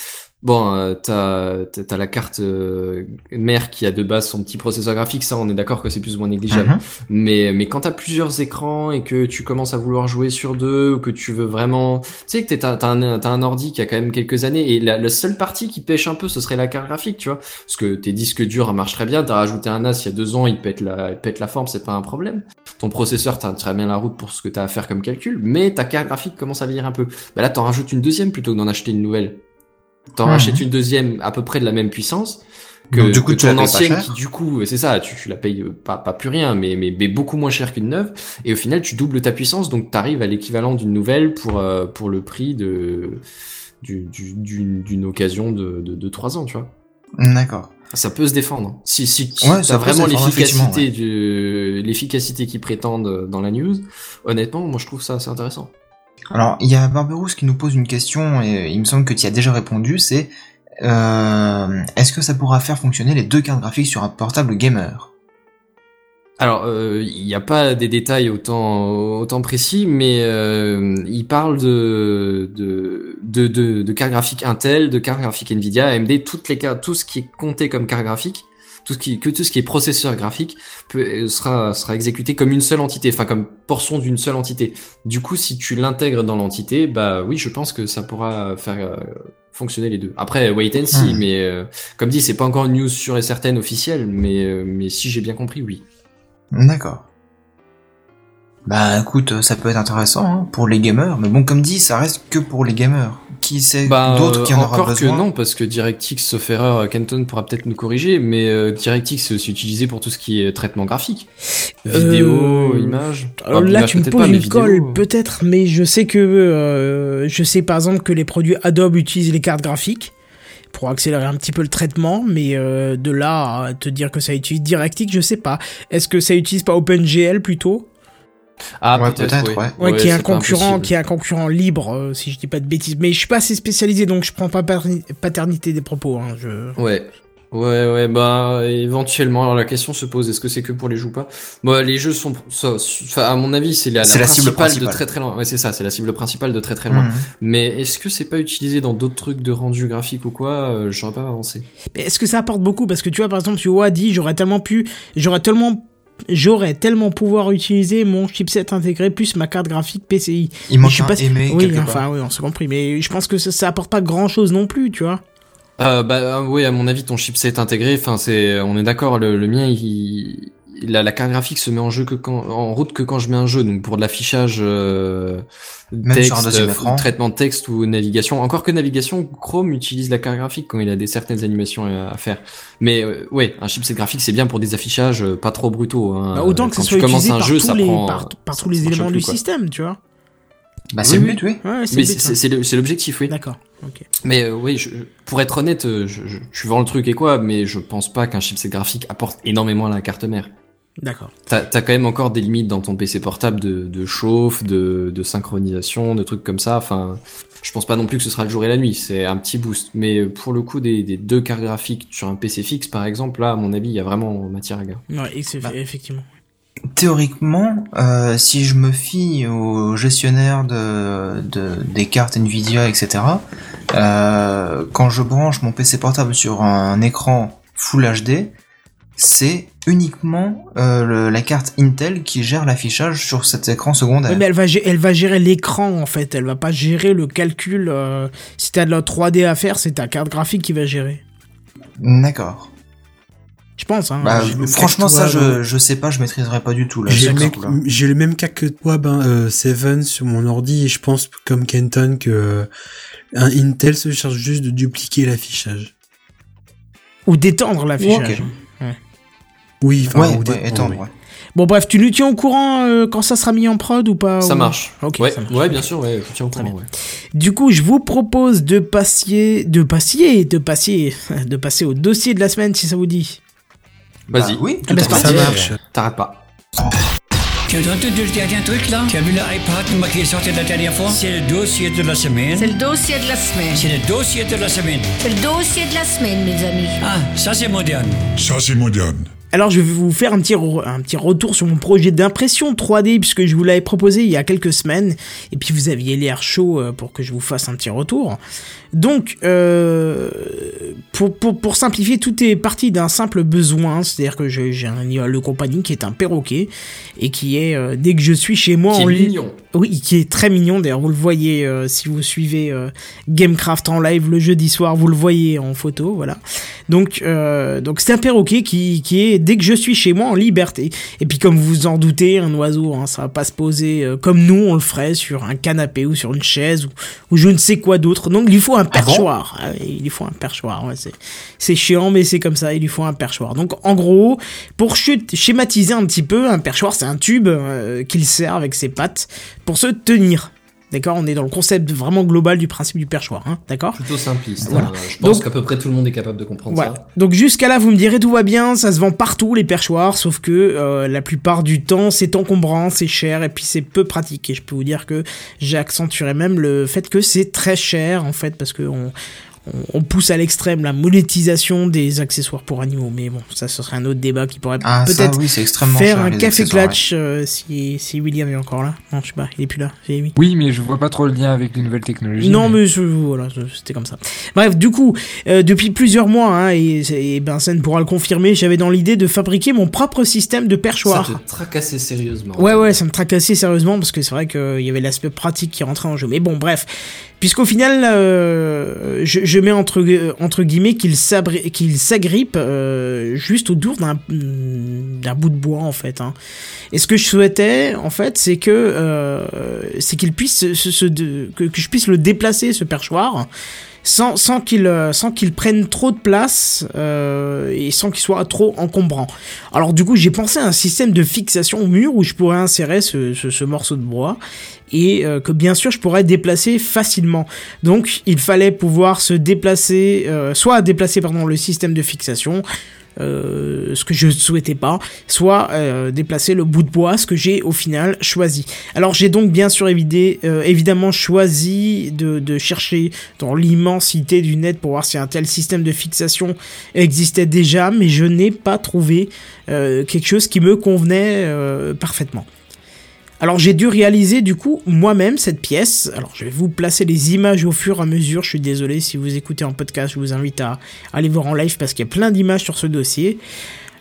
Bon, euh, t'as, t'as, t'as la carte euh, mère qui a de base son petit processeur graphique, ça, on est d'accord que c'est plus ou moins négligeable. Mhm. Mais, mais quand t'as plusieurs écrans et que tu commences à vouloir jouer sur deux ou que tu veux vraiment, tu sais que t'as, t'as un, t'as un ordi qui a quand même quelques années et la, la seule partie qui pêche un peu, ce serait la carte graphique, tu vois. Parce que tes disques durs marchent très bien, t'as rajouté un NAS il y a deux ans, il pète la, il pète la forme, c'est pas un problème. Ton processeur tient très bien la route pour ce que t'as à faire comme calcul, mais ta carte graphique commence à vieillir un peu. Bah là, t'en rajoutes une deuxième plutôt que d'en acheter une nouvelle. T'en rachètes une deuxième à peu près de la même puissance que, Donc, du coup, que ton ancienne qui du coup c'est ça tu, tu la payes euh, pas, pas plus rien mais, mais, mais beaucoup moins cher qu'une neuve. Et au final tu doubles ta puissance donc t'arrives à l'équivalent d'une nouvelle pour euh, pour le prix de du- du- d'une occasion de, de, de 3 ans tu vois. D'accord. ça peut se défendre. Si si, si Ouais, t'as vraiment l'efficacité du l'efficacité qu'ils prétendent dans la news honnêtement moi je trouve ça assez intéressant Alors, il y a Barberousse qui nous pose une question, et il me semble que tu y as déjà répondu, c'est euh, est-ce que ça pourra faire fonctionner les deux cartes graphiques sur un portable gamer? Alors, euh, il n'y a pas des détails autant précis, mais euh, il parle de cartes graphiques Intel, de cartes graphiques Nvidia, AMD, toutes les cartes, tout ce qui est compté comme carte graphique, tout ce qui que tout ce qui est processeur graphique peut, euh, sera sera exécuté comme une seule entité, enfin comme portion d'une seule entité. Du coup, si tu l'intègres dans l'entité, bah oui, je pense que ça pourra faire euh, fonctionner les deux. Après, wait and see, Hmm. mais euh, comme dit, c'est pas encore une news sûre et certaine officielle, mais euh, mais si j'ai bien compris, oui. D'accord. Bah écoute, ça peut être intéressant hein, pour les gamers, mais bon, comme dit, ça reste que pour les gamers. Qui sait Bah, d'autres qui en aura encore besoin que non, parce que DirectX, sauf erreur, Kenton pourra peut-être nous corriger, mais euh, DirectX c'est aussi utilisé pour tout ce qui est traitement graphique, vidéo, Euh, images. Alors Enfin, là, tu me poses pas, une colle, euh. peut-être, mais je sais que euh, je sais par exemple que les produits Adobe utilisent les cartes graphiques pour accélérer un petit peu le traitement, mais euh, de là à te dire que ça utilise DirectX, je sais pas. Est-ce que ça utilise pas OpenGL plutôt? Ah, Ouais, peut-être, peut-être, ouais. Ouais, qui est un concurrent, impossible. qui est un concurrent libre, euh, si je dis pas de bêtises. Mais je suis pas assez spécialisé, donc je prends pas paterni- paternité des propos. Hein, je... Ouais. Ouais, ouais, bah, éventuellement. Alors, la question se pose, est-ce que c'est que pour les jeux ou pas? Bon, les jeux sont, ça, enfin, à mon avis, c'est la, la, C'est la cible principale de très très loin. Ouais, c'est ça, c'est la cible principale de très très loin. Mhm. Mais est-ce que c'est pas utilisé dans d'autres trucs de rendu graphique ou quoi? Euh, J'aurais pas avancé. Mais est-ce que ça apporte beaucoup? Parce que tu vois, par exemple, tu vois, dit, j'aurais tellement pu, j'aurais tellement, j'aurais tellement pouvoir utiliser mon chipset intégré plus ma carte graphique PCI. Il Mais manque je suis un pas si- aimé oui, quelque part. enfin, oui, on s'est compris. Mais je pense que ça, ça apporte pas grand chose non plus, tu vois. Euh, bah, oui, à mon avis, ton chipset intégré, enfin, c'est, on est d'accord, le, le mien, il, la, la carte graphique se met en jeu que quand, en route que quand je mets un jeu, donc pour de l'affichage, euh, texte, euh, traitement de texte ou navigation. Encore que navigation, Chrome utilise la carte graphique quand il a des certaines animations à à faire. Mais euh, ouais, un chipset graphique, c'est bien pour des affichages euh, pas trop brutaux. Hein. Bah, autant que Quand ça tu soit commences utilisé un par, jeu, tous ça les, prend, par, par tous les éléments plus, du quoi. système, tu vois. Bah, c'est Oui, le but, oui. Ouais, c'est hein. c'est l'objectif, oui. D'accord. Ok. Mais euh, oui, je- pour être honnête, euh, je, je, je vends le truc et quoi, mais je pense pas qu'un chipset graphique apporte énormément à la carte mère. D'accord. T'as as quand même encore des limites dans ton PC portable de, de chauffe, de, de synchronisation, de trucs comme ça. Enfin, je pense pas non plus que ce sera le jour et la nuit. C'est un petit boost. Mais pour le coup, des, des deux cartes graphiques sur un PC fixe, par exemple, là, à mon avis, il y a vraiment matière à gars. Ouais, Bah. effectivement. Théoriquement, euh, si je me fie au gestionnaire de, de des cartes Nvidia, etc., euh, quand je branche mon PC portable sur un écran Full HD, c'est uniquement euh, le- la carte Intel qui gère l'affichage sur cet écran secondaire. Mais elle va, gé- elle va gérer l'écran en fait. Elle va pas gérer le calcul. euh, si t'as de la 3D à faire, c'est ta carte graphique qui va gérer. D'accord. Je pense. Hein. Bah, franchement, ça, toi, je, je sais pas, je maîtriserai pas du tout là. J'ai le, même cas que toi, ben, euh, Seven sur mon ordi, et je pense, comme Kenton, que euh, un Intel se charge juste de dupliquer l'affichage. Ou d'étendre l'affichage. Ok. Oui, enfin, Ouais, ou ouais, étendre, oui. ouais. Bon bref, tu nous tiens au courant euh, quand ça sera mis en prod ou pas Ça ou- marche. Ok, ouais, ça marche. ouais, bien sûr, ouais, je tiens au courant, ouais. Du coup, je vous propose de passer, de passer, de passer, de passer au dossier de la semaine si ça vous dit. Vas-y. Bah, oui, Ah, bah, c'est Ça marche. T'arrêtes pas. Tu as entendu le dernier truc là Tu as vu l'iPad qui est sorti la dernière fois? C'est le dossier de la semaine. C'est le dossier de la semaine. C'est le dossier de la semaine. C'est le dossier de la semaine, mes amis. Ah, ça c'est moderne. Ça, c'est moderne. Alors, je vais vous faire un petit, re- un petit retour sur mon projet d'impression 3D, puisque je vous l'avais proposé il y a quelques semaines, et puis vous aviez l'air chaud euh, pour que je vous fasse un petit retour. Donc, euh, pour, pour, pour simplifier, tout est parti d'un simple besoin, c'est-à-dire que j'ai un le compagnie qui est un perroquet, et qui est, euh, dès que je suis chez moi Qui en ligne... Oui, qui est très mignon. D'ailleurs, vous le voyez euh, si vous suivez euh, Gamecraft en live le jeudi soir, vous le voyez en photo, voilà. Donc, euh, donc c'est un perroquet qui, qui est dès que je suis chez moi en liberté. Et puis, comme vous vous en doutez, un oiseau, hein, ça va pas se poser comme nous on le ferait sur un canapé ou sur une chaise ou, ou je ne sais quoi d'autre. Donc, il lui faut un perchoir. Ah il lui faut un perchoir. Ouais, c'est c'est chiant, mais c'est comme ça. Il lui faut un perchoir. Donc, en gros, pour ch- schématiser un petit peu, un perchoir, c'est un tube qu'il sert avec ses pattes pour se tenir. D'accord On est dans le concept vraiment global du principe du perchoir, hein D'accord Plutôt simpliste. Voilà. hein. Je pense qu'à peu près tout le monde est capable de comprendre voilà. ça. Donc jusqu'à là, vous me direz tout va bien, ça se vend partout les perchoirs, sauf que euh, la plupart du temps, c'est encombrant, c'est cher et puis c'est peu pratique. Et je peux vous dire que j'accentuerai même le fait que c'est très cher en fait parce que on, on, on pousse à l'extrême la monétisation des accessoires pour animaux. Mais bon, ça ce serait un autre débat qui pourrait Ah, ça, peut-être oui, faire cher, un café clutch euh, si, si William est encore là. Non, je sais pas, il est plus là. Oui. Oui, mais je vois pas trop le lien avec les nouvelles technologies. Non, mais je- voilà, c'était comme ça. Bref, du coup, euh, depuis plusieurs mois, hein, et, et Benson pourra le confirmer, j'avais dans l'idée de fabriquer mon propre système de Ça perchoir. te tracassait sérieusement. Ouais, ouais, ça me tracassait sérieusement parce que c'est vrai qu'il y avait l'aspect pratique qui rentrait en jeu. Mais bon, bref. Puisqu'au final, euh, je, je, mets entre, euh, guillemets qu'il s'agrippe euh, juste autour d'un d'un bout de bois en fait. hein. Et ce que je souhaitais en fait, c'est que euh, c'est qu'il puisse que je puisse le déplacer ce perchoir sans, sans qu'il euh, sans qu'il prenne trop de place euh, et sans qu'il soit trop encombrant. Alors du coup, j'ai pensé à un système de fixation au mur où je pourrais insérer ce, ce, ce morceau de bois et euh, que bien sûr je pourrais déplacer facilement. Donc il fallait pouvoir se déplacer, soit déplacer pardon le système de fixation, euh, ce que je ne souhaitais pas, soit euh, déplacer le bout de bois, ce que j'ai au final choisi. Alors j'ai donc bien sûr euh, évidemment choisi de, chercher dans l'immensité du net pour voir si un tel système de fixation existait déjà, mais je n'ai pas trouvé quelque chose qui me convenait parfaitement. Alors j'ai dû réaliser du coup moi-même cette pièce. Alors je vais vous placer les images au fur et à mesure. Je suis désolé si vous écoutez en podcast, je vous invite à aller voir en live parce qu'il y a plein d'images sur ce dossier.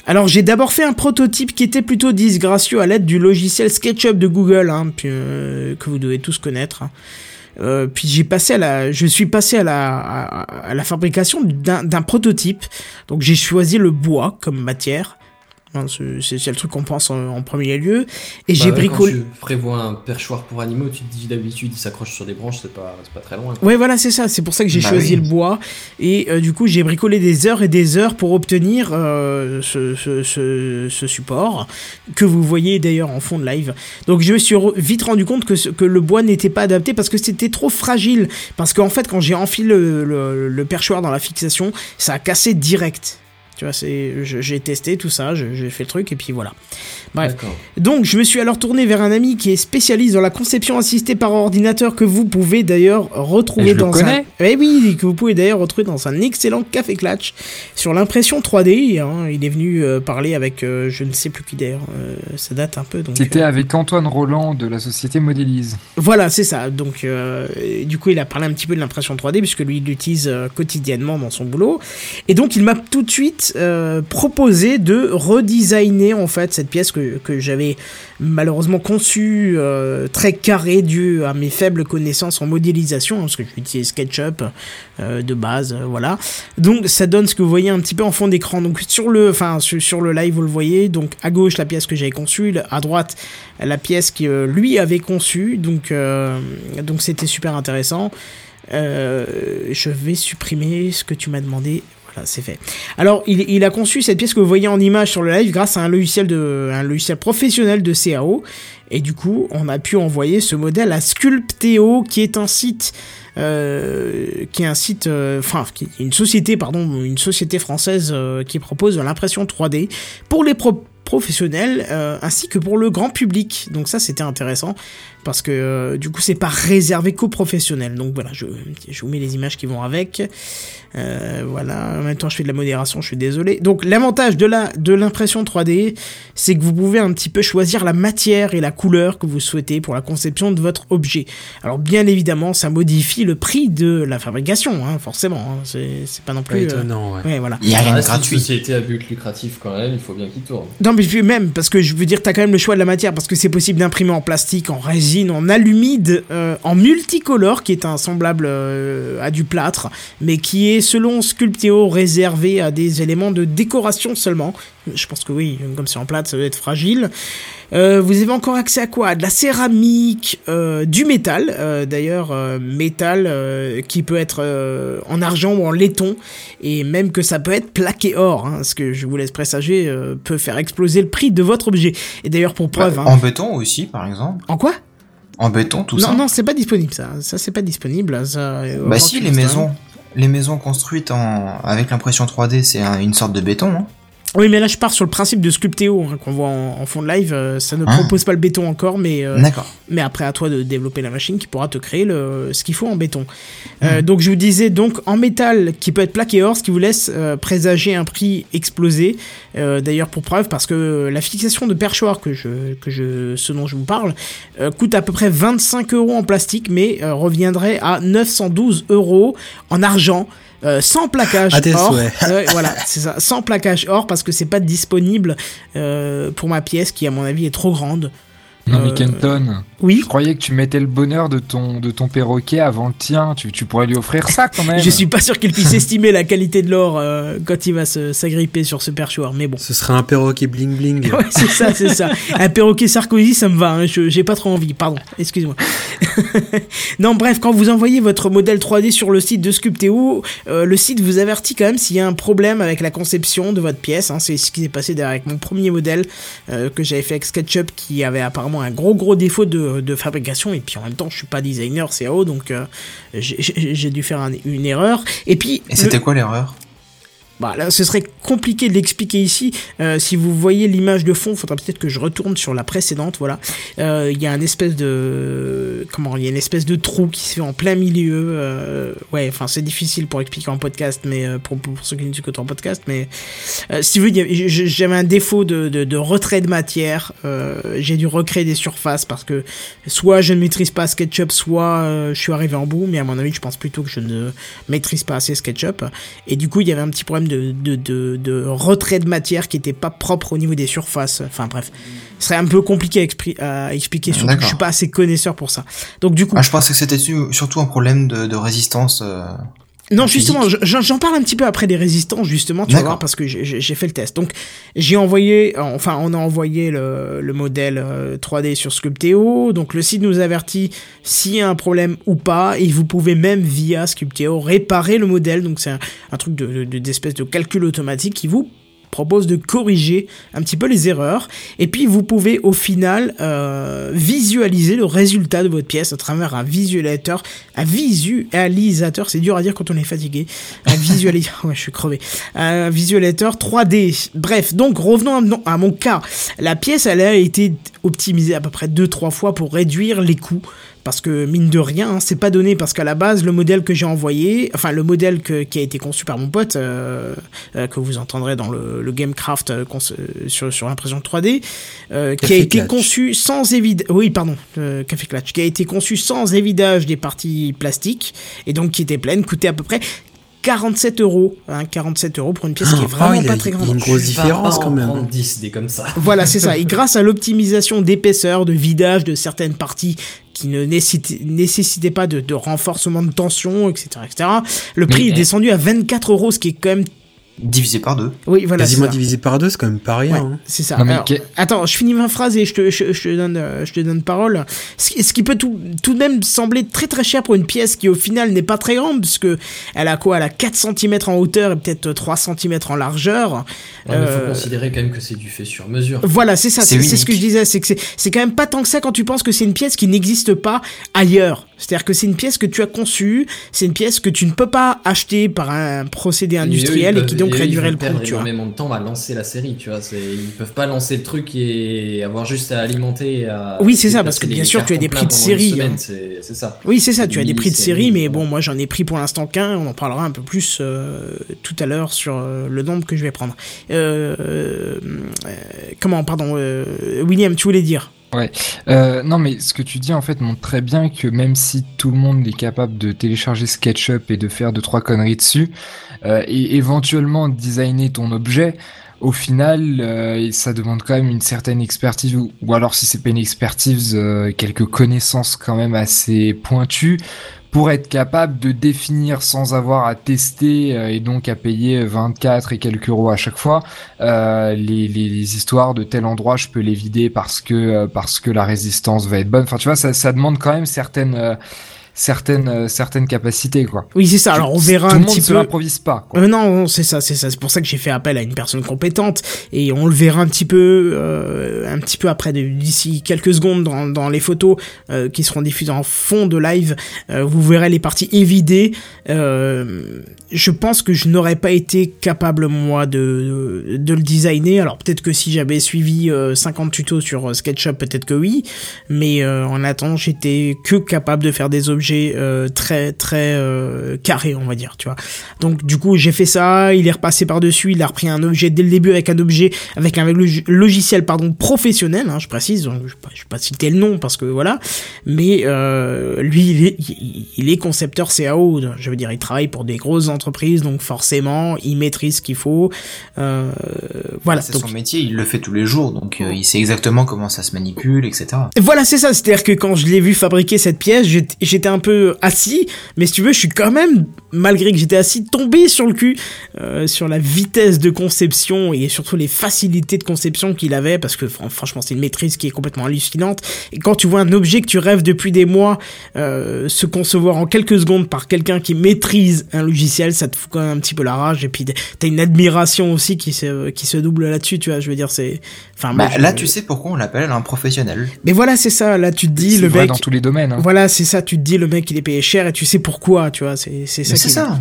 Alors j'ai d'abord fait un prototype qui était plutôt disgracieux à l'aide du logiciel SketchUp de Google, hein, euh, que vous devez tous connaître. hein. Euh, puis j'ai passé à la, je suis passé à la, fabrication d'un prototype. Donc j'ai choisi le bois comme matière. C'est le truc qu'on pense en, en premier lieu. Et j'ai Bah ouais, bricolé. Quand tu prévois un perchoir pour animaux, tu te dis d'habitude il s'accroche sur des branches, c'est pas, c'est pas très loin. quoi. Ouais, voilà, c'est ça. C'est pour ça que j'ai Bah choisi oui. le bois. Et euh, du coup, j'ai bricolé des heures et des heures pour obtenir euh, ce, ce, ce, ce support que vous voyez d'ailleurs en fond de live. Donc, je me suis vite rendu compte que, ce- que le bois n'était pas adapté parce que c'était trop fragile. Parce qu'en fait, quand j'ai enfilé le, le, le perchoir dans la fixation, ça a cassé direct. Tu vois, c'est, j'ai testé tout ça, j'ai fait le truc et puis voilà. Bref. Donc, je me suis alors tourné vers un ami qui est spécialiste dans la conception assistée par ordinateur que vous pouvez d'ailleurs retrouver je dans un. Eh oui, que vous pouvez d'ailleurs retrouver dans un excellent café Clatch sur l'impression 3D. hein. Il est venu euh, parler avec euh, je ne sais plus qui d'ailleurs. euh, ça date un peu donc. C'était avec Antoine Roland de la société Modélise. voilà, c'est ça. Donc, du coup, il a parlé un petit peu de l'impression 3D, puisque lui, il l'utilise quotidiennement dans son boulot. Et donc, il m'a tout de suite euh, proposé de redesigner, en fait, cette pièce que, que j'avais malheureusement conçue euh, très carrée dû à mes faibles connaissances en modélisation, parce que j'utilise SketchUp euh, de base, euh, voilà. Donc, ça donne ce que vous voyez un petit peu en fond d'écran. Donc, sur le, enfin, sur, sur le live, vous le voyez. Donc, à gauche, la pièce que j'avais conçue, à droite, la pièce que lui avait conçue. Donc, donc c'était super intéressant. Je vais supprimer ce que tu m'as demandé. C'est fait. Alors, il, a conçu cette pièce que vous voyez en image sur le live grâce à un logiciel de, un logiciel professionnel de CAO. Et du coup, on a pu envoyer ce modèle à Sculpteo, qui est un site, euh, qui est un site, euh, enfin, une société, pardon, une société française euh, qui propose l'impression 3D pour les pro- professionnels ainsi que pour le grand public. Donc ça, c'était intéressant parce que euh, du coup, c'est pas réservé qu'aux professionnels. Donc voilà, je, je vous mets les images qui vont avec. Euh, voilà, en même temps, je fais de la modération, je suis désolé. Donc l'avantage de la de l'impression 3D, c'est que vous pouvez un petit peu choisir la matière et la couleur que vous souhaitez pour la conception de votre objet. Alors bien évidemment, ça modifie le prix de la fabrication, hein, forcément. hein. C'est pas non plus. euh, étonnant, ouais. ouais, voilà. Il y a rien de reste une gratuit. société à but lucratif quand même, il faut bien qu'il tourne. Non, mais même, parce que je veux dire, t'as quand même le choix de la matière, parce que c'est possible d'imprimer en plastique, en résine, en alumide, euh, en multicolore, qui est un semblable euh, à du plâtre, mais qui est, selon Sculpteo, réservé à des éléments de décoration seulement. Je pense que oui, comme c'est en plâtre, ça doit être fragile. Euh, vous avez encore accès à quoi? De la céramique, du métal, d'ailleurs, métal qui peut être en argent ou en laiton, et même que ça peut être plaqué or, hein, ce que je vous laisse présager peut faire exploser le prix de votre objet. Et d'ailleurs, pour preuve, Bah, hein, En béton aussi, par exemple. en quoi? En béton, tout Non, ça. non, c'est pas disponible ça. Ça, c'est pas disponible. Ça, euh, Bah si, les maisons, les maisons construites en avec l'impression 3D, c'est un- une sorte de béton. Hein. Oui, mais là, je pars sur le principe de Sculpteo hein, qu'on voit en, en fond de live. euh, ça ne Ah. propose pas le béton encore, mais euh. Mais après, à toi de développer la machine qui pourra te créer le, ce qu'il faut en béton. Euh, donc, je vous disais, donc, en métal qui peut être plaqué or, ce qui vous laisse présager un prix explosé. D'ailleurs, pour preuve, parce que la fixation de perchoir, que je, que je, ce dont je vous parle, coûte à peu près 25 euros en plastique, mais reviendrait à 912 euros en argent. Euh, sans plaquage or, voilà, c'est ça, sans plaquage or parce que c'est pas disponible euh, pour ma pièce qui à mon avis est trop grande. Non mais Euh, Kenton, Oui. je croyais que tu mettais le bonheur de ton, de ton perroquet avant le tien. Tu, tu pourrais lui offrir ça quand (laughs) même. Je suis pas sûr qu'il puisse estimer la qualité de l'or euh, quand il va se- s'agripper sur ce perchoir, mais bon. Ce serait un perroquet bling bling. (laughs) Ouais, c'est ça, c'est ça. Un perroquet Sarkozy, ça me va. hein. Je- J'ai pas trop envie. Pardon, excuse-moi. (laughs) non, bref, quand vous envoyez votre modèle 3D sur le site de Sculpteo, euh, le site vous avertit quand même s'il y a un problème avec la conception de votre pièce. hein. C'est ce qui s'est passé derrière avec mon premier modèle euh, que j'avais fait avec SketchUp, qui avait apparemment un gros gros défaut de, de fabrication. Et puis en même temps, je suis pas designer CAO, donc euh, j'ai- dû faire un- une erreur. Et puis Et c'était quoi l'erreur? Bah, là, ce serait compliqué de l'expliquer ici. Euh, si vous voyez l'image de fond, il faudra peut-être que je retourne sur la précédente. Voilà, Euh, il y a un espèce de comment Il y a une espèce de trou qui se fait en plein milieu. euh, ouais, enfin c'est difficile pour expliquer en podcast, mais pour, pour ceux qui ne écoutent en podcast, mais si vous j'avais un défaut de, de, de retrait de matière. J'ai dû recréer des surfaces parce que soit je ne maîtrise pas SketchUp, soit je suis arrivé en bout. Mais à mon avis, je pense plutôt que je ne maîtrise pas assez SketchUp. Et du coup, il y avait un petit problème de, de, de, de retrait de matière qui était pas propre au niveau des surfaces. Enfin bref, ce serait un peu compliqué à, expri- à expliquer, surtout que je suis pas assez connaisseur pour ça. Donc du coup, ah, Je pensais que c'était su- surtout un problème de, de résistance. euh, non, justement, j'en parle un petit peu après des résistances, justement, tu vas voir, parce que j'ai- fait le test. Donc, j'ai envoyé, euh, enfin, on a envoyé le, le modèle euh, 3D sur Sculpteo. Donc, le site nous avertit s'il y a un problème ou pas, et vous pouvez même, via Sculpteo, réparer le modèle. Donc, c'est un, un truc de- de- d'espèce de, calcul automatique qui vous propose de corriger un petit peu les erreurs. Et puis vous pouvez au final euh, visualiser le résultat de votre pièce à travers un visualisateur. Un visualisateur c'est dur à dire quand on est fatigué. Un (laughs) visualisateur (laughs) ouais je suis crevé. Un visualisateur 3D bref donc revenons à, mon- à mon cas. La pièce elle a été optimisée à peu près 2-3 fois pour réduire les coûts parce que mine de rien, hein, c'est pas donné parce qu'à la base le modèle que j'ai envoyé, enfin le modèle que- qui a été conçu par mon pote, euh, euh, que vous entendrez dans le, le Gamecraft euh, sur, sur l'impression 3D, euh, qui a été Clutch. conçu sans évidage, oui pardon, Café Clutch, qui a été conçu sans évidage des parties plastiques et donc qui était pleine, coûtait à peu près 47 euros, hein, 47 euros pour une pièce qui est Oh, vraiment a- pas très il y a grande. une grosse différence quand même. prendre 10 des comme ça. (laughs) Voilà, c'est ça. Et grâce à l'optimisation d'épaisseur, de vidage de certaines parties qui ne nécessitaient, nécessitaient pas de, de renforcement de tension, etc., etc., le prix Mais- est descendu à 24 euros, ce qui est quand même... divisé par deux. Oui, voilà, Quasiment divisé par deux, c'est quand même pas rien. Ouais, hein. c'est ça. Non, Alors, Attends, je finis ma phrase et je te, je, je te donne, euh, je te donne parole. Ce qui, ce qui peut tout, tout de même sembler très très cher pour une pièce qui au final n'est pas très grande, puisque elle a quoi? Elle a 4 cm en hauteur et peut-être 3 cm en largeur. Il faut Euh, considérer quand même que c'est du fait sur mesure. Voilà, c'est ça, C'est ce que je disais, c'est que c'est- c'est quand même pas tant que ça quand tu penses que c'est une pièce qui n'existe pas ailleurs. C'est-à-dire que c'est une pièce que tu as conçue, c'est une pièce que tu ne peux pas acheter par un procédé industriel et, eux, ils qui donc eux, ils réduirait le coût, vois. énormément de temps à lancer la série, tu vois. Ils peuvent pas lancer le truc et avoir juste à alimenter. et À Oui, c'est ça, parce que bien sûr, tu as des prix de série, semaine, hein. C'est c'est ça. Oui, c'est ça, tu as des prix de série, mais bon, moi j'en ai pris pour l'instant qu'un, on en parlera un peu plus euh, tout à l'heure sur euh, le nombre que je vais prendre. Euh, comment, pardon, William, tu voulais dire? Euh, non, mais ce que tu dis en fait montre très bien que même si tout le monde est capable de télécharger SketchUp et de faire deux trois conneries dessus, euh, et éventuellement designer ton objet, au final, euh, ça demande quand même une certaine expertise, ou, ou alors si c'est pas une expertise, euh, quelques connaissances quand même assez pointues pour être capable de définir sans avoir à tester euh, et donc à payer 24 et quelques euros à chaque fois euh, les, les, les histoires de tel endroit je peux les vider parce que euh, parce que la résistance va être bonne. Enfin tu vois ça, ça demande quand même certaines euh, certaines euh, certaines capacités quoi Oui, c'est ça, alors on verra tout un le monde petit se peu. l'improvise pas quoi. Euh, non, c'est ça, c'est ça. C'est pour ça que j'ai fait appel à une personne compétente et on le verra un petit peu, euh, un petit peu après, d'ici quelques secondes dans, dans les photos euh, qui seront diffusées en fond de live. Vous verrez les parties évidées. Je pense que je n'aurais pas été capable moi de, de, de le designer. Alors peut-être que si j'avais suivi euh, 50 tutos sur SketchUp, peut-être que oui. Mais en attendant, j'étais que capable de faire des objets euh, très très euh, carrés, on va dire, tu vois. Donc du coup, j'ai fait ça, il est repassé par-dessus, il a repris un objet dès le début avec un objet avec un log- logiciel pardon professionnel, hein, je précise, donc, je je vais pas citer le nom parce que voilà, mais euh, lui il est il, est concepteur CAO, je veux dire, il travaille pour des grosses entreprises, donc forcément, il maîtrise ce qu'il faut. Voilà. C'est son métier, il le fait tous les jours, donc il sait exactement comment ça se manipule, etc. Voilà, c'est ça. C'est-à-dire que quand je l'ai vu fabriquer cette pièce, j'étais- j'étais un peu assis, mais si tu veux, je suis quand même, malgré que j'étais assis, tombé sur le cul euh, sur la vitesse de conception et surtout les facilités de conception qu'il avait, parce que fran- franchement, c'est une maîtrise qui est complètement hallucinante. Et quand tu vois un objet que tu rêves depuis des mois euh, se concevoir en quelques secondes par quelqu'un qui maîtrise un logiciel, ça te fout quand même un petit peu la rage. Et puis t'as une admiration aussi qui se qui se double là-dessus, tu vois. Je veux dire, c'est. Enfin, moi, Bah, je- là, tu sais pourquoi on l'appelle un professionnel. Mais voilà, c'est ça. Là, tu te dis C'est le vrai mec. dans tous les domaines. hein. Voilà, c'est ça. Tu te dis le mec il est payé cher et tu sais pourquoi, tu vois. C'est c'est ça. C'est ça.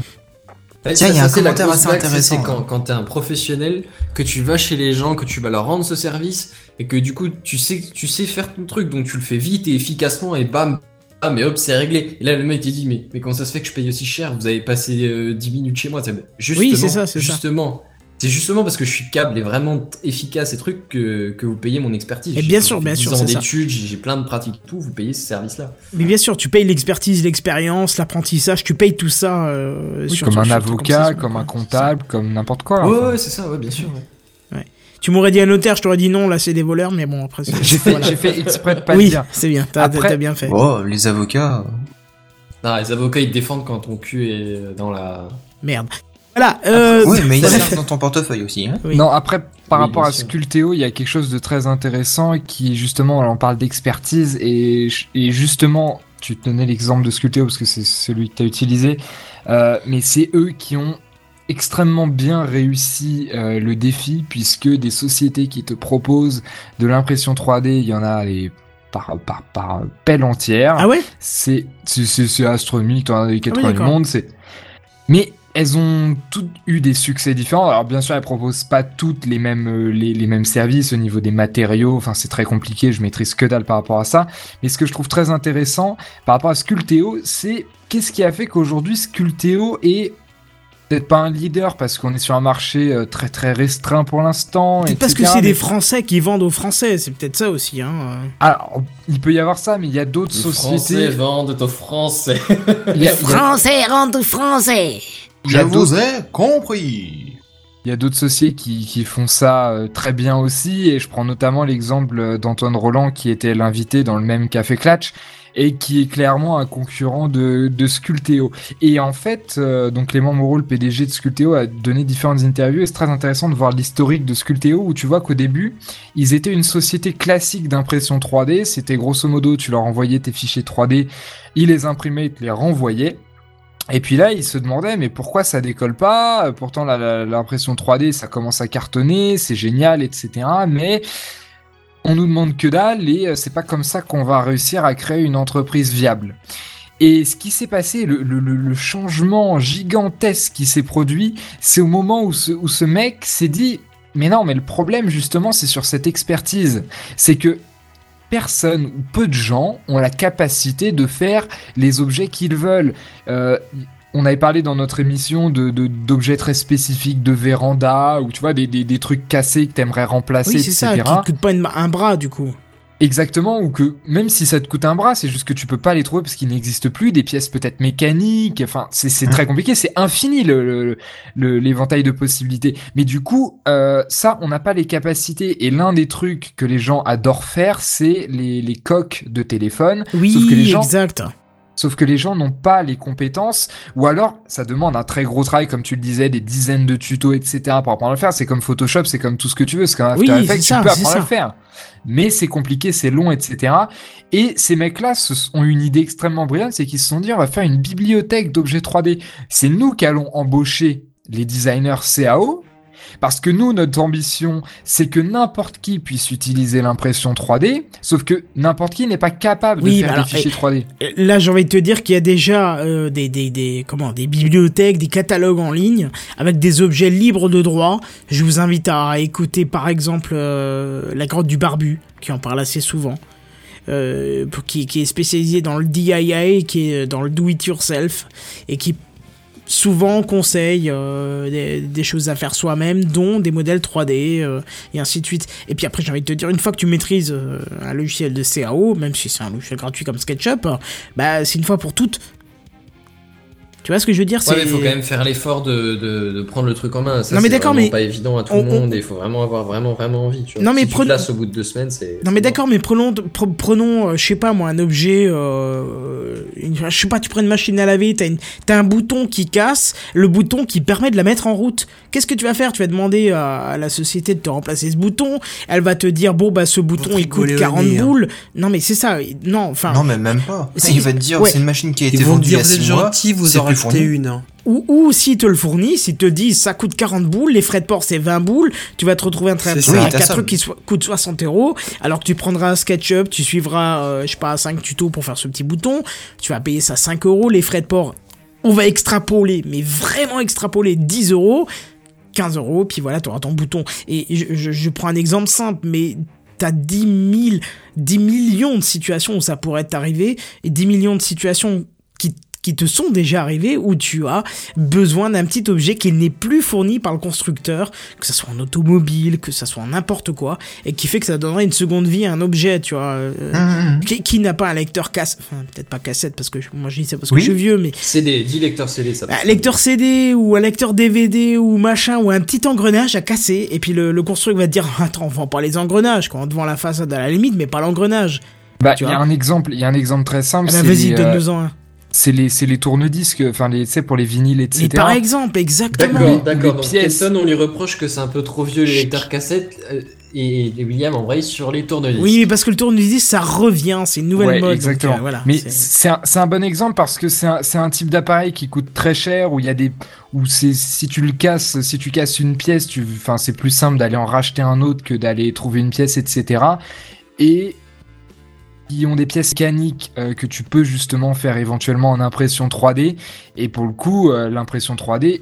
Tiens, il y a un commentaire assez intéressant. C'est quand, quand t'es un professionnel, que tu vas chez les gens, que tu vas leur rendre ce service, et que du coup, tu sais, tu sais faire ton truc, donc tu le fais vite et efficacement, et bam, ah mais hop, c'est réglé. Et là, le mec, il dit, mais, mais comment ça se fait que je paye aussi cher? Vous avez passé euh, 10 minutes chez moi. C'est- Justement, c'est ça, c'est ça. C'est justement parce que je suis câble et vraiment efficace et trucs que, que vous payez mon expertise. Et J'ai bien sûr, bien 10 sûr, ça. d'études, j'ai j'ai plein de pratiques, tout, vous payez ce service-là. Mais bien sûr, tu payes l'expertise, l'expérience, l'apprentissage, tu payes tout ça. euh, Oui, sur comme un avocat, comme un comptable, comme n'importe quoi. Ouais, enfin. ouais, c'est ça, ouais, bien sûr. ouais. Tu m'aurais dit un notaire, je t'aurais dit non, là c'est des voleurs, mais bon, après c'est. J'ai fait, voilà. j'ai fait exprès de pas Oui, dire. c'est bien, t'as Après- t'as bien fait. Oh, les avocats. Non, les avocats, ils te défendent quand ton cul est dans la... Merde. Voilà. Euh, oui, mais il bref. servent dans ton portefeuille aussi. Hein. Oui. Non, après, par Oui, rapport à. Sculteo, il y a quelque chose de très intéressant qui, justement, on parle d'expertise et, et justement, tu tenais l'exemple de Sculteo parce que c'est celui que tu as utilisé, euh, mais c'est eux qui ont extrêmement bien réussi euh, le défi puisque des sociétés qui te proposent de l'impression 3D, il y en a les par, par, par pelle entière Ah ouais? C'est c'est- c'est c'est astronomique, t'en as des 80 du Ah d'accord. monde, c'est mais elles ont toutes eu des succès différents. Alors bien sûr, elles proposent pas toutes les mêmes euh, les, les mêmes services au niveau des matériaux. Enfin, c'est très compliqué. Je maîtrise que dalle par rapport à ça. Mais ce que je trouve très intéressant par rapport à Sculteo, c'est qu'est-ce qui a fait qu'aujourd'hui Sculteo est peut-être pas un leader parce qu'on est sur un marché euh, très très restreint pour l'instant. Peut-être parce que c'est mais- des Français qui vendent aux Français, c'est peut-être ça aussi. Hein. Alors, il peut y avoir ça, mais il y a d'autres Les Français sociétés. vendent aux Français. Il y a- il y a- Français rentre français. il y a Je d'autres- vous ai compris. Il y a d'autres sociétés qui, qui font ça euh, très bien aussi, et je prends notamment l'exemple euh, d'Antoine Roland qui était l'invité dans le même Café Clatch et qui est clairement un concurrent de, de Sculteo. Et en fait, euh, donc Clément Moreau, le PDG de Sculteo, a donné différentes interviews et c'est très intéressant de voir l'historique de Sculteo où tu vois qu'au début, ils étaient une société classique d'impression 3D. C'était grosso modo, tu leur envoyais tes fichiers 3D, ils les imprimaient, ils te les renvoyaient. Et puis là, il se demandait, mais pourquoi ça décolle pas? Pourtant, l'impression 3D, ça commence à cartonner, c'est génial, etc. Mais on nous demande que dalle et euh, c'est pas comme ça qu'on va réussir à créer une entreprise viable. Et ce qui s'est passé, le- le- le changement gigantesque qui s'est produit, c'est au moment où ce, où ce mec s'est dit, mais non, mais le problème justement, c'est sur cette expertise. C'est que personne ou peu de gens ont la capacité de faire les objets qu'ils veulent. Euh, on avait parlé dans notre émission de d'objets très spécifiques, de véranda, ou tu vois, des, des, des trucs cassés que t'aimerais remplacer, Oui, c'est etc. ça, qui te coûte pas une- un bras du coup. Exactement, ou que même si ça te coûte un bras, c'est juste que tu peux pas les trouver parce qu'ils n'existent plus, des pièces peut-être mécaniques, enfin c'est c'est très compliqué, c'est infini le le- le- l'éventail de possibilités. Mais du coup, euh, ça, on n'a pas les capacités. Et l'un des trucs que les gens adorent faire, c'est les, les coques de téléphone. Oui, Sauf que les gens, exact. Sauf que les gens n'ont pas les compétences, ou alors ça demande un très gros travail, comme tu le disais, des dizaines de tutos, etc. pour apprendre à le faire. C'est comme Photoshop, c'est comme tout ce que tu veux, c'est comme After Oui, Effects, tu ça, peux apprendre à le faire. Mais c'est compliqué, c'est long, etc. Et ces mecs-là ont une idée extrêmement brillante, c'est qu'ils se sont dit, on va faire une bibliothèque d'objets 3D. C'est nous qui allons embaucher les designers CAO, parce que nous, notre ambition, c'est que n'importe qui puisse utiliser l'impression 3D, sauf que n'importe qui n'est pas capable Oui, de faire alors, des fichiers eh, 3D. Euh, Là, j'ai envie de te dire qu'il y a déjà euh, des, des, des, comment, des bibliothèques, des catalogues en ligne avec des objets libres de droit. Je vous invite à écouter par exemple euh, La grotte du barbu, qui en parle assez souvent. euh, qui, qui est spécialisé dans le DIY, qui est dans le do it yourself et qui souvent conseille euh, des, choses à faire soi-même, dont des modèles 3D euh, et ainsi de suite. Et puis après, j'ai envie de te dire, une fois que tu maîtrises euh, un logiciel de CAO, même si c'est un logiciel gratuit comme SketchUp, bah c'est une fois pour toutes. Tu vois ce que je veux dire Ouais, il faut quand même faire l'effort de, de, de prendre le truc en main. Ça, Non, mais d'accord, mais pas évident à tout on- le monde et il faut vraiment avoir vraiment, vraiment envie. Tu vois. Non, mais si prenons- au bout de deux semaines, c'est. Non mais d'accord, mais prenons, pre- prenons, euh, je sais pas moi, un objet, euh, une- je sais pas, tu prends une machine à laver, t'as une- t'as un bouton qui casse, le bouton qui permet de la mettre en route. Qu'est-ce que tu vas faire? Tu vas demander à, à la société de te remplacer ce bouton. Elle va te dire bon bah ce bouton il coûte rigoler au 40 nez, hein. boules. Non mais c'est ça. Non enfin. Non, mais même pas. C'est- Il va te dire, ouais. c'est une machine qui a été vendue êtes 6 mois. gentil, vous c'est fourni. une. hein. Ou, ou s'ils te le fournissent, s'ils te disent ça coûte 40 boules, les frais de port c'est 20 boules, tu vas te retrouver un train de Oui, t'as un ça. truc qui so- coûte 60 euros, alors que tu prendras un SketchUp, tu suivras, euh, je sais pas, 5 tutos pour faire ce petit bouton, tu vas payer ça 5 euros, les frais de port, on va extrapoler, mais vraiment extrapoler 10 euros, 15 euros, puis voilà, tu auras ton bouton. Et je, je- je prends un exemple simple, mais t'as 10 000, 10 millions de situations où ça pourrait t'arriver, et 10 millions de situations qui te sont déjà arrivées où tu as besoin d'un petit objet qui n'est plus fourni par le constructeur, que ça soit en automobile, que ça soit en n'importe quoi, et qui fait que ça donnerait une seconde vie à un objet, tu vois, euh, Hum, hum. qui, qui n'a pas un lecteur cassette, enfin peut-être pas cassette parce que je- moi je dis ça parce Oui. que je suis vieux, mais CD, 10 lecteurs CD, ça. un lecteur CD ou un lecteur DVD ou machin ou un petit engrenage à casser et puis le, le constructeur va te dire attends on vend pas les engrenages quoi on te vend la façade à la limite mais pas l'engrenage Bah, Tu il y a un exemple, il y a un exemple très simple. ah bah vas-y les, euh, un c'est les, c'est les tourne-disques, enfin les, sais, pour les vinyles, etc. mais par exemple exactement D'accord, d'accord. Donc on lui reproche que c'est un peu trop vieux les lecteurs cassettes euh, et, et William embraye sur les tournevis. oui parce que le tourne-disque ça revient c'est une nouvelle Ouais, mode donc, exactement. euh, voilà Mais c'est- c'est un, c'est un bon exemple parce que c'est un, c'est un type d'appareil qui coûte très cher où il y a des où c'est si tu le casses si tu casses une pièce tu enfin c'est plus simple d'aller en racheter un autre que d'aller trouver une pièce etc et qui ont des pièces mécaniques euh, que tu peux justement faire éventuellement en impression 3D et pour le coup euh, l'impression 3D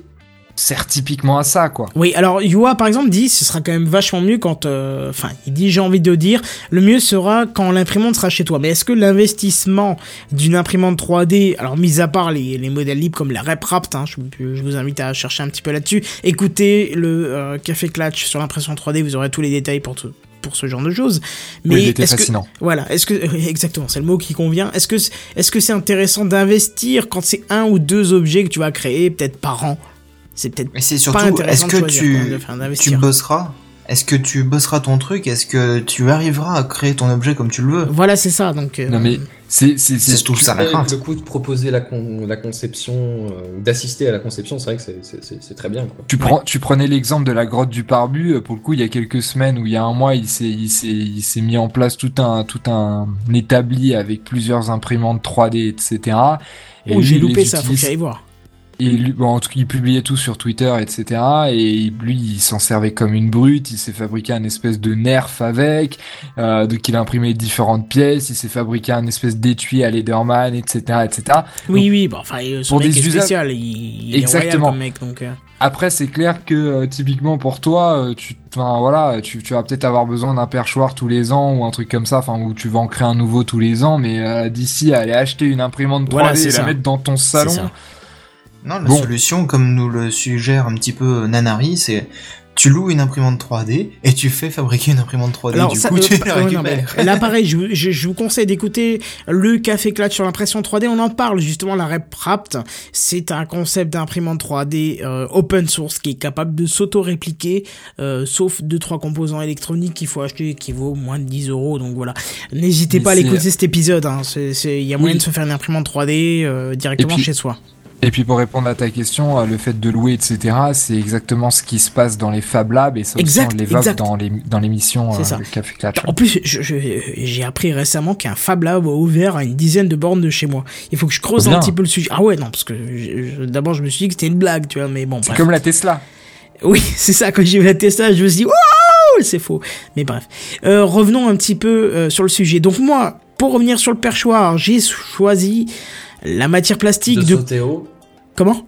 sert typiquement à ça quoi. Oui, alors Yua par exemple dit ce sera quand même vachement mieux quand, euh, enfin, il dit j'ai envie de dire le mieux sera quand l'imprimante sera chez toi. Mais est-ce que l'investissement d'une imprimante 3D, alors mis à part les, les modèles libres comme la RepRapt, hein, je, je vous invite à chercher un petit peu là-dessus, écoutez le Café Clutch sur l'impression 3D, vous aurez tous les détails pour tout pour ce genre de choses. Mais Oui, il était est-ce que fascinant. voilà, est-ce que (laughs) exactement, c'est le mot qui convient. Est-ce que est-ce que c'est intéressant d'investir quand c'est un ou deux objets que tu vas créer peut-être par an? C'est peut-être Mais c'est pas surtout, intéressant est-ce de que choisir, tu, même, tu bosseras? Est-ce que tu bosseras ton truc? Est-ce que tu arriveras à créer ton objet comme tu le veux? Voilà, c'est ça. Donc, euh, Non mais c'est c'est C'est tout ça la crainte. Le coup de proposer la, con- la conception, euh, d'assister à la conception, c'est vrai que c'est- c'est c'est- c'est très bien. Quoi. Tu, prends, tu prenais l'exemple de la grotte du Parbu. euh, Pour le coup, il y a quelques semaines ou il y a un mois, il s'est, il s'est, il s'est mis en place tout un, tout un établi avec plusieurs imprimantes 3D, etc. Et oh, j'ai loupé ça, faut que j'aille voir. Et lui, bon, en tout cas, il publiait tout sur Twitter, etc. Et lui, il s'en servait comme une brute. Il s'est fabriqué un espèce de nerf avec, euh, donc il a imprimé différentes pièces. Il s'est fabriqué un espèce d'étui à Lederman, etc., etc. Oui, oui, bah, enfin, euh, son pour mec des est usages- spécial, il, il est Exactement. comme mec, donc. euh, Après, c'est clair que euh, typiquement pour toi, tu, enfin voilà, tu, tu vas peut-être avoir besoin d'un perchoir tous les ans ou un truc comme ça, enfin où tu vas en créer un nouveau tous les ans, mais d'ici à aller acheter une imprimante 3D Voilà, et la ça. mettre dans ton salon. Non, la Bon. solution, comme nous le suggère un petit peu Nanari, c'est tu loues une imprimante 3D et tu fais fabriquer une imprimante 3D. Alors, du ça, coup, euh, tu (laughs) la ouais, non, là, pareil, je, vous- je, je vous conseille d'écouter le Café Clutch sur l'impression 3D. On en parle justement, la RepRapt. C'est un concept d'imprimante 3D euh, open source qui est capable de s'auto-répliquer, euh, sauf deux trois composants électroniques qu'il faut acheter qui vaut moins de 10 euros. Donc voilà, n'hésitez pas à l'écouter cet épisode. hein. Il y a moyen Oui. de se faire une imprimante 3D euh, directement puis- chez soi. Et puis pour répondre à ta question, euh, le fait de louer, etc., c'est exactement ce qui se passe dans les Fab Labs et ça aussi Exact, on l'évoque exact. dans les dans l'émission C'est euh, ça. le Café Clutch. En plus, je- je- j'ai appris récemment qu'un Fab Lab a ouvert à une dizaine de bornes de chez moi. Il faut que je creuse un petit peu le sujet. Ah ouais, non, parce que je- d'abord je me suis dit que c'était une blague, tu vois, mais bon. C'est bref. comme la Tesla. Oui, (laughs) c'est ça, quand j'ai vu la Tesla, je me suis dit, waouh, c'est faux. Mais bref. Euh, revenons un petit peu euh, sur le sujet. Donc moi, pour revenir sur le perchoir, j'ai choisi la matière plastique De de... sauter haut. Comment?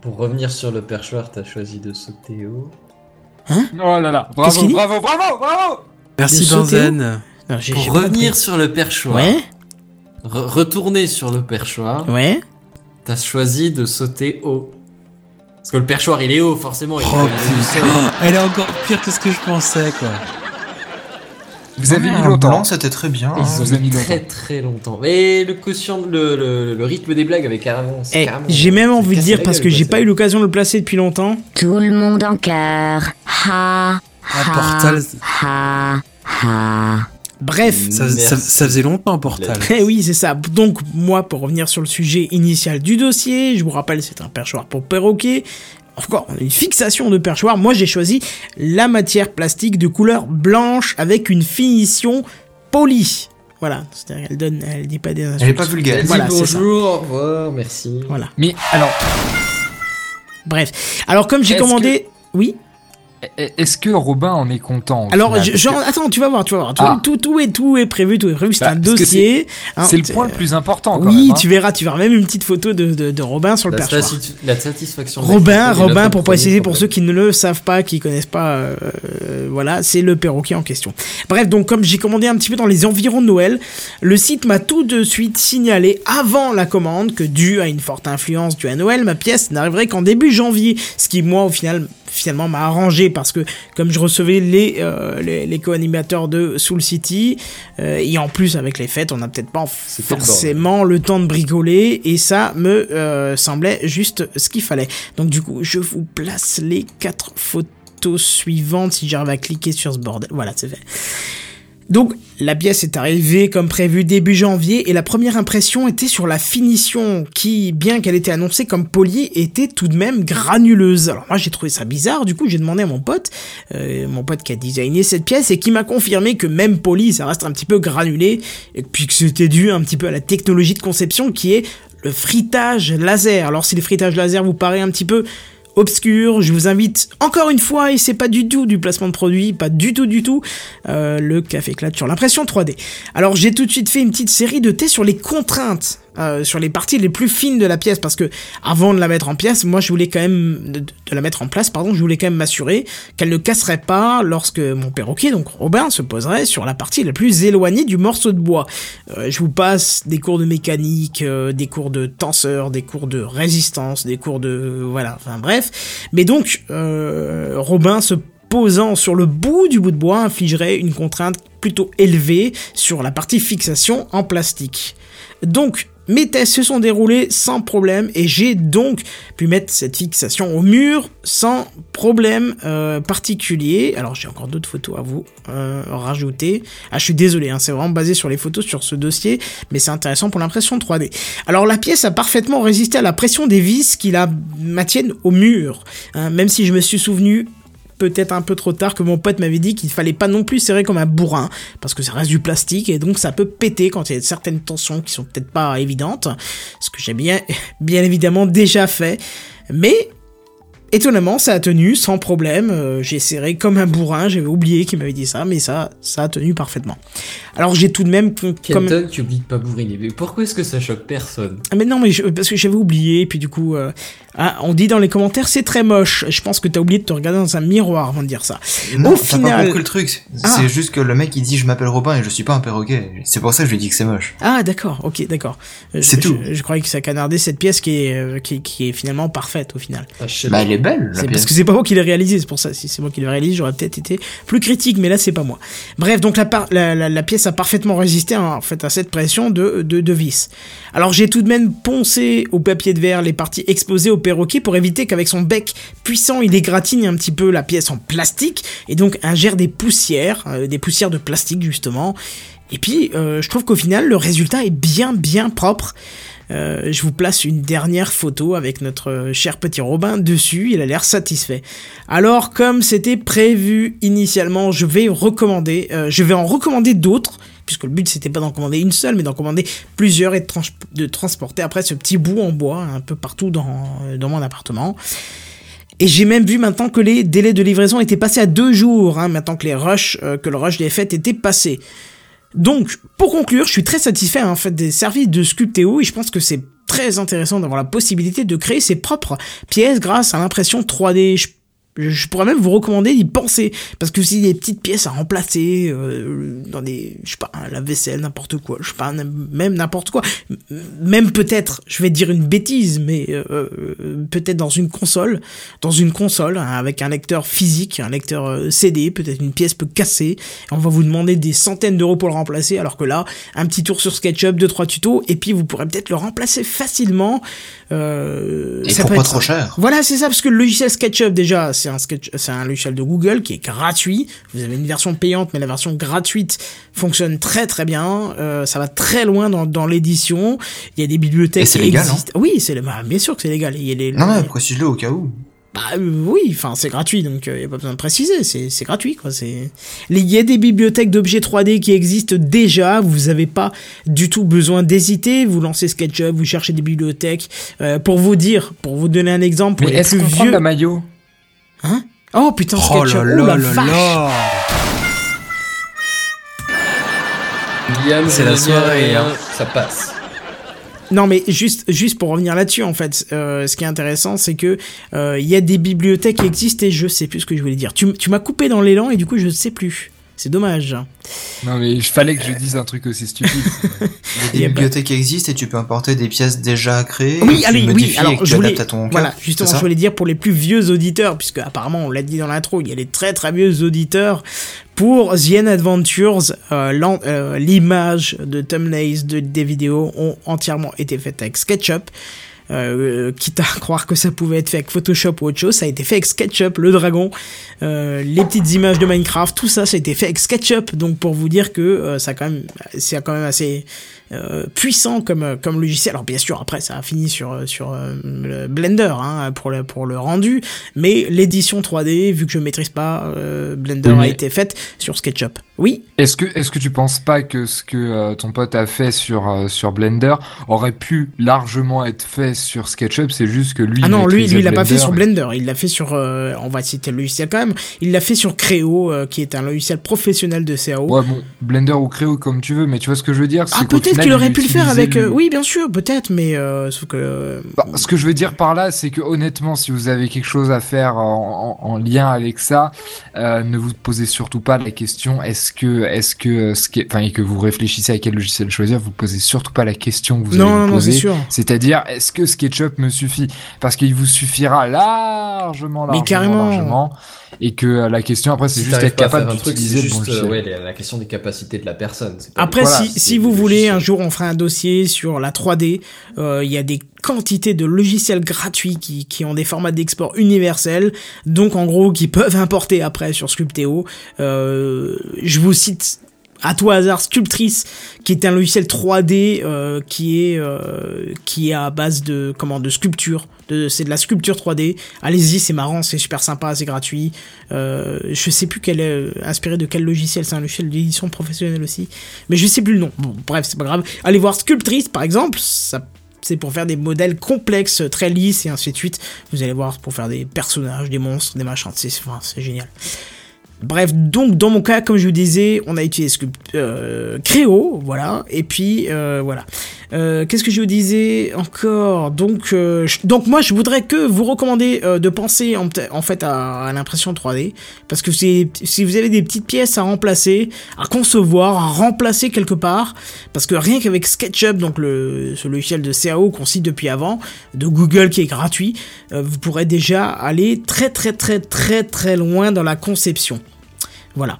Pour revenir sur le perchoir, t'as choisi de sauter haut. Oh là là, bravo, bravo, bravo, bravo. Merci Benzen. Pour revenir sur le perchoir, Ouais, re- retourner sur le perchoir, ouais. t'as choisi de sauter haut. Parce que le perchoir il est haut, forcément. Il Oh, est putain. Elle est encore pire que ce que je pensais, quoi. Vous avez mis un longtemps. c'était très bien. Ils hein. vous ont a mis mis longtemps. très très longtemps. Mais le quotient, le, le, le rythme des blagues avait carrément. c'est Eh, carrément- j'ai même envie de dire parce que j'ai pas eu l'occasion de le placer depuis longtemps. Tout le monde en cœur. Ha, Un ha, portal, ha, ha. Bref. ça, Merci. ça, ça faisait longtemps, Portal. Eh oui, c'est ça. Donc, moi, pour revenir sur le sujet initial du dossier, je vous rappelle, c'est un perchoir pour perroquet. Encore une fixation de perchoir. Moi, j'ai choisi la matière plastique de couleur blanche avec une finition polie. Voilà, c'est-à-dire qu'elle donne, elle dit pas des insultes. Elle est pas vulgaire. Elle dit c'est ça. bonjour, au revoir, merci. Voilà. Mais alors, Bref. Alors, comme j'ai commandé, oui? Est-ce que Robin en est content Alors, final je- Parce genre, que attends, tu vas voir, tu vas voir. Tout, Ah. tout, tout est, tout est prévu, tout est prévu. C'est Bah, un dossier. hein, C'est le point le plus important quand Oui, même. hein. tu verras, tu verras même une petite photo de, de, de Robin sur le La, perchoir. la satisfaction. Robin, Robin, pour préciser pour ceux qui ne le savent pas, qui connaissent pas, euh, euh, voilà, c'est le perroquet en question. Bref, donc comme j'ai commandé un petit peu dans les environs de Noël, le site m'a tout de suite signalé avant la commande que dû à une forte influence due à Noël, ma pièce n'arriverait qu'en début janvier, ce qui moi au final finalement m'a arrangé parce que comme je recevais les euh, les, les co-animateurs de Soul City euh, et en plus avec les fêtes on n'a peut-être pas forcément le temps de bricoler et ça me euh, semblait juste ce qu'il fallait. Donc du coup je vous place les quatre photos suivantes si j'arrive à cliquer sur ce bordel. Voilà c'est fait. Donc la pièce est arrivée comme prévu début janvier et la première impression était sur la finition qui, bien qu'elle était annoncée comme polie, était tout de même granuleuse. Alors moi j'ai trouvé ça bizarre, du coup j'ai demandé à mon pote, euh, mon pote qui a designé cette pièce et qui m'a confirmé que même polie ça reste un petit peu granulé et puis que c'était dû un petit peu à la technologie de conception qui est le fritage laser. Alors si le fritage laser vous paraît un petit peu obscur. Je vous invite encore une fois, et c'est pas du tout du placement de produit, pas du tout du tout, euh, le café éclate sur l'impression 3D. Alors j'ai tout de suite fait une petite série de tests sur les contraintes, euh, sur les parties les plus fines de la pièce, parce que avant de la mettre en pièce, moi je voulais quand même de, la mettre en place, pardon, je voulais quand même m'assurer qu'elle ne casserait pas lorsque mon perroquet, donc Robin, se poserait sur la partie la plus éloignée du morceau de bois. Euh, je vous passe des cours de mécanique, euh, des cours de tenseur, des cours de résistance, des cours de voilà, enfin bref. Mais donc Robin se posant sur le bout du bout de bois infligerait une contrainte plutôt élevée sur la partie fixation en plastique. Donc mes tests se sont déroulés sans problème et j'ai donc pu mettre cette fixation au mur sans problème euh, particulier. Alors j'ai encore d'autres photos à vous euh, rajouter. Ah je suis désolé, hein, c'est vraiment basé sur les photos sur ce dossier, mais c'est intéressant pour l'impression 3D. Alors la pièce a parfaitement résisté à la pression des vis qui la maintiennent au mur, hein, même si je me suis souvenu peut-être un peu trop tard que mon pote m'avait dit qu'il fallait pas non plus serrer comme un bourrin parce que ça reste du plastique et donc ça peut péter quand il y a certaines tensions qui sont peut-être pas évidentes ce que j'ai bien (laughs) bien évidemment déjà fait. Mais Étonnamment, ça a tenu sans problème. Euh, j'ai serré comme un bourrin. J'avais oublié qu'il m'avait dit ça, mais ça, ça a tenu parfaitement. Alors j'ai tout de même con- comme Kenton, tu oublies de pas bourriner. Mais pourquoi est-ce que ça choque personne? Ah, mais non, mais je- parce que j'avais oublié, puis du coup, euh, ah, on dit dans les commentaires c'est très moche. Je pense que t'as oublié de te regarder dans un miroir avant de dire ça. Non, Au final- pas compris le truc. Ah. C'est juste que le mec il dit je m'appelle Robin et je suis pas un perroquet. C'est pour ça que je lui dis que c'est moche. Ah d'accord, ok, d'accord. Euh, C'est tout. Je, je croyais que ça canardait cette pièce qui est, qui, qui est finalement parfaite au final. Ah, Bah elle est belle C'est parce que c'est pas moi qui l'ai réalisé, c'est pour ça. Si c'est moi qui l'ai réalisé, j'aurais peut-être été plus critique, mais là c'est pas moi. Bref, donc la, par- la, la, la pièce a parfaitement résisté hein, en fait à cette pression de, de, de vis. Alors j'ai tout de même poncé au papier de verre les parties exposées au perroquet pour éviter qu'avec son bec puissant il égratigne un petit peu la pièce en plastique et donc ingère des poussières, euh, des poussières de plastique justement. Et puis euh, je trouve qu'au final le résultat est bien bien propre. Euh, je vous place une dernière photo avec notre cher petit Robin dessus, il a l'air satisfait. Alors comme c'était prévu initialement, je vais recommander, euh, je vais en recommander d'autres, puisque le but c'était pas d'en commander une seule, mais d'en commander plusieurs et de, trans- de transporter après ce petit bout en bois un peu partout dans, dans mon appartement. Et j'ai même vu maintenant que les délais de livraison étaient passés à deux jours, hein, maintenant que les rushs, euh, que le rush des fêtes était passé. Donc, pour conclure, je suis très satisfait hein, en fait des services de Sculpteo et je pense que c'est très intéressant d'avoir la possibilité de créer ses propres pièces grâce à l'impression 3D. Je, Je, pourrais même vous recommander d'y penser parce que si des petites pièces à remplacer euh, dans des, je sais pas, un lave-vaisselle, n'importe quoi, je sais pas, même n'importe quoi, même peut-être, je vais dire une bêtise, mais euh, euh, peut-être dans une console, dans une console hein, avec un lecteur physique, un lecteur euh, CD, peut-être une pièce peut casser, et on va vous demander des centaines d'euros pour le remplacer, alors que là, un petit tour sur SketchUp, deux trois tutos, et puis vous pourrez peut-être le remplacer facilement. Euh, Et ça pour peut pas être trop cher? Voilà, c'est ça, parce que le logiciel SketchUp, déjà, c'est un, sketch, c'est un logiciel de Google qui est gratuit. Vous avez une version payante, mais la version gratuite fonctionne très très bien. Euh, ça va très loin dans, dans l'édition. Il y a des bibliothèques Et c'est qui légal, hein existent. Oui, c'est bah, bien sûr que c'est légal. Il y a les, Non, mais précise-le au cas où. bah euh, oui, enfin c'est gratuit, donc il n'y a pas besoin de préciser, c'est c'est gratuit quoi. C'est il y a des bibliothèques d'objets 3D qui existent déjà. Vous n'avez pas du tout besoin d'hésiter. Vous lancez SketchUp, vous cherchez des bibliothèques. Euh, pour vous dire, pour vous donner un exemple, pour Mais les est-ce qu'on prend vieux. la maillot? Hein? Oh putain, Oh oh la vache. là Guillaume, C'est la soirée, hein. Ça passe. Non mais juste juste pour revenir là-dessus en fait, euh, ce qui est intéressant c'est que euh, il y a des bibliothèques qui existent et je sais plus ce que je voulais dire. Tu, tu m'as coupé dans l'élan et du coup je sais plus. C'est dommage. Non, mais il fallait que je dise un truc aussi stupide. (laughs) Il y a des bibliothèques qui existent et tu peux importer des pièces déjà créées. Oui, allez, oui. modifies et Alors que tu je voulais, à ton cas. voilà, justement, c'est je voulais dire pour les plus vieux auditeurs, puisque apparemment on l'a dit dans l'intro, il y a les très très vieux auditeurs. Pour The End Adventures, euh, euh, l'image de thumbnails de, des vidéos ont entièrement été faites avec SketchUp. Euh, quitte à (laughs) croire que ça pouvait être fait avec Photoshop ou autre chose, ça a été fait avec SketchUp, le dragon, euh, les petites images de Minecraft, tout ça, ça a été fait avec SketchUp. Donc pour vous dire que euh, ça quand même, c'est quand même assez euh, puissant comme euh, comme logiciel. Alors bien sûr, après ça a fini sur euh, sur euh, le Blender hein, pour le pour le rendu, mais l'édition 3D, vu que je maîtrise pas euh, Blender, Oui, a été faite sur SketchUp. Oui. Est-ce que, est-ce que tu penses pas que ce que ton pote a fait sur, sur Blender aurait pu largement être fait sur SketchUp? C'est juste que lui. Ah non, lui, lui, il l'a pas fait sur Blender. Il l'a fait sur, on va citer le logiciel quand même. Il l'a fait sur Creo, qui est un logiciel professionnel de CAO. Ouais, bon, Blender ou Creo comme tu veux, mais tu vois ce que je veux dire? Ah, c'est qu'au peut-être qu'il aurait pu le faire avec. le- euh, oui, bien sûr, peut-être, mais euh, sauf que. euh, Bah, ce que je veux dire par là, c'est que honnêtement, si vous avez quelque chose à faire en, en- en lien avec ça, euh, ne vous posez surtout pas la question est-ce que, est-ce que, euh, ce qui est- enfin, et que vous réfléchissez à quel logiciel choisir, vous posez surtout pas la question que vous non, allez non, vous non, c'est. C'est-à-dire, est-ce que SketchUp me suffit? Parce qu'il vous suffira largement, largement, carrément. largement, et que la question après, c'est Si juste être capable d'utiliser bon juste euh, logiciel. ouais, la, question des capacités de la personne. Après, Voilà, si, si vous voulez, un on fera un dossier sur la 3D. Euh, Il y a des quantités de logiciels gratuits qui, qui ont des formats d'export universels, donc en gros qui peuvent importer après sur Sculpteo. Euh, je vous cite à tout hasard Sculptrice, qui est un logiciel 3D euh, qui est euh, qui est à base de comment de sculpture. C'est de la sculpture 3D. Allez-y, c'est marrant, c'est super sympa, c'est gratuit. Euh, je sais plus quel est euh, inspiré de quel logiciel. C'est un logiciel d'édition professionnelle aussi, mais je sais plus le nom. Bon, bref, c'est pas grave. Allez voir Sculptrice par exemple. C'est pour faire des modèles complexes, très lisses et ainsi de suite. Vous allez voir pour faire des personnages, des monstres, des machins. C'est enfin, c'est génial. Bref, donc dans mon cas, comme je vous disais, on a utilisé euh, Créo, voilà, et puis euh, voilà. Euh, Qu'est-ce que je vous disais encore? Donc, euh, donc moi, je voudrais que vous recommander euh, de penser en, fait à, l'impression 3D, parce que si vous avez des petites pièces à remplacer, à concevoir, à remplacer quelque part, parce que rien qu'avec SketchUp, donc le logiciel de CAO qu'on cite depuis avant, de Google qui est gratuit, vous pourrez déjà aller très très très très très loin dans la conception. Voilà.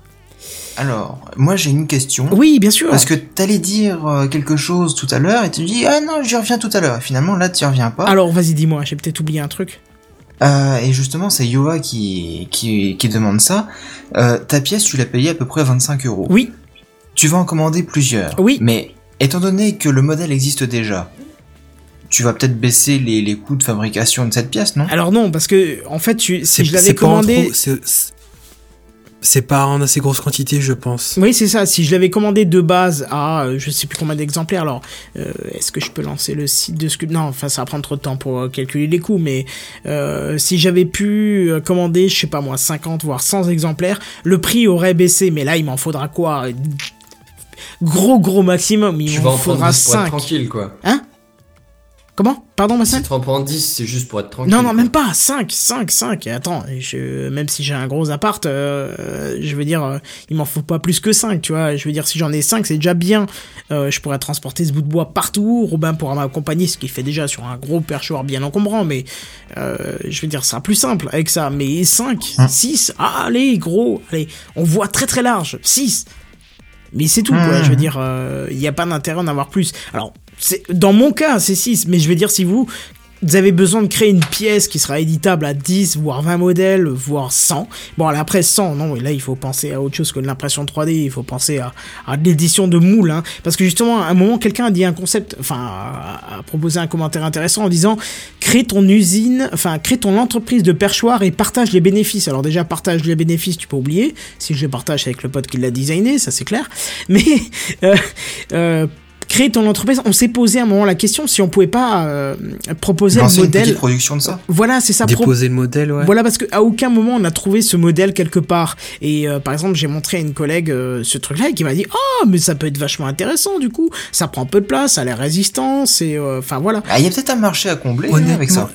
Alors, moi j'ai une question. Oui, bien sûr. Parce que t'allais dire euh, quelque chose tout à l'heure et tu dis ah non j'y reviens tout à l'heure. Et finalement là tu reviens pas. Alors, vas-y, dis-moi, j'ai peut-être oublié un truc. Euh, et justement c'est Yoa qui, qui qui demande ça. Euh, ta pièce tu l'as payée à peu près 25 euros. Oui, Tu vas en commander plusieurs. Oui. Mais étant donné que le modèle existe déjà, tu vas peut-être baisser les, les coûts de fabrication de cette pièce, non? Alors non, parce que en fait, tu, si C'est je l'avais c'est pas en commandé. c'est- c'est- pas en assez grosse quantité, je pense. Oui, c'est ça. Si je l'avais commandé de base à euh, je sais plus combien d'exemplaires, alors euh, est-ce que je peux lancer le site de Sculpt Non, enfin ça va prendre trop de temps pour euh, calculer les coûts, mais euh, si j'avais pu euh, commander, je sais pas moi, 50 voire 100 exemplaires, le prix aurait baissé, mais là il m'en faudra quoi? Gros gros maximum, il Tu vas m'en faudra 10 pour être 5. tranquille, quoi. Comment? Pardon, ma Si tu en prends 10, c'est juste pour être tranquille. Non, non, quoi. même pas. 5, 5, 5. Et attends, je, même si j'ai un gros appart, euh, je veux dire, euh, il m'en faut pas plus que 5, tu vois. Je veux dire, si j'en ai 5, c'est déjà bien. Euh, je pourrais transporter ce bout de bois partout. Robin pourra m'accompagner, ce qu'il fait déjà sur un gros perchoir bien encombrant. Mais euh, je veux dire, ça sera plus simple avec ça. Mais 5, Hein. 6, ah, allez, gros, allez. On voit très très large. 6. Mais c'est tout, quoi. Mmh. Je veux dire, il n'y a pas d'intérêt en avoir plus. Alors, dans mon cas, c'est 6. Mais je veux dire, si vous, avez besoin de créer une pièce qui sera éditable à 10, voire 20 modèles, voire 100. Bon, après 100, non, là, il faut penser à autre chose que de l'impression 3D. Il faut penser à, à l'édition de moule. Hein. Parce que justement, à un moment, quelqu'un a dit un concept, enfin, a, proposé un commentaire intéressant en disant crée ton usine, enfin, crée ton entreprise de perchoir et partage les bénéfices. Alors déjà, partage les bénéfices, tu peux oublier. Si je partage avec le pote qui l'a designé, ça c'est clair. Mais, euh, euh, créer ton entreprise, on s'est posé à un moment la question si on pouvait pas euh, proposer Lancer une modèle. petite production de ça. Voilà, c'est ça. pro- Déposer le modèle, ouais. Voilà, parce qu'à aucun moment on a trouvé ce modèle quelque part. Et euh, par exemple, j'ai montré à une collègue euh, ce truc-là et qui m'a dit Oh, mais ça peut être vachement intéressant du coup. Ça prend peu de place, ça a l'air résistant, c'est. euh, Enfin voilà. Ah, il y a peut-être un marché à combler hein, avec ça.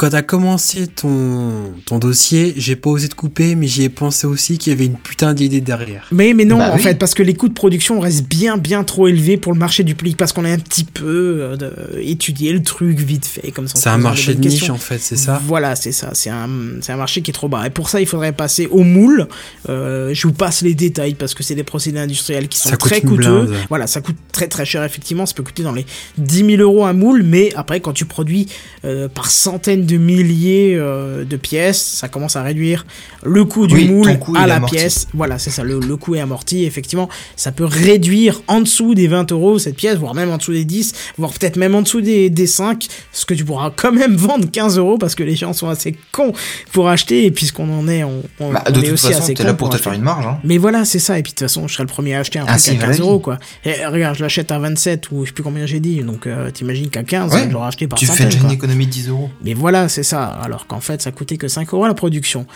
Quand t'as commencé ton, ton dossier, j'ai pas osé te couper, mais j'y ai pensé aussi qu'il y avait une putain d'idée derrière. Mais, mais non, Bah en oui. fait, parce que les coûts de production restent bien, bien trop élevés pour le marché du public, parce qu'on a un petit peu euh, de- étudié le truc vite fait, comme ça. C'est un marché de niche, questions. en fait, c'est ça? Voilà, c'est ça. C'est un, c'est un marché qui est trop bas. Et pour ça, il faudrait passer au moule. Euh, je vous passe les détails parce que c'est des procédés industriels qui sont Ça coûte très coûteux. blinde. Voilà, ça coûte très très cher, effectivement. Ça peut coûter dans les 10 000 euros un moule. Mais après, quand tu produis euh, par centaines de milliers euh, de pièces, ça commence à réduire le coût du Oui, moule coût, à la amorti. pièce. Voilà, c'est ça. Le, le coût est amorti. Effectivement, ça peut réduire en dessous des 20 euros cette pièce, voire même en dessous des 10, voire peut-être même en dessous des, des 5. Ce que tu pourras quand même (laughs) vendre 15 euros parce que les gens sont assez cons pour acheter. Et puisqu'on en est, on, on, Bah, on est aussi façon, assez t'es là cons pour te faire une marge. Hein. Mais voilà, c'est ça. Et puis de toute façon, je serai le premier à acheter un Ah, truc à vrai, 15 la euros, quoi. Et regarde, je l'achète à 27 ou je sais plus combien j'ai dit. Donc euh, t'imagines qu'à 15, Ouais, je l'aurais acheté par Tu fais déjà une économie de 10 euros. Mais voilà, c'est ça. Alors qu'en fait, ça coûtait que 5 euros la production.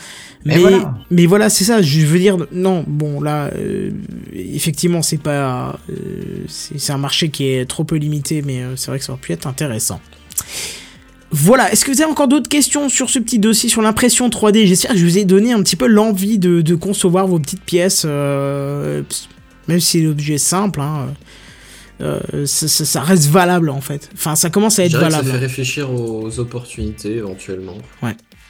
Mais, voilà. mais voilà, c'est ça. Je veux dire, non, bon, là, euh, effectivement, c'est pas. euh, c'est un marché qui est trop peu limité, mais euh, c'est vrai que ça aurait pu être intéressant. Voilà, est-ce que vous avez encore d'autres questions sur ce petit dossier sur l'impression 3D J'espère que je vous ai donné un petit peu l'envie de, de concevoir vos petites pièces, même si l'objet est simple, hein, euh, ça, ça- ça reste valable en fait. Enfin, ça commence à être dirais que ça valable. fait réfléchir aux opportunités éventuellement.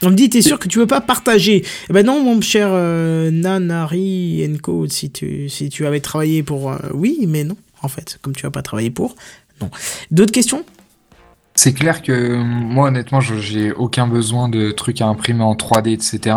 On me dit, t'es sûr que tu veux pas partager? Eh ben non, mon cher euh, Nanari Co, si tu, si tu avais travaillé pour... euh, oui, mais non, en fait, comme tu vas pas travaillé pour. Non. D'autres questions? C'est clair que euh, moi honnêtement j'ai aucun besoin de trucs à imprimer en 3D etc.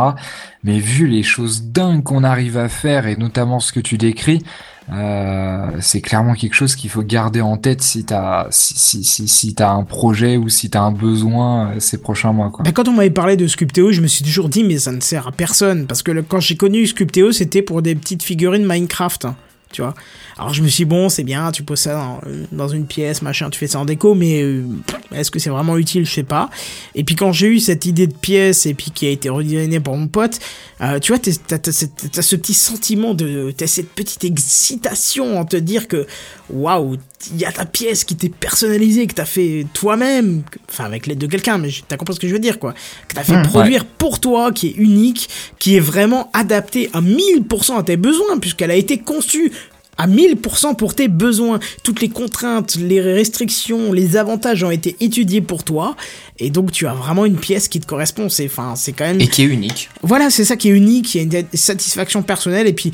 Mais vu les choses dingues qu'on arrive à faire et notamment ce que tu décris, euh, c'est clairement quelque chose qu'il faut garder en tête si t'as si si si, un projet ou si t'as un besoin euh, ces prochains mois ben, Quand on m'avait parlé de Sculpteo, je me suis toujours dit, mais ça ne sert à personne. Parce que le- quand j'ai connu Sculpteo, c'était pour des petites figurines Minecraft. hein, tu vois. Alors je me suis dit, bon, c'est bien, tu poses ça dans, dans une pièce, machin, tu fais ça en déco, mais euh, est-ce que c'est vraiment utile? Je sais pas. Et puis quand j'ai eu cette idée de pièce, et puis qui a été redesignée par mon pote, euh, tu vois, t'as ce petit sentiment de. T'as cette petite excitation en te dire que, waouh, il y a ta pièce qui t'est personnalisée, que t'as fait toi-même, enfin avec l'aide de quelqu'un, mais t'as compris ce que je veux dire, quoi. Que t'as fait Mmh, produire pour toi, qui est unique, qui est vraiment adapté à 1000% à tes besoins, puisqu'elle a été conçue à 1000% pour tes besoins. Toutes les contraintes, les restrictions, les avantages ont été étudiés pour toi. Et donc, tu as vraiment une pièce qui te correspond. C'est, enfin, c'est quand même. Et qui est unique. Voilà, c'est ça qui est unique. Il y a une satisfaction personnelle. Et puis,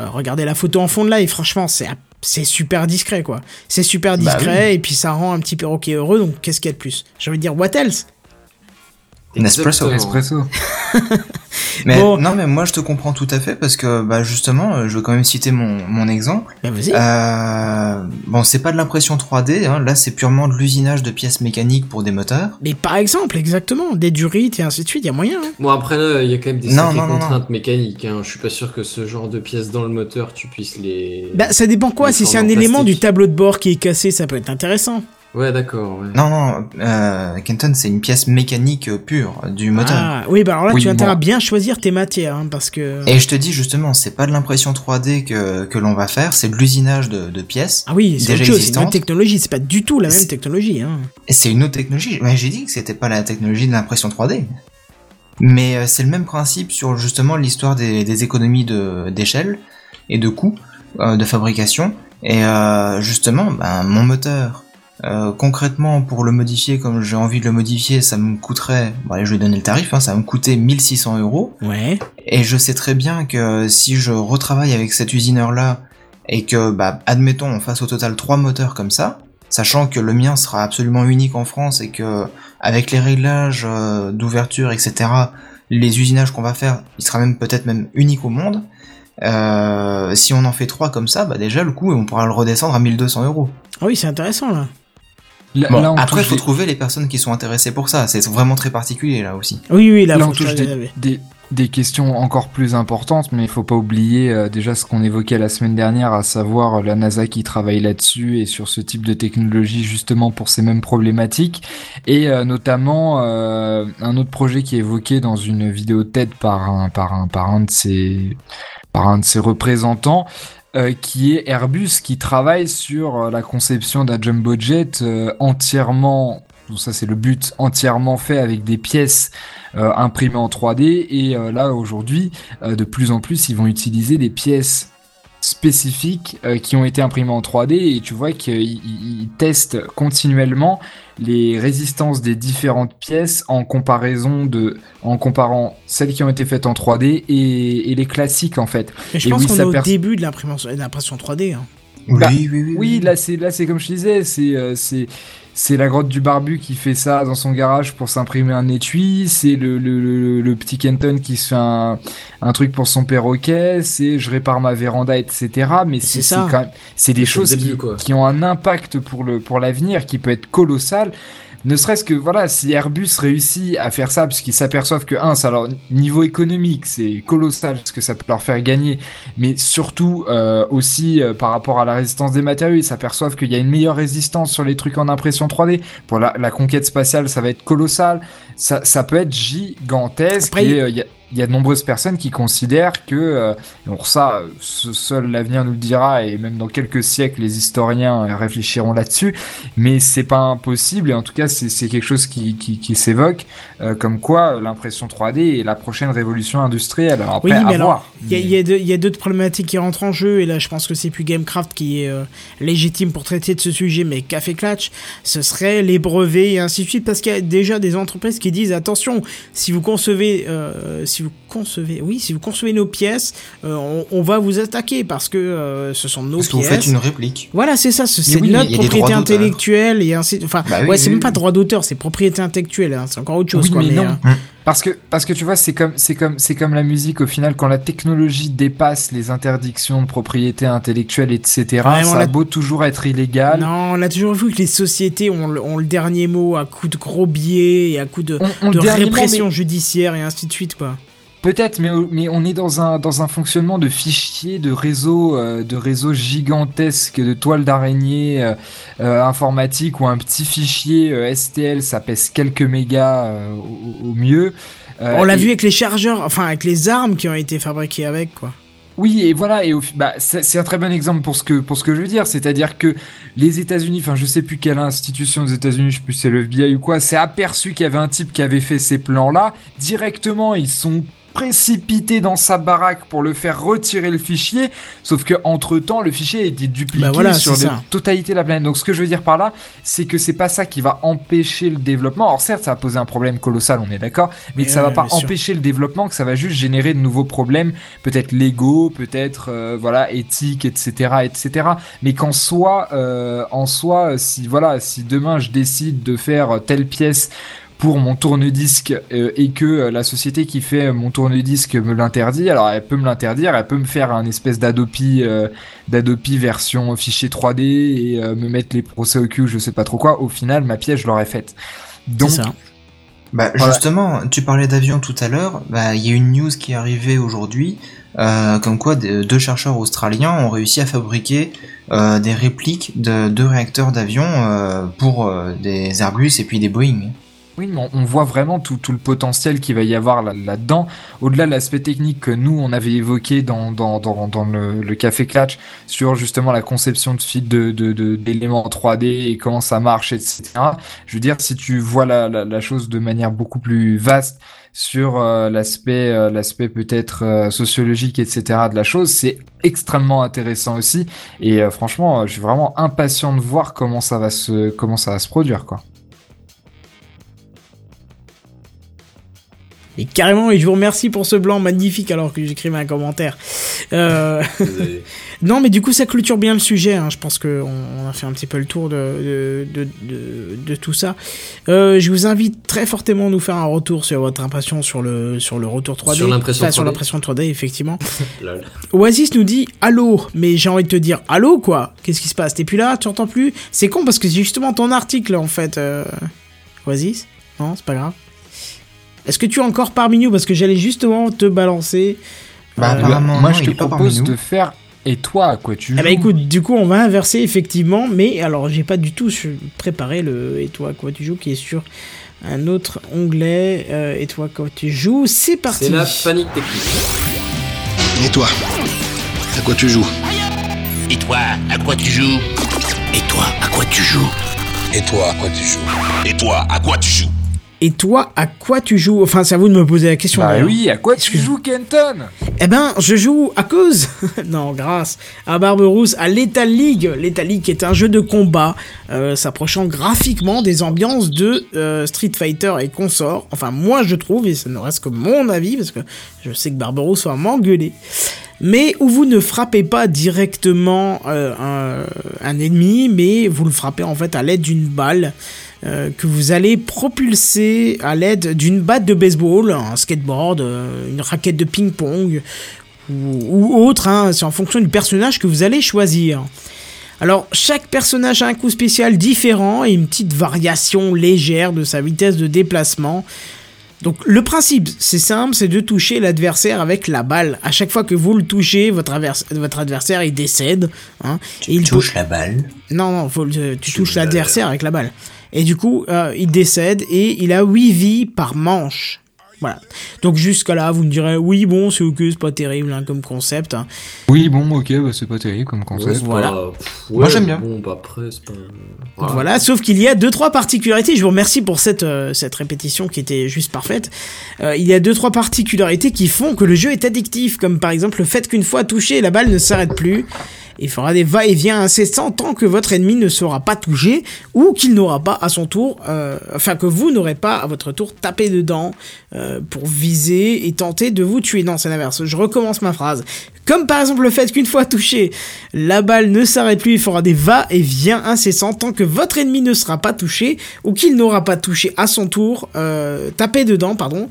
euh, regardez la photo en fond de live. Franchement, c'est, c'est super discret, quoi. C'est super Bah discret. Et puis, ça rend un petit perroquet heureux. Donc, qu'est-ce qu'il y a de plus? J'ai envie de dire, what else? Nespresso. Exactement. Espresso. (laughs) Mais Bon. non, mais moi je te comprends tout à fait parce que bah justement, euh, je veux quand même citer mon, mon exemple. Vas-y. Euh, bon, c'est pas de l'impression 3D, hein, là c'est purement de l'usinage de pièces mécaniques pour des moteurs. Mais par exemple, exactement, des durites et ainsi de suite, il y a moyen. hein. Bon après là, il y a quand même des Non, sacrées non, non, contraintes mécaniques. Hein. Je suis pas sûr que ce genre de pièces dans le moteur, tu puisses les. Bah, ça dépend quoi. Les Si c'est un élément du tableau de bord qui est cassé, ça peut être intéressant. Ouais, d'accord. ouais. Non, non, euh, Kenton, c'est une pièce mécanique pure du moteur. Ah, oui, bah alors là, Oui, tu as intérêt à bien choisir tes matières, hein, parce que. Et je te dis justement, c'est pas de l'impression 3D que, que l'on va faire, c'est de l'usinage de, de pièces. Ah oui, c'est une autre technologie, c'est pas du tout la même technologie. Hein. C'est une autre technologie. Mais j'ai dit que c'était pas la technologie de l'impression 3D. Mais euh, c'est le même principe sur justement l'histoire des, des économies de d'échelle et de coûts euh, de fabrication. Et euh, justement, ben, mon moteur, euh, concrètement, pour le modifier comme j'ai envie de le modifier, ça me coûterait, bon allez, je vais donner le tarif, hein, ça va me coûter 1600 euros. Ouais. Et je sais très bien que si je retravaille avec cet usineur-là, et que, bah, admettons, on fasse au total trois moteurs comme ça, sachant que le mien sera absolument unique en France et que, avec les réglages euh, d'ouverture, etc., les usinages qu'on va faire, il sera même peut-être même unique au monde. Euh, si on en fait trois comme ça, bah déjà le coût, on pourra le redescendre à 1200 euros. Ah oui, c'est intéressant là. Là, Bon, là, on après, il faut des- trouver les personnes qui sont intéressées pour ça. C'est vraiment très particulier là aussi. Oui, oui, là, Là, on touche des, des, des questions encore plus importantes, mais il faut pas oublier euh, déjà ce qu'on évoquait la semaine dernière, à savoir euh, la NASA qui travaille là-dessus et sur ce type de technologie justement pour ces mêmes problématiques, et euh, notamment euh, un autre projet qui est évoqué dans une vidéo TED par un par un par un de ses par un de ses représentants. Euh, qui est Airbus qui travaille sur euh, la conception d'un jumbo jet euh, entièrement ça c'est le but entièrement fait avec des pièces euh, imprimées en 3D et là aujourd'hui de plus en plus ils vont utiliser des pièces spécifiques euh, qui ont été imprimées en 3D et tu vois qu'ils ils- ils testent continuellement les résistances des différentes pièces en comparaison de en comparant celles qui ont été faites en 3D et, et les classiques en fait. Mais je Et pense oui, qu'on est au début de l'impression de l'impression 3D. Hein. Bah, oui, oui, oui. Oui, là c'est là c'est comme je disais, c'est euh, c'est c'est la grotte du barbu qui fait ça dans son garage pour s'imprimer un étui, c'est le, le, le, le petit Kenton qui se fait un, un truc pour son perroquet, c'est je répare ma véranda, etc. Mais C'est c'est des choses début, qui, qui ont un impact pour le pour l'avenir qui peut être colossal. Ne serait-ce que voilà, si Airbus réussit à faire ça, puisqu'ils s'aperçoivent que un, ça leur niveau économique, c'est colossal ce que ça peut leur faire gagner, mais surtout euh, aussi euh, par rapport à la résistance des matériaux, ils s'aperçoivent qu'il y a une meilleure résistance sur les trucs en impression 3D. Pour la, la conquête spatiale, ça va être colossal. Ça, ça peut être gigantesque. Après, et euh, il y, a, il y a de nombreuses personnes qui considèrent que, euh, alors ça, euh, ce- seul l'avenir nous le dira, et même dans quelques siècles, les historiens euh, réfléchiront là-dessus. Mais c'est pas impossible, et en tout cas, c'est quelque chose qui, qui, qui s'évoque, euh, comme quoi euh, l'impression 3D est la prochaine révolution industrielle. Alors après, Oui, mais à alors. Il y a, y d'autres problématiques qui rentrent en jeu, et là je pense que c'est plus Gamecraft qui est euh, légitime pour traiter de ce sujet, mais Café Clutch, ce serait les brevets et ainsi de suite, parce qu'il y a déjà des entreprises qui disent attention, si vous concevez, euh, si vous concevez, oui, si vous concevez nos pièces, euh, on, on va vous attaquer parce que euh, ce sont nos Parce que vous pièces. faites une réplique. Voilà, c'est ça, c'est oui, notre propriété intellectuelle et ainsi. Enfin, Bah oui, ouais, c'est même pas droit d'auteur, c'est propriété intellectuelle, hein, c'est encore autre chose. Oui, quoi, mais non. Parce que, parce que tu vois, c'est comme, c'est comme, c'est comme la musique au final, quand la technologie dépasse les interdictions de propriété intellectuelle, etc., Ouais, ça a beau toujours être illégal. Non, on a toujours vu que les sociétés ont, le- ont le dernier mot à coup de gros billets et à coup de, On- on de le dernier mot, répression mais- judiciaire et ainsi de suite, quoi. Peut-être, mais, mais on est dans un, dans un fonctionnement de fichiers, de réseaux, euh, de réseaux gigantesques, de toiles d'araignée euh, euh, informatique où un petit fichier euh, STL, ça pèse quelques mégas euh, au, au mieux. Euh, on l'a et- vu avec les chargeurs, enfin avec les armes qui ont été fabriquées avec, quoi. Oui, et voilà, et au, fi- bah, c'est un très bon exemple pour ce que pour ce que je veux dire, c'est-à-dire que les États-Unis, enfin je sais plus quelle institution des États-Unis, je sais plus si c'est le FBI ou quoi, s'est aperçu qu'il y avait un type qui avait fait ces plans-là. Directement, ils sont précipités dans sa baraque pour le faire retirer le fichier, sauf que entre temps le fichier a été dupliqué Bah voilà, sur la totalité de la planète. Donc ce que je veux dire par là, c'est que c'est pas ça qui va empêcher le développement. Alors certes, ça va poser un problème colossal, on est d'accord, mais que ça va pas sûr. empêcher le développement, que ça va juste générer de nouveaux problèmes, peut-être légaux, peut-être euh, voilà éthiques, etc., etc. Mais qu'en soi, euh, en soi, si voilà, si demain je décide de faire telle pièce pour mon tourne-disque euh, et que euh, la société qui fait mon tourne-disque me l'interdit, alors elle peut me l'interdire, elle peut me faire un espèce d'Adopi euh, d'Adopi version fichier 3D et euh, me mettre les procès au cul, je sais pas trop quoi. Au final, ma pièce, je l'aurais faite. C'est Donc, ça. Bah Voilà. justement, tu parlais d'avion tout à l'heure. Bah il y a une news qui est arrivée aujourd'hui, euh, comme quoi deux chercheurs australiens ont réussi à fabriquer euh, des répliques de deux réacteurs d'avion euh, pour euh, des Airbus et puis des Boeing. On, voit vraiment tout, le potentiel qu'il va y avoir là- là-dedans. Au-delà de l'aspect technique que nous, on avait évoqué dans, le, Café Clatch sur justement la conception de fil de, de, d'éléments en 3D et comment ça marche, etc. Je veux dire, si tu vois la, la, chose de manière beaucoup plus vaste sur euh, l'aspect euh, l'aspect peut-être euh, sociologique, etc. de la chose, c'est extrêmement intéressant aussi. Et franchement, je suis vraiment impatient de voir comment ça va se comment ça va se produire, quoi. Et carrément, et je vous remercie pour ce blanc magnifique alors que j'écrivais un commentaire. Euh, (laughs) (laughs) non, mais du coup, ça clôture bien le sujet. hein. Je pense qu'on on a fait un petit peu le tour de, de, de, de, de tout ça. Euh, je vous invite très fortement à nous faire un retour sur votre impression sur le, sur le retour 3D. Sur l'impression Enfin, sur 3D. l'impression 3D, effectivement. (laughs) Lol. Oasis nous dit Allô, mais j'ai envie de te dire Allô, quoi Qu'est-ce qui se passe? T'es plus là? Tu entends plus? C'est con parce que c'est justement ton article, en fait. euh, Oasis Non, c'est pas grave. Est-ce que tu es encore parmi nous? Parce que j'allais justement te balancer. Bah, Euh, apparemment, Moi, non, je te propose de faire. Et toi, à quoi tu joues Eh ben écoute, du coup, on va inverser effectivement, mais alors j'ai pas du tout préparé le et toi quoi tu joues qui est sur un autre onglet euh, et toi quoi tu joues. C'est parti. C'est la panique technique. Et toi À quoi tu joues Et toi, à quoi tu joues Et toi, à quoi tu joues Et toi, à quoi tu joues Et toi, à quoi tu joues? Et toi, à quoi tu joues? Enfin, c'est à vous de me poser la question. Bah oui, à quoi tu joues, Kenton? Eh ben, je joue à cause, (laughs) non, grâce à Barberousse, à Lethal League. Lethal League est un jeu de combat euh, s'approchant graphiquement des ambiances de euh, Street Fighter et consorts. Enfin, moi je trouve, et ça ne reste que mon avis, parce que je sais que Barberousse va m'engueuler. Mais où vous ne frappez pas directement euh, un, un ennemi, mais vous le frappez en fait à l'aide d'une balle euh, que vous allez propulser à l'aide d'une batte de baseball, un skateboard, euh, une raquette de ping-pong ou, ou autre, hein, c'est en fonction du personnage que vous allez choisir. Alors, chaque personnage a un coup spécial différent et une petite variation légère de sa vitesse de déplacement. Donc, le principe, c'est simple, c'est de toucher l'adversaire avec la balle. À chaque fois que vous le touchez, votre, votre adversaire, il décède. Hein, et il peut- Touche la balle. non, non, faut le- tu touches l'adversaire avec la balle. Et du coup, euh, il décède et il a 8 vies par manche. Voilà. Donc jusqu'à là, vous me direz, oui, bon, c'est ok, c'est pas terrible hein, comme concept. hein. Oui, bon, ok, bah, c'est pas terrible comme Ouais, concept. c'est Voilà. pas- pff, Moi, ouais, j'aime bien. Bon, bah après, c'est pas. Voilà. sauf qu'il y a deux trois particularités. Je vous remercie pour cette euh, cette répétition qui était juste parfaite. Euh, il y a deux trois particularités qui font que le jeu est addictif, comme par exemple le fait qu'une fois touché, la balle ne s'arrête plus. Il fera des va-et-vient incessants tant que votre ennemi ne sera pas touché ou qu'il n'aura pas à son tour, euh, enfin que vous n'aurez pas à votre tour tapé dedans euh, pour viser et tenter de vous tuer. Non, c'est l'inverse. Je recommence ma phrase. Comme par exemple le fait qu'une fois touché, la balle ne s'arrête plus, il fera des va-et-vient incessants tant que votre ennemi ne sera pas touché ou qu'il n'aura pas touché à son tour, euh, tapé dedans, pardon.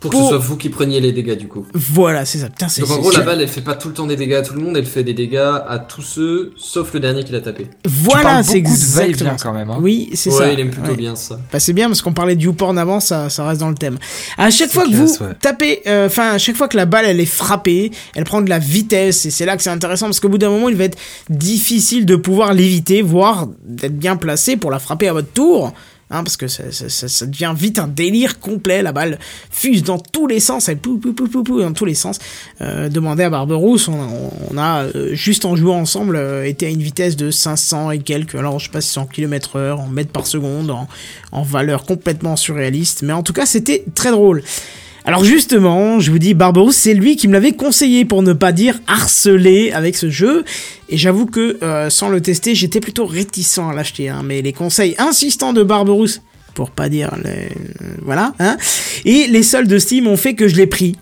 Pour que ce soit vous qui preniez les dégâts, du coup. Voilà, c'est ça. Putain, c'est Donc en gros, la balle, elle fait pas tout le temps des dégâts à tout le monde, elle fait des dégâts à tous ceux, sauf le dernier qui l'a tapé. Voilà, parles c'est beaucoup de exactement quand même, hein. Oui, c'est ouais, ça. il aime plutôt Ouais. bien ça. Bah, c'est bien parce qu'on parlait de YouPorn avant, ça, ça reste dans le thème. À chaque fois que classe, vous ouais. tapez, euh, enfin, à chaque fois que la balle elle est frappée, elle prend de la vitesse et c'est là que c'est intéressant parce qu'au bout d'un moment, il va être difficile de pouvoir l'éviter, voire d'être bien placé pour la frapper à votre tour. Hein, parce que ça, devient vite un délire complet, la balle fuse dans tous les sens, elle pou, pou, pou, pou, dans tous les sens. Euh, demandez à Barberousse, on, on a, euh, juste en jouant ensemble, euh, été à une vitesse de 500 et quelques, alors je sais pas si c'est en km heure, en mètres par seconde, en, en valeur complètement surréaliste, mais en tout cas c'était très drôle. Alors justement, je vous dis, Barberousse, c'est lui qui me l'avait conseillé pour ne pas dire harcelé avec ce jeu. Et j'avoue que euh, sans le tester, j'étais plutôt réticent à l'acheter. hein, mais les conseils insistants de Barberousse, pour pas dire les... voilà, hein, et les soldes de Steam ont fait que je l'ai pris.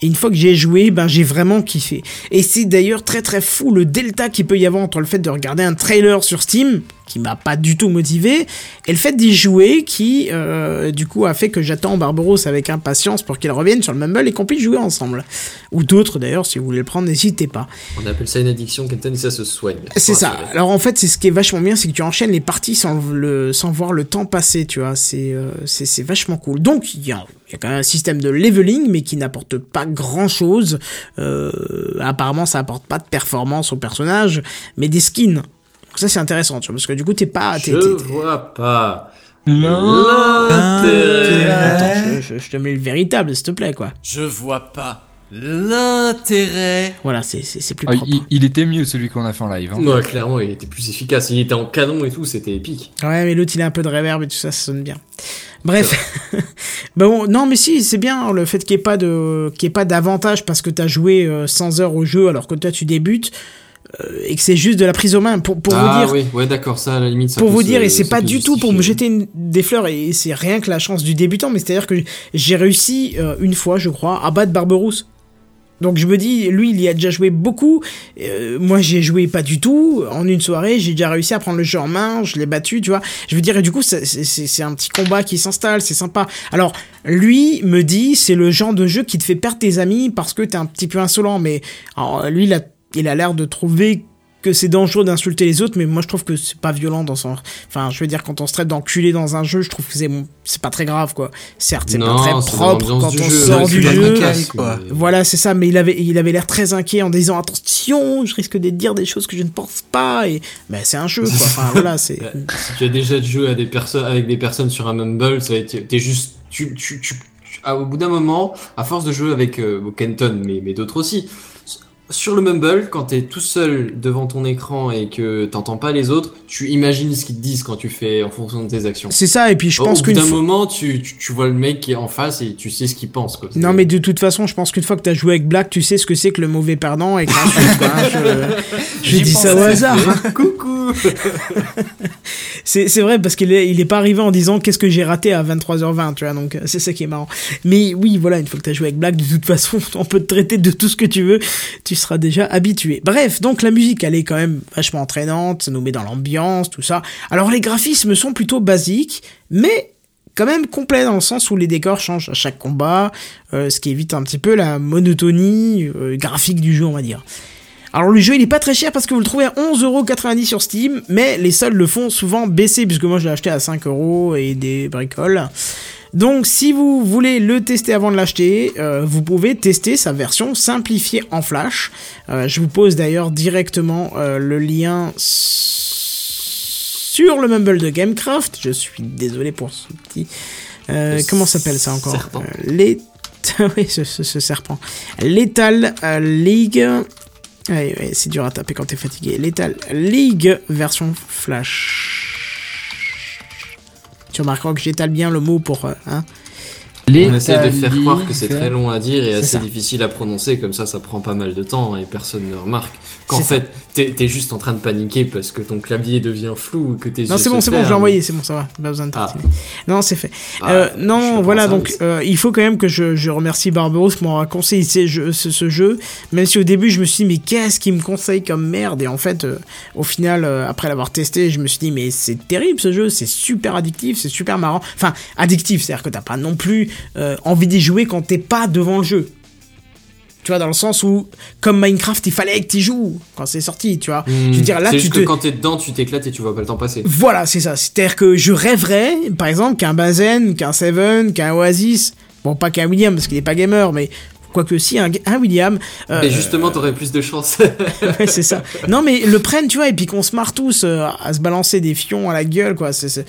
Et une fois que j'ai joué, ben j'ai vraiment kiffé. Et c'est d'ailleurs très très fou le delta qu'il peut y avoir entre le fait de regarder un trailer sur Steam, qui m'a pas du tout motivé, et le fait d'y jouer qui, euh, du coup, a fait que j'attends Barbaros avec impatience pour qu'il revienne sur le Mumble et qu'on puisse jouer ensemble. Ou d'autres d'ailleurs, si vous voulez le prendre, n'hésitez pas. On appelle ça une addiction, Kenton, et ça se soigne. C'est ça. Alors en fait, c'est ce qui est vachement bien, c'est que tu enchaînes les parties sans, le, sans voir le temps passer, tu vois. C'est euh, c'est vachement cool. Donc, il y a, il y a quand même un système de leveling, mais qui n'apporte pas grand-chose. Euh, apparemment, ça apporte pas de performance au personnage, mais des skins. Donc ça, c'est intéressant, tu vois, parce que du coup, t'es pas... t'es- Je t'es- t'es- vois pas Attends, l'intérêt. je, je- je te mets le véritable, s'il te plaît, quoi. Je vois pas l'intérêt. Voilà, c'est c'est- c'est plus Ah, propre. il, il était mieux celui qu'on a fait en live. hein. Ouais, clairement, il était plus efficace. Il était en canon et tout, c'était épique. Ouais, mais l'autre, il a un peu de reverb et tout ça, ça sonne bien. Bref. (laughs) Bah bon, non, mais si, c'est bien le fait qu'il n'y ait pas de, qu'il y ait pas d'avantage parce que t'as joué euh, 100 heures au jeu alors que toi tu débutes euh, et que c'est juste de la prise aux mains pour, pour ah vous dire. oui, ouais, d'accord, ça à la limite. ça pour vous se- dire, et c'est pas du tout pour me jeter une- des fleurs, et c'est rien que la chance du débutant, mais c'est-à-dire que j'ai réussi euh, une fois, je crois, à battre Barberousse. Donc je me dis, lui, il y a déjà joué beaucoup, euh, moi j'ai joué pas du tout, en une soirée, j'ai déjà réussi à prendre le jeu en main, je l'ai battu, tu vois. Je veux dire, et du coup, c'est- c'est c'est un petit combat qui s'installe, c'est sympa. Alors, lui me dit, c'est le genre de jeu qui te fait perdre tes amis parce que t'es un petit peu insolent, mais alors, lui, il a il a l'air de trouver que c'est dangereux d'insulter les autres, mais moi je trouve que c'est pas violent dans son. Enfin, je veux dire, quand on se traite d'enculé dans un jeu, je trouve que c'est c'est pas très grave, quoi. Certes, c'est pas très propre quand on jeu, sort du jeu. quoi. Voilà, c'est ça, mais il avait, il avait l'air très inquiet en disant attention, je risque de dire des choses que je ne pense pas, et ben c'est un jeu, quoi. Enfin, (laughs) voilà, c'est. Si tu as déjà joué à des personnes avec des personnes sur un Mumble, ça t'es juste tu tu tu, tu- au bout d'un moment, à force de jouer avec euh, Kenton mais mais d'autres aussi. Sur le Mumble, quand t'es tout seul devant ton écran et que t'entends pas les autres, tu imagines ce qu'ils te disent quand tu fais en fonction de tes actions. C'est ça, et puis je pense au bout qu'une d'un moment, tu, tu, tu vois le mec qui est en face et tu sais ce qu'il pense. Quoi. Non, mais de toute façon, je pense qu'une fois que t'as joué avec Black, tu sais ce que c'est que le mauvais perdant, et que hein, (laughs) je, dis ça au hasard. (laughs) Coucou (laughs) C'est vrai parce qu'il est, il est pas arrivé en disant qu'est-ce que j'ai raté à 23h20, tu vois, donc euh, c'est ça qui est marrant. Mais oui, voilà, une fois que t'as joué avec Black, de toute façon, (laughs) on peut te traiter de tout ce que tu veux, tu seras déjà habitué. Bref, donc la musique, elle est quand même vachement entraînante, ça nous met dans l'ambiance, tout ça. Alors les graphismes sont plutôt basiques, mais quand même complet dans le sens où les décors changent à chaque combat, euh, ce qui évite un petit peu la monotonie euh, graphique du jeu, on va dire. Alors le jeu il est pas très cher parce que vous le trouvez à 11,90€ sur Steam, mais les soldes le font souvent baisser puisque moi je l'ai acheté à 5€ et des bricoles. Donc si vous voulez le tester avant de l'acheter, euh, vous pouvez tester sa version simplifiée en flash. Euh, je vous pose d'ailleurs directement euh, le lien sur le Mumble de Gamecraft. Je suis désolé pour ce petit... Comment s'appelle ça encore serpent. Les... (laughs) oui, ce, ce- ce serpent. Lethal League... Ouais, c'est dur à taper quand t'es fatigué. Lethal League version Flash. Tu remarqueras que j'étale bien le mot pour... euh, hein On essaie de faire croire que c'est très long à dire et assez ça. difficile à prononcer, comme ça ça prend pas mal de temps et personne ne remarque qu'en fait t'es t'es juste en train de paniquer parce que ton clavier devient flou ou que tes Non, c'est bon, c'est bon, je l'ai envoyé, c'est bon, ça va. Pas besoin de Ah. Non, c'est fait. Ah, Euh, non, voilà, donc euh, il faut quand même que je, je remercie Barbaros pour m'avoir conseillé ce jeu, ce, ce jeu, même si au début je me suis dit mais qu'est-ce qu'il me conseille comme merde? Et en fait euh, au final après l'avoir testé je me suis dit mais c'est terrible ce jeu, c'est super addictif, c'est super marrant, enfin addictif, c'est-à-dire que t'as pas non plus euh, envie d'y jouer quand t'es pas devant le jeu. Tu vois, dans le sens où, comme Minecraft, il fallait que tu joues quand c'est sorti, tu vois. Hmm. Je veux dire, là, c'est tu juste te... que quand t'es dedans, tu t'éclates et tu vois pas le temps passer. Voilà, c'est ça. C'est-à-dire que je rêverais, par exemple, qu'un Bazen, qu'un Seven, qu'un Oasis, bon, pas qu'un William parce qu'il est pas gamer, mais quoique si, un, un William. euh, Et justement, t'aurais plus de chance. (laughs) ouais, c'est ça. Non, mais le prennent, tu vois, et puis qu'on se marre tous euh, à se balancer des fions à la gueule, quoi. Ce serait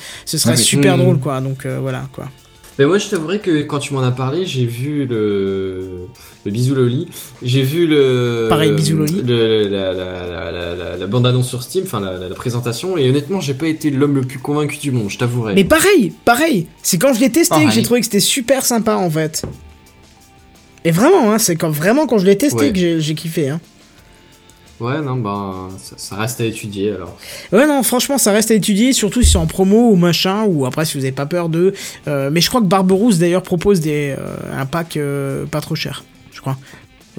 mais- super Hmm. drôle, quoi. Donc euh, voilà, quoi. Mais moi, je t'avouerais que quand tu m'en as parlé, j'ai vu le, le bisou Loli. J'ai vu le. Pareil, bisou Loli. le- la, la, la, la, la- la bande-annonce sur Steam, enfin la, la- la présentation, et honnêtement, j'ai pas été l'homme le plus convaincu du monde, je t'avouerai. Mais pareil, pareil. C'est quand je l'ai testé que j'ai trouvé que c'était super sympa, en fait. Et vraiment, hein, c'est quand, vraiment quand je l'ai testé Ouais. que j'ai j'ai kiffé, hein. Ouais, non, ben, ça, reste à étudier alors. Ouais, non, franchement, ça reste à étudier, surtout si c'est en promo ou machin, ou après si vous avez pas peur de. Euh, mais je crois que Barberousse d'ailleurs propose des, euh, un pack euh, pas trop cher, je crois.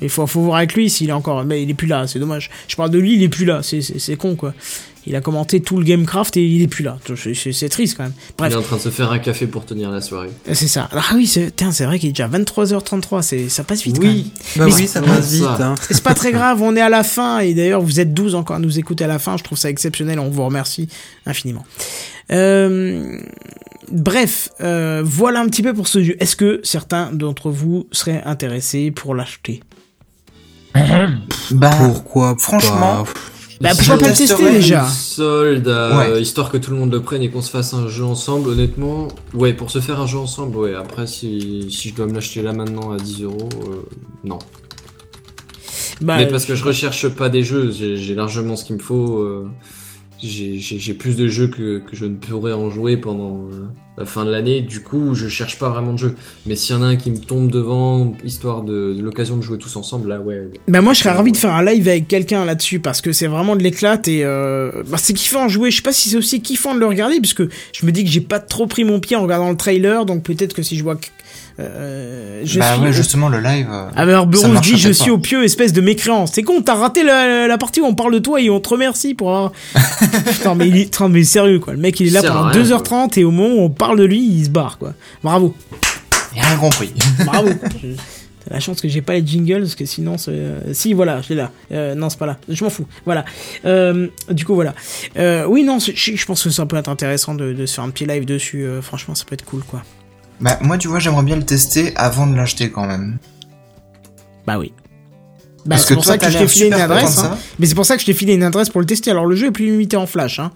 Il faut, faut voir avec lui s'il est encore. Mais il est plus là, c'est dommage. Je parle de lui, il est plus là, c'est con quoi. Il a commenté tout le Gamecraft et il est plus là. C'est- triste quand même. Il est en train de se faire un café pour tenir la soirée. c'est ça. Ah oui, c'est tiens, c'est vrai qu'il est déjà 23h33. C'est ça passe vite. quand même. Bah oui, ça passe vite. Hein. C'est pas très grave, on est à la fin et d'ailleurs vous êtes 12 encore à nous écouter à la fin, je trouve ça exceptionnel, on vous remercie infiniment. Euh, bref, euh, voilà un petit peu pour ce jeu. Est-ce que certains d'entre vous seraient intéressés pour l'acheter? Bah, Pourquoi franchement, Bah Je pourquoi pas le tester déjà Solde, euh, Ouais. histoire que tout le monde le prenne et qu'on se fasse un jeu ensemble, honnêtement, ouais, pour se faire un jeu ensemble, ouais. Après, si, si je dois me l'acheter là maintenant à 10 euros, euh, non. Bah, Mais parce que je recherche pas des jeux, j'ai j'ai largement ce qu'il me faut. J'ai- plus de jeux que, je ne pourrais en jouer pendant euh, la fin de l'année, du coup je cherche pas vraiment de jeux. Mais s'il y en a un qui me tombe devant, histoire de, l'occasion de jouer tous ensemble, là ouais. Bah moi je serais ravi de faire un live avec quelqu'un là-dessus parce que c'est vraiment de l'éclate et euh, bah, c'est kiffant à jouer. Je sais pas si c'est aussi kiffant de le regarder parce que je me dis que j'ai pas trop pris mon pied en regardant le trailer donc peut-être que si je vois euh, je bah suis ouais, au- justement, le live. euh, Ah alors marche dit je suis pas. au pieu espèce de mécréant. C'est con, t'as raté la, la partie où on parle de toi et on te remercie pour avoir... (laughs) Putain mais, il est... putain, mais sérieux quoi, le mec il est là pendant rien, 2h30 et au moment où on parle de lui il se barre quoi. Bravo, J'ai rien compris. (laughs) bravo. Je- (laughs) T'as la chance que j'ai pas les jingles parce que sinon euh, Si voilà, je l'ai là. Euh, non c'est pas là, je m'en fous. Voilà. Euh, du coup voilà. Euh, oui non, je je pense que ça peut être intéressant de, de se faire un petit live dessus. euh, franchement ça peut être cool quoi. Bah, moi, tu vois, j'aimerais bien le tester avant de l'acheter quand même. Bah oui. Bah, c'est pour toi, ça que je t'ai filé une adresse. hein. Mais c'est pour ça que je t'ai filé une adresse pour le tester. Alors le jeu est plus limité en flash. Hein.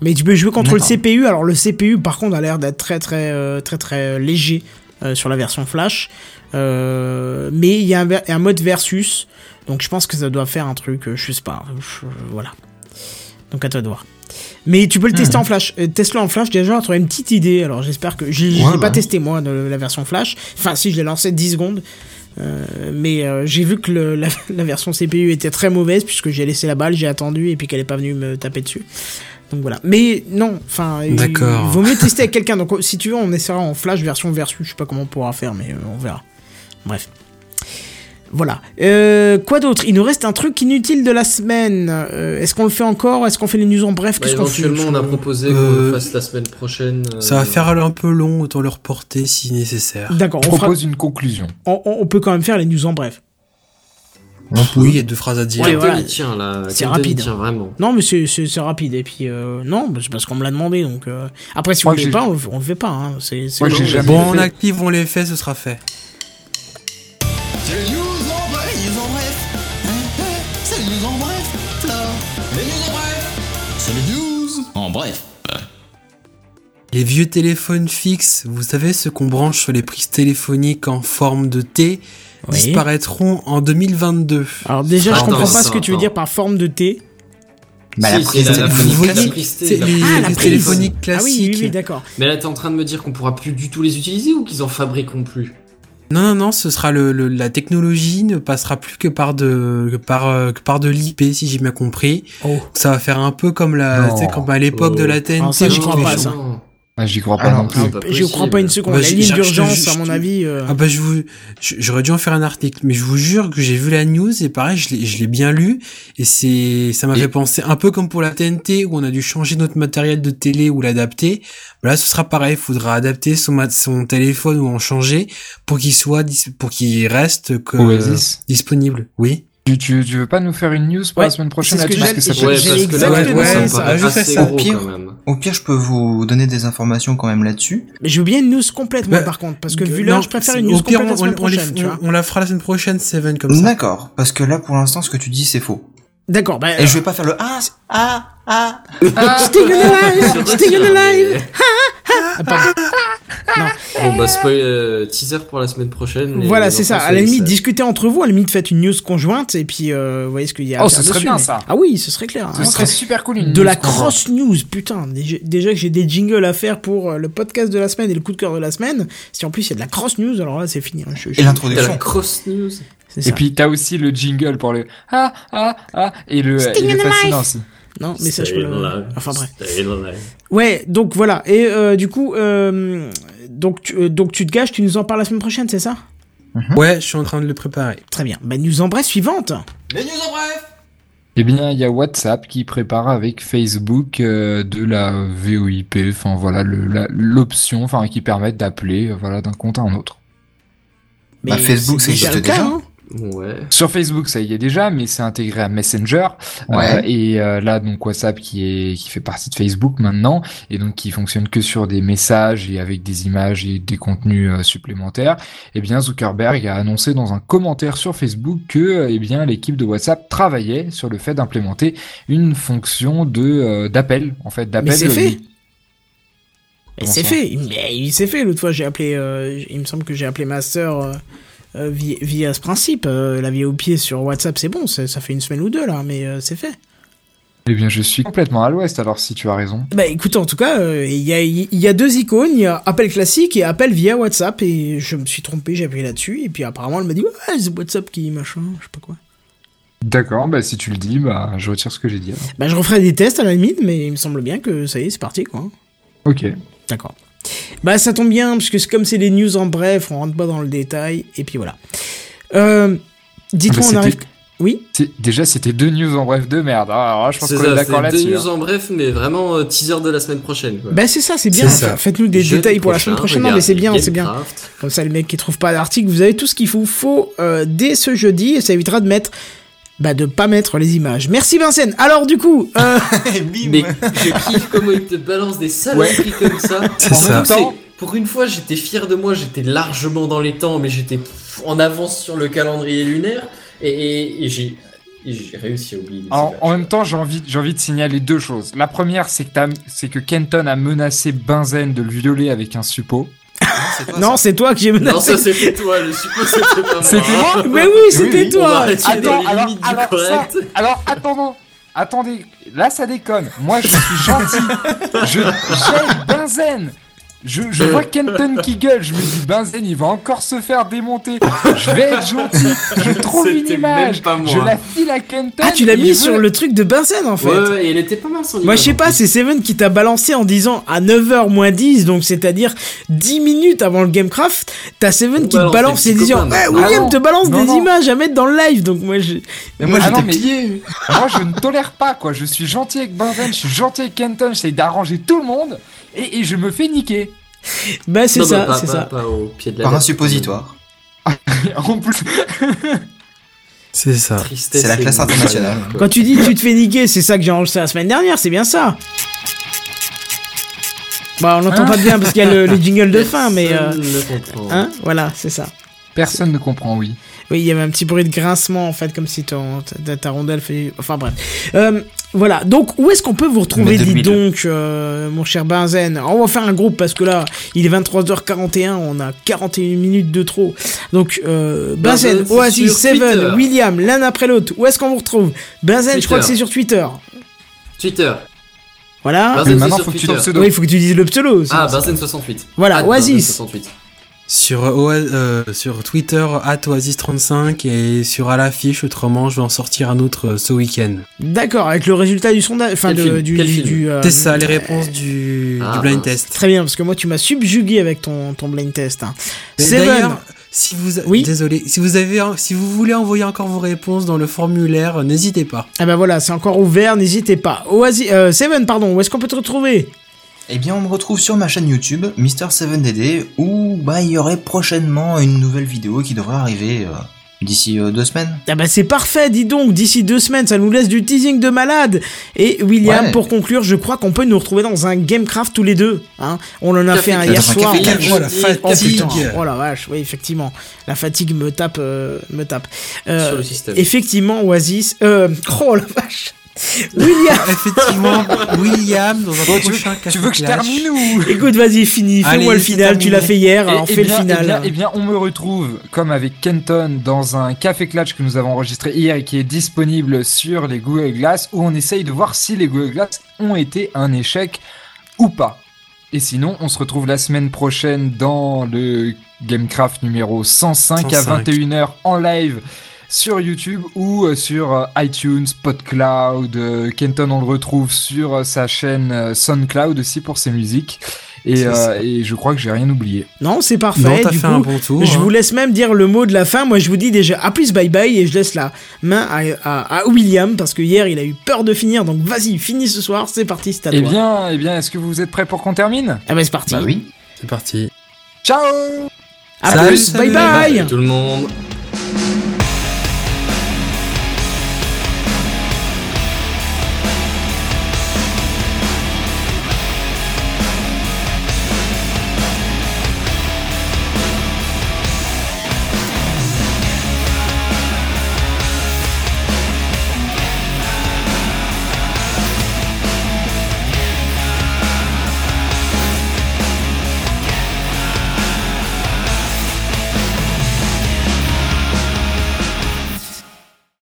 Mais tu peux jouer contre le. CPU. Alors le CPU par contre a l'air d'être très très euh, très très euh, léger euh, sur la version flash. Euh, mais il y a un, mode versus. Donc je pense que ça doit faire un truc, euh, je sais pas. je- voilà. Donc à toi de voir. Mais tu peux le tester en flash. Euh, Teste-le en flash déjà, tu auras une petite idée. Alors j'espère que. Je Ouais, pas bah. testé moi la version flash. Enfin si, je l'ai lancé 10 secondes. Euh, mais euh, j'ai vu que le- (laughs) la, la version CPU était très mauvaise puisque j'ai laissé la balle, j'ai attendu et puis qu'elle est pas venue me taper dessus. Donc voilà. Mais non, enfin, il, vaut mieux tester avec quelqu'un. Donc si tu veux, on essaiera en flash version versus. Je sais pas comment on pourra faire, mais euh, on verra. Bref. Voilà. Euh, quoi d'autre? Il nous reste un truc inutile de la semaine. Euh, Est-ce qu'on le fait encore? Est-ce qu'on fait les news en bref? Bah, qu'on fait? éventuellement, on a proposé qu'on Euh, le fasse la semaine prochaine. euh, Ça va faire un peu long, autant le reporter si nécessaire. D'accord, on, fera- propose une conclusion. on, on- on peut quand même faire les news en bref. Oui, il y a deux phrases à dire. Ouais, Kenton, voilà. il tient là. C'est rapide. Tient vraiment. Non, mais c'est- rapide. Et puis, euh, non, c'est parce qu'on me l'a demandé. Donc, euh, après, si Moi, vous voulez j'ai- pas, on, le- on le fait pas. Hein. C'est c'est Moi, bon. j'ai jamais Bon, on fait. active, on les fait, ce sera fait. Les vieux téléphones fixes, vous savez, ceux qu'on branche sur les prises téléphoniques en forme de T, Oui. disparaîtront en 2022. Alors, déjà, je comprends pas ce que tu veux dire par forme de T. Bah, Si, la c'est prise la- la téléphonique Vous voyez, classique. La- Ah, la Ah oui, oui, oui, d'accord. Mais là, t'es en train de me dire qu'on pourra plus du tout les utiliser ou qu'ils en fabriqueront plus? Non, non, non, ce sera le, le- la technologie ne passera plus que par de, que par, euh, que par de l'IP, si j'ai bien compris. Oh. Ça va faire un peu comme la, Non. tu sais, comme à l'époque de la TNT. Alors ça, j'y où crois pas, ça. Ah, J'y crois pas Ah non non, plus. c'est pas Je crois pas une seconde. Bah, la ligne d'urgence, à mon avis. euh, Ah bah je vous, j'aurais dû en faire un article, mais je vous jure que j'ai vu la news et pareil, je l'ai, je l'ai bien lu et c'est, ça m'a Et- fait penser un peu comme pour la TNT où on a dû changer notre matériel de télé ou l'adapter. Bah Là, ce sera pareil, il faudra adapter son, mat- son téléphone ou en changer pour qu'il soit, pour qu'il reste que, disponible. Oui. Tu, tu, tu veux pas nous faire une news pour Ouais, la semaine prochaine c'est ce que là-dessus Parce que ça peut Ouais, être- J'ai même. Au pire, je peux vous donner des informations quand même là-dessus. Mais je veux bien une news complète, moi, Bah, par contre. Parce que vu Non, l'heure, je préfère une news pire, complète la on- semaine on, prochaine, tu vois. on, la fera la semaine prochaine, Seven, comme ça. D'accord, parce que là, pour l'instant, ce que tu dis, c'est faux. D'accord, bah. Et je vais pas faire le ah, ah, ah. Still alive! Still alive! Ah, pardon. Bon bah spoil euh, teaser pour la semaine prochaine. et Voilà, c'est ça. À la limite, ça- discutez entre vous. À la limite, faites une news conjointe et puis euh, vous voyez ce qu'il y a. à Oh, faire ce serait dessus, bien, mais- ça. Ah oui, ce serait clair. Ce hein. serait super cool une de news la conjointe. cross news, putain. Déjà, que j'ai des jingles à faire pour euh, le podcast de la semaine et le coup de cœur de la semaine. Si en plus il y a de la cross news, alors là c'est fini. hein. Je- je- Et T'as la l'introduction. cross news. Et puis t'as aussi le jingle pour le ah ah ah et le Sting il est non, mais ça je peux. Le- Enfin bref. Ouais, donc voilà. Et euh, du coup, euh, donc tu, euh, donc tu te gâches, tu nous en parles la semaine prochaine, c'est ça? Ouais, je suis en train de le préparer. Très bien. Bah news en bref suivante. Les news en bref. Eh bien, il y a WhatsApp qui prépare avec Facebook euh, de la VoIP, enfin voilà le- la- l'option, enfin qui permet d'appeler euh, voilà d'un compte à un autre. Bah, Facebook, ça déjà le cas, déjà. hein. Ouais. Sur Facebook, ça y est déjà, mais c'est intégré à Messenger. Ouais. Euh, et euh, là, donc WhatsApp qui est qui fait partie de Facebook maintenant, et donc qui fonctionne que sur des messages et avec des images et des contenus euh, supplémentaires. Eh bien, Zuckerberg a annoncé dans un commentaire sur Facebook que eh bien l'équipe de WhatsApp travaillait sur le fait d'implémenter une fonction de d'appel, en fait, d'appel. Mais c'est fait. Mais c'est fait. Mais il s'est fait. L'autre fois, j'ai appelé. il me semble que j'ai appelé ma sœur euh, via, via ce principe. Euh, la vie au pied sur WhatsApp, c'est bon. Ça fait une semaine ou deux là, mais euh, c'est fait. Eh bien, je suis complètement à l'ouest. Alors, si tu as raison. Bah écoute, en tout cas, euh, il y, a, il y a deux icônes. Il y a appel classique et appel via WhatsApp. Et je me suis trompé, j'ai appuyé là-dessus. Et puis apparemment, elle m'a dit Ouais, c'est WhatsApp qui machin, je sais pas quoi. D'accord. Bah, si tu le dis, bah, je retire ce que j'ai dit. alors. Bah je referai des tests à la limite, mais il me semble bien que ça y est, c'est parti quoi. Ok. D'accord. Bah ça tombe bien, parce que comme c'est des news en bref, on rentre pas dans le détail, et puis voilà. Euh, Dites-moi, Bah, on arrive... Oui Déjà, c'était deux news en bref de merde. Alors là, je pense C'est qu'on est d'accord c'est deux là-dessus. news hein. en bref, mais vraiment euh, teaser de la semaine prochaine. Quoi. Bah c'est ça, c'est bien, faites-nous des Jeudi détails pour la semaine prochaine, non mais c'est bien, c'est bien. Comme ça les mecs qui trouvent pas d'article, vous avez tout ce qu'il vous faut euh, dès ce jeudi, et ça évitera de mettre... Bah de pas mettre les images. Merci Vincennes Alors du coup, euh, (laughs) Mais je kiffe comment il te balance des saloperies comme ça. C'est En ça. même temps, pour une fois, j'étais fier de moi, j'étais largement dans les temps, mais j'étais en avance sur le calendrier lunaire, et, et- et j'ai réussi à oublier. En, en même temps, j'ai envie, j'ai envie de signaler deux choses. La première, c'est que, t'as- c'est que Kenton a menacé Benzen de le violer avec un suppôt. Non c'est toi que j'ai Non, menacé. ça c'était toi, le suppôt c'était pas moi. C'était moi (laughs) Mais oui, c'était oui. Toi Attends, alors, alors, ça- alors, attendons, attendez, là ça déconne. Moi, je suis gentil. (laughs) je j'aime Benzen. Je, je vois Kenton qui gueule, je me dis Benzen il va encore se faire démonter. Je vais être gentil. Je trouve une image. Je la file à Kenton. Ah tu l'as mis veut- sur le truc de Benzen en fait Ouais, ouais, et elle était pas mal son Moi, je sais pas, c'est Seven qui t'a balancé en disant à 9h moins 10, donc c'est-à-dire 10 minutes avant le Gamecraft, t'as Seven qui te balance et disant Eh. William Ah te balance non, des non. images à mettre dans le live, donc moi je. Mais Moi, ah non, mais-. Moi, je ne tolère pas, quoi. Je suis gentil avec Benzen, je suis gentil avec Kenton, j'essaie d'arranger tout le monde, et, et je me fais niquer. Bah, c'est ça, bah, c'est ça. Pas au pied de la Par un lettre. suppositoire. (laughs) en plus, C'est ça. Tristesse C'est la classe internationale. Quand tu dis tu te fais niquer, c'est ça que j'ai enregistré la semaine dernière, c'est bien ça. Bah, on n'entend Hein pas bien parce qu'il y a le, le (laughs) jingle de fin, mais. euh. Hein Voilà, c'est ça. personne ne comprend, oui. Oui, il y avait un petit bruit de grincement en fait, comme si ton, ta, ta rondelle fait. Enfin bref. Euh, voilà, donc où est-ce qu'on peut vous retrouver, dis donc, euh, mon cher Benzen? On va faire un groupe parce que là, il est 23h41, on a 41 minutes de trop. Donc, euh, Benzen, Benzen, Oasis, Seven, Twitter. William, l'un après l'autre, où est-ce qu'on vous retrouve? Benzen, je crois que c'est sur Twitter. Twitter. Voilà. Benzen, maintenant, faut que tu Twitter. le pseudo. Oui, il faut que tu dises le pseudo aussi. Ah, Benzen68. Voilà, Ah, Oasis. Benzen68. Sur, Oa- euh, sur Twitter, Oasis35 et sur à l'affiche, autrement, je vais en sortir un autre euh, ce week-end. D'accord, avec le résultat du sondage. Enfin, du. Quel du- euh, C'est ça, les réponses du, Ah, du blind test. Très bien, parce que moi, tu m'as subjugué avec ton, ton blind test. hein. D'ailleurs, si vous, Oui. désolé, si vous avez, un- si vous voulez envoyer encore vos réponses dans le formulaire, euh, n'hésitez pas. Ah bah voilà, c'est encore ouvert, n'hésitez pas. Oasis, euh, Seven, pardon, où est-ce qu'on peut te retrouver? Eh bien, on me retrouve sur ma chaîne YouTube, Mister7DD, où bah, il y aurait prochainement une nouvelle vidéo qui devrait arriver euh, d'ici euh, deux semaines. Ah bah c'est parfait, dis donc, d'ici deux semaines, ça nous laisse du teasing de malade. Et William, Ouais. pour conclure, je crois qu'on peut nous retrouver dans un Gamecraft tous les deux. Hein on en a fait un hier un soir. Café. Oh la Oh fatigue putain, oh la vache, oui effectivement, la fatigue me tape, euh, me tape. Euh, Sur le système. effectivement, Oasis, euh, (laughs) oh la vache, (laughs) William, Effectivement, William, dans un Bon, tu, veux, tu veux que je termine ou? Écoute, vas-y, finis, fais-moi le final, tu l'as fait hier, Eh- on eh fait bien, le final. Eh bien, eh bien, on me retrouve, comme avec Kenton, dans un café clutch que nous avons enregistré hier et qui est disponible sur les Google Glass, où on essaye de voir si les Google Glass ont été un échec ou pas. Et sinon, on se retrouve la semaine prochaine dans le Gamecraft numéro 105, à 105. 21h en live sur YouTube ou euh, sur euh, iTunes, PodCloud. euh, Kenton, on le retrouve sur sa chaîne SoundCloud aussi pour ses musiques. Et, euh, je crois que j'ai rien oublié. Non, c'est parfait. du fait coup, un bon tour. je hein. vous laisse même dire le mot de la fin. Moi, je vous dis déjà à plus, bye bye, et je laisse la main à, à- à William parce que hier il a eu peur de finir. Donc vas-y, finis ce soir. C'est parti, c'est à Eh toi. bien, eh bien, est-ce que vous êtes prêts pour qu'on termine? Ah bah c'est parti. Bah oui. C'est parti. Ciao À Salut, plus, bye salut. bye. Salut tout le monde.